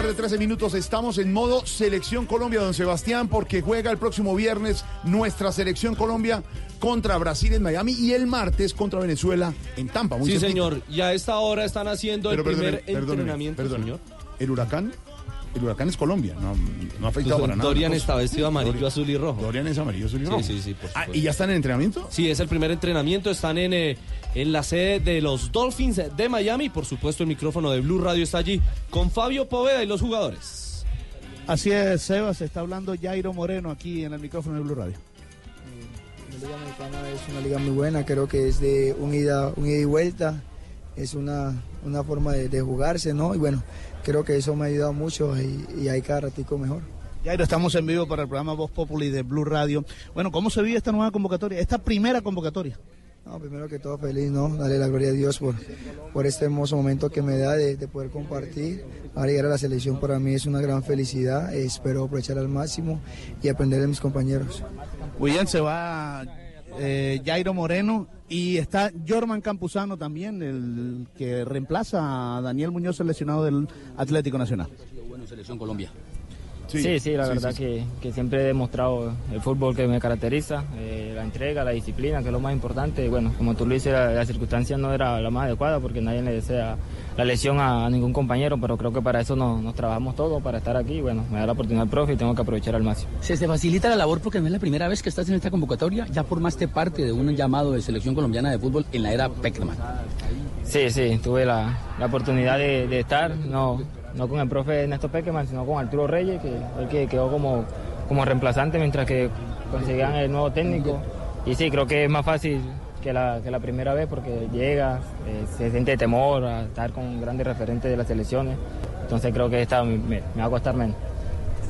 Tarde, 13 minutos. Estamos en modo Selección Colombia, don Sebastián, porque juega el próximo viernes nuestra Selección Colombia contra Brasil en Miami y el martes contra Venezuela en Tampa. muy Sí, cerquita. señor. Y a esta hora están haciendo Pero el primer perdóneme, perdóneme, entrenamiento, perdóneme. señor. El huracán, el huracán es Colombia, no, no ha afectado Entonces, para nada. Dorian está vestido amarillo, Dorian- azul y rojo. Dorian es amarillo, azul y Sí, rojo. sí, sí, por Ah, supuesto. ¿Y ya están en entrenamiento? Sí, es el primer entrenamiento. Están en, eh, en la sede de los Dolphins de Miami. Por supuesto, el micrófono de Blue Radio está allí con Fabio Poveda y los jugadores. Así es, Sebas, se está hablando Jairo Moreno aquí en el micrófono de Blue Radio. La Liga Mexicana es una liga muy buena, creo que es de un ida, un ida y vuelta, es una, una forma de, de jugarse, ¿no? Y bueno, creo que eso me ha ayudado mucho y, y hay cada ratico mejor. Jairo, estamos en vivo para el programa Voz Populi de Blue Radio. Bueno, ¿cómo se vive esta nueva convocatoria, esta primera convocatoria? No, primero que todo feliz, ¿no? Darle la gloria a Dios por, por este hermoso momento que me da de, de poder compartir. Ahora llegar a la selección para mí es una gran felicidad, espero aprovechar al máximo y aprender de mis compañeros. Bien, se va eh, Jairo Moreno y está Jorman Campuzano también, el que reemplaza a Daniel Muñoz, seleccionado del Atlético Nacional. Bueno, Selección Colombia. Sí, sí, la sí, verdad sí. Que, que siempre he demostrado el fútbol que me caracteriza, eh, la entrega, la disciplina, que es lo más importante. Y bueno, como tú lo dices, la, la circunstancia no era la más adecuada porque nadie le desea la lesión a, a ningún compañero, pero creo que para eso nos, nos trabajamos todos, para estar aquí. Bueno, me da la oportunidad el profe y tengo que aprovechar al máximo. Se te facilita la labor porque no es la primera vez que estás en esta convocatoria. Ya formaste parte de un llamado de selección colombiana de fútbol en la era Peckerman. Sí, sí, tuve la, la oportunidad de, de estar, no, no con el profe Néstor Pequeman, sino con Arturo Reyes, que el que quedó como, como reemplazante mientras que conseguían el nuevo técnico. Y sí, creo que es más fácil que la, que la primera vez porque llega, eh, se siente temor a estar con grandes referentes de las selecciones. Entonces creo que esta me, me- me va a costar menos.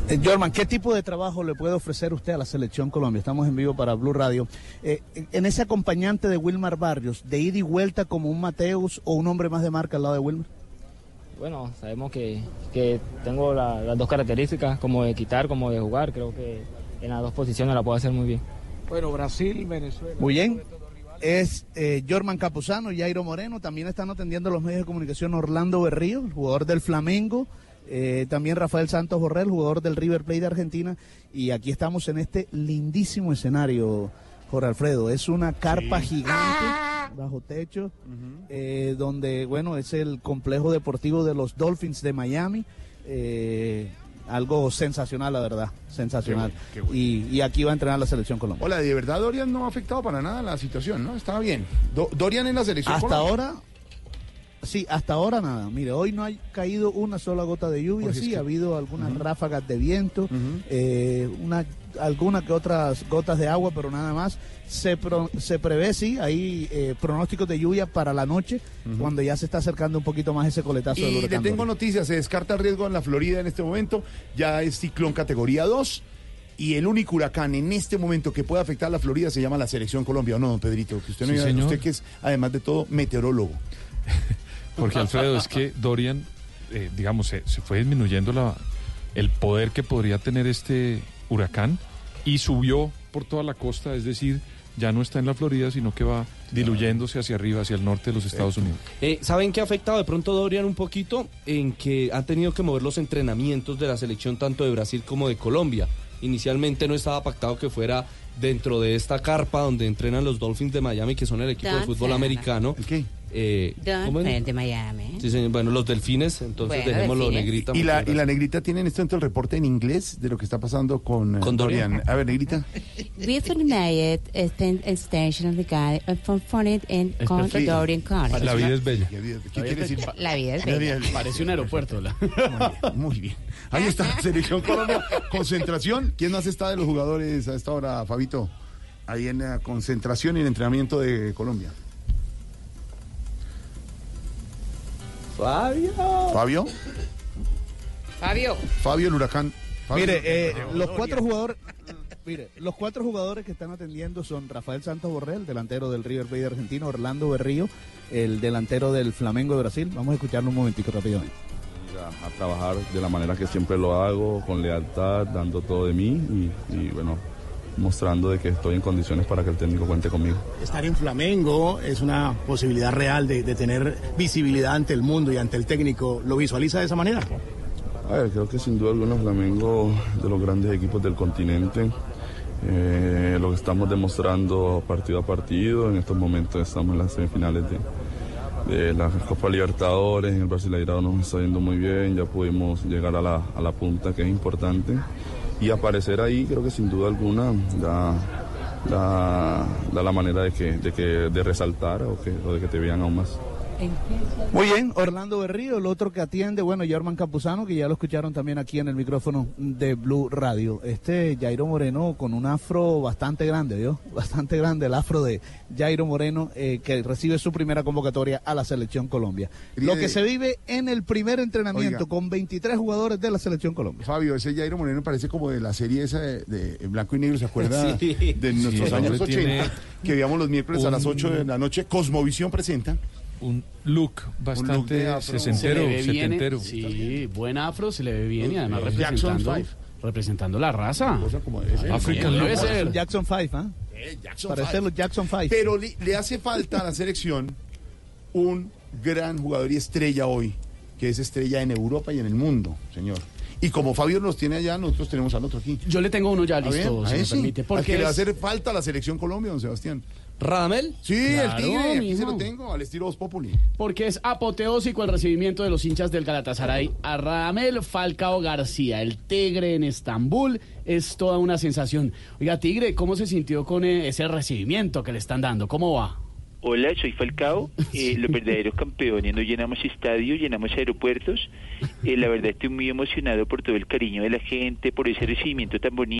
Eh, Jorman, ¿qué tipo de trabajo le puede ofrecer usted a la Selección Colombia? Estamos en vivo para Blue Radio. Eh, en ese acompañante de Wilmar Barrios, de ida y vuelta como un Mateus o un hombre más de marca al lado de Wilmar. Bueno, sabemos que, que tengo la- las dos características, como de quitar, como de jugar. Creo que en las dos posiciones la puedo hacer muy bien. Bueno, Brasil, Venezuela. Muy bien. Es eh, Jorman Capuzano, Jairo Moreno. También están atendiendo los medios de comunicación Orlando Berrío, el jugador del Flamengo. eh, también Rafael Santos Borrell, jugador del River Plate de Argentina. Y aquí estamos en este lindísimo escenario, Jorge Alfredo. Es una carpa gigante bajo techo, eh, donde, bueno, es el complejo deportivo de los Dolphins de Miami. Eh, algo sensacional, la verdad, sensacional. Qué bueno, qué Y, y aquí va a entrenar la selección Colombia. Hola, de verdad Dorian no ha afectado para nada la situación, ¿no? Estaba bien. Do- Dorian en la selección. Hasta Colombia. ahora, sí, hasta ahora nada. Mire, hoy no ha caído una sola gota de lluvia, es sí, que- ha habido algunas ráfagas de viento, eh, una, alguna que otras gotas de agua, pero nada más. Se, pro- se prevé, sí, hay eh, pronósticos de lluvia para la noche, cuando ya se está acercando un poquito más ese coletazo del Y le huracán. tengo noticias, se descarta el riesgo en la Florida en este momento, ya es ciclón categoría 2 y el único huracán en este momento que puede afectar a la Florida se llama la Selección Colombia, ¿o no, don Pedrito? Que usted no Sí, diga- usted que es además de todo meteorólogo. [LAUGHS] Porque Alfredo, es que Dorian, eh, digamos, se, se fue disminuyendo la, el poder que podría tener este huracán y subió por toda la costa, es decir, ya no está en la Florida, sino que va diluyéndose hacia arriba, hacia el norte de los Estados Unidos. Eh, ¿Saben qué ha afectado de pronto Dorian un poquito? En que han tenido que mover los entrenamientos de la selección tanto de Brasil como de Colombia. Inicialmente no estaba pactado que fuera dentro de esta carpa donde entrenan los Dolphins de Miami, que son el equipo de fútbol americano. qué? Eh, de Miami. Sí, señor. Bueno, los delfines, entonces Bueno, dejémoslo delfines. negrita. Y la, y la negrita tiene en este momento el reporte en inglés de lo que está pasando con, eh, Con Dorian. A ver, negrita. [LAUGHS] We made extension of the guy from Funny and con. Dorian College. La vida es bella. ¿Qué quiere decir? La vida es La bella. Parece un aeropuerto. la- Muy bien. Ahí está la selección Colombia. Concentración. ¿Quién más está de los jugadores a esta hora, Fabito? Ahí en la concentración y el entrenamiento de Colombia. Fabio. Fabio. Fabio. Fabio el huracán. Fabio. Mire, eh, los cuatro jugadores, mire, los cuatro jugadores que están atendiendo son Rafael Santos Borrell, delantero del River Plate de Argentina, Orlando Berrío, el delantero del Flamengo de Brasil. Vamos a escucharlo un momentico rápidamente. a, a trabajar de la manera que siempre lo hago, con lealtad, dando todo de mí y, y, bueno, mostrando de que estoy en condiciones para que el técnico cuente conmigo. Estar en Flamengo es una posibilidad real de, de tener visibilidad ante el mundo y ante el técnico. ¿Lo visualiza de esa manera? A ver, creo que sin duda alguna Flamengo de los grandes equipos del continente. Eh, lo que estamos demostrando partido a partido. En estos momentos estamos en las semifinales de, de la Copa Libertadores. En el Brasileirado nos está yendo muy bien. Ya pudimos llegar a la, a la punta, que es importante. Y aparecer ahí, creo que sin duda alguna da, da, da la manera de, que, de, que, de resaltar o, que, o de que te vean aún más. Muy bien, Orlando Berrío, el otro que atiende, bueno, Germán Campuzano, que ya lo escucharon también aquí en el micrófono de Blue Radio. Este Jairo Moreno con un afro bastante grande, ¿vio? [LAUGHS] Bastante grande el afro de Jairo Moreno, eh, que recibe su primera convocatoria a la Selección Colombia. Lo que se vive en el primer entrenamiento Oiga. con 23 jugadores de la Selección Colombia. Fabio, ese Jairo Moreno parece como de la serie esa de, de blanco y negro, ¿se acuerda? [LAUGHS] Sí. De nuestros Sí, años hombre, 80, tiene que veíamos los miércoles a las 8 de la noche. Cosmovisión presenta. Un look bastante de afro. sesentero, se le ve bien, setentero. Sí, buen afro, se le ve bien y además Jackson representando, Five. representando la raza. como debe ser. African Debe look. ser. Jackson 5, ¿ah? Eh, Jackson los Jackson 5. Pero le, le hace falta a la selección un gran jugador y estrella hoy, que es estrella en Europa y en el mundo, señor. Y como Fabio nos tiene allá, nosotros tenemos al otro aquí. Yo le tengo uno ya listo, a si me permite. al Porque que le va a hacer falta a la selección Colombia, don Sebastián. ¿Radamel? Sí, el tigre, aquí se lo tengo, al estilo Voz Populi. Porque es apoteósico el recibimiento de los hinchas del Galatasaray a Radamel Falcao García, el Tigre en Estambul. Es toda una sensación. Oiga, Tigre, ¿cómo se sintió con eh, ese recibimiento que le están dando? ¿Cómo va? Hola, soy Falcao. [LAUGHS] Eh, los verdaderos campeones. No llenamos estadios, llenamos aeropuertos. Eh, la verdad estoy muy emocionado por todo el cariño de la gente, por ese recibimiento tan bonito.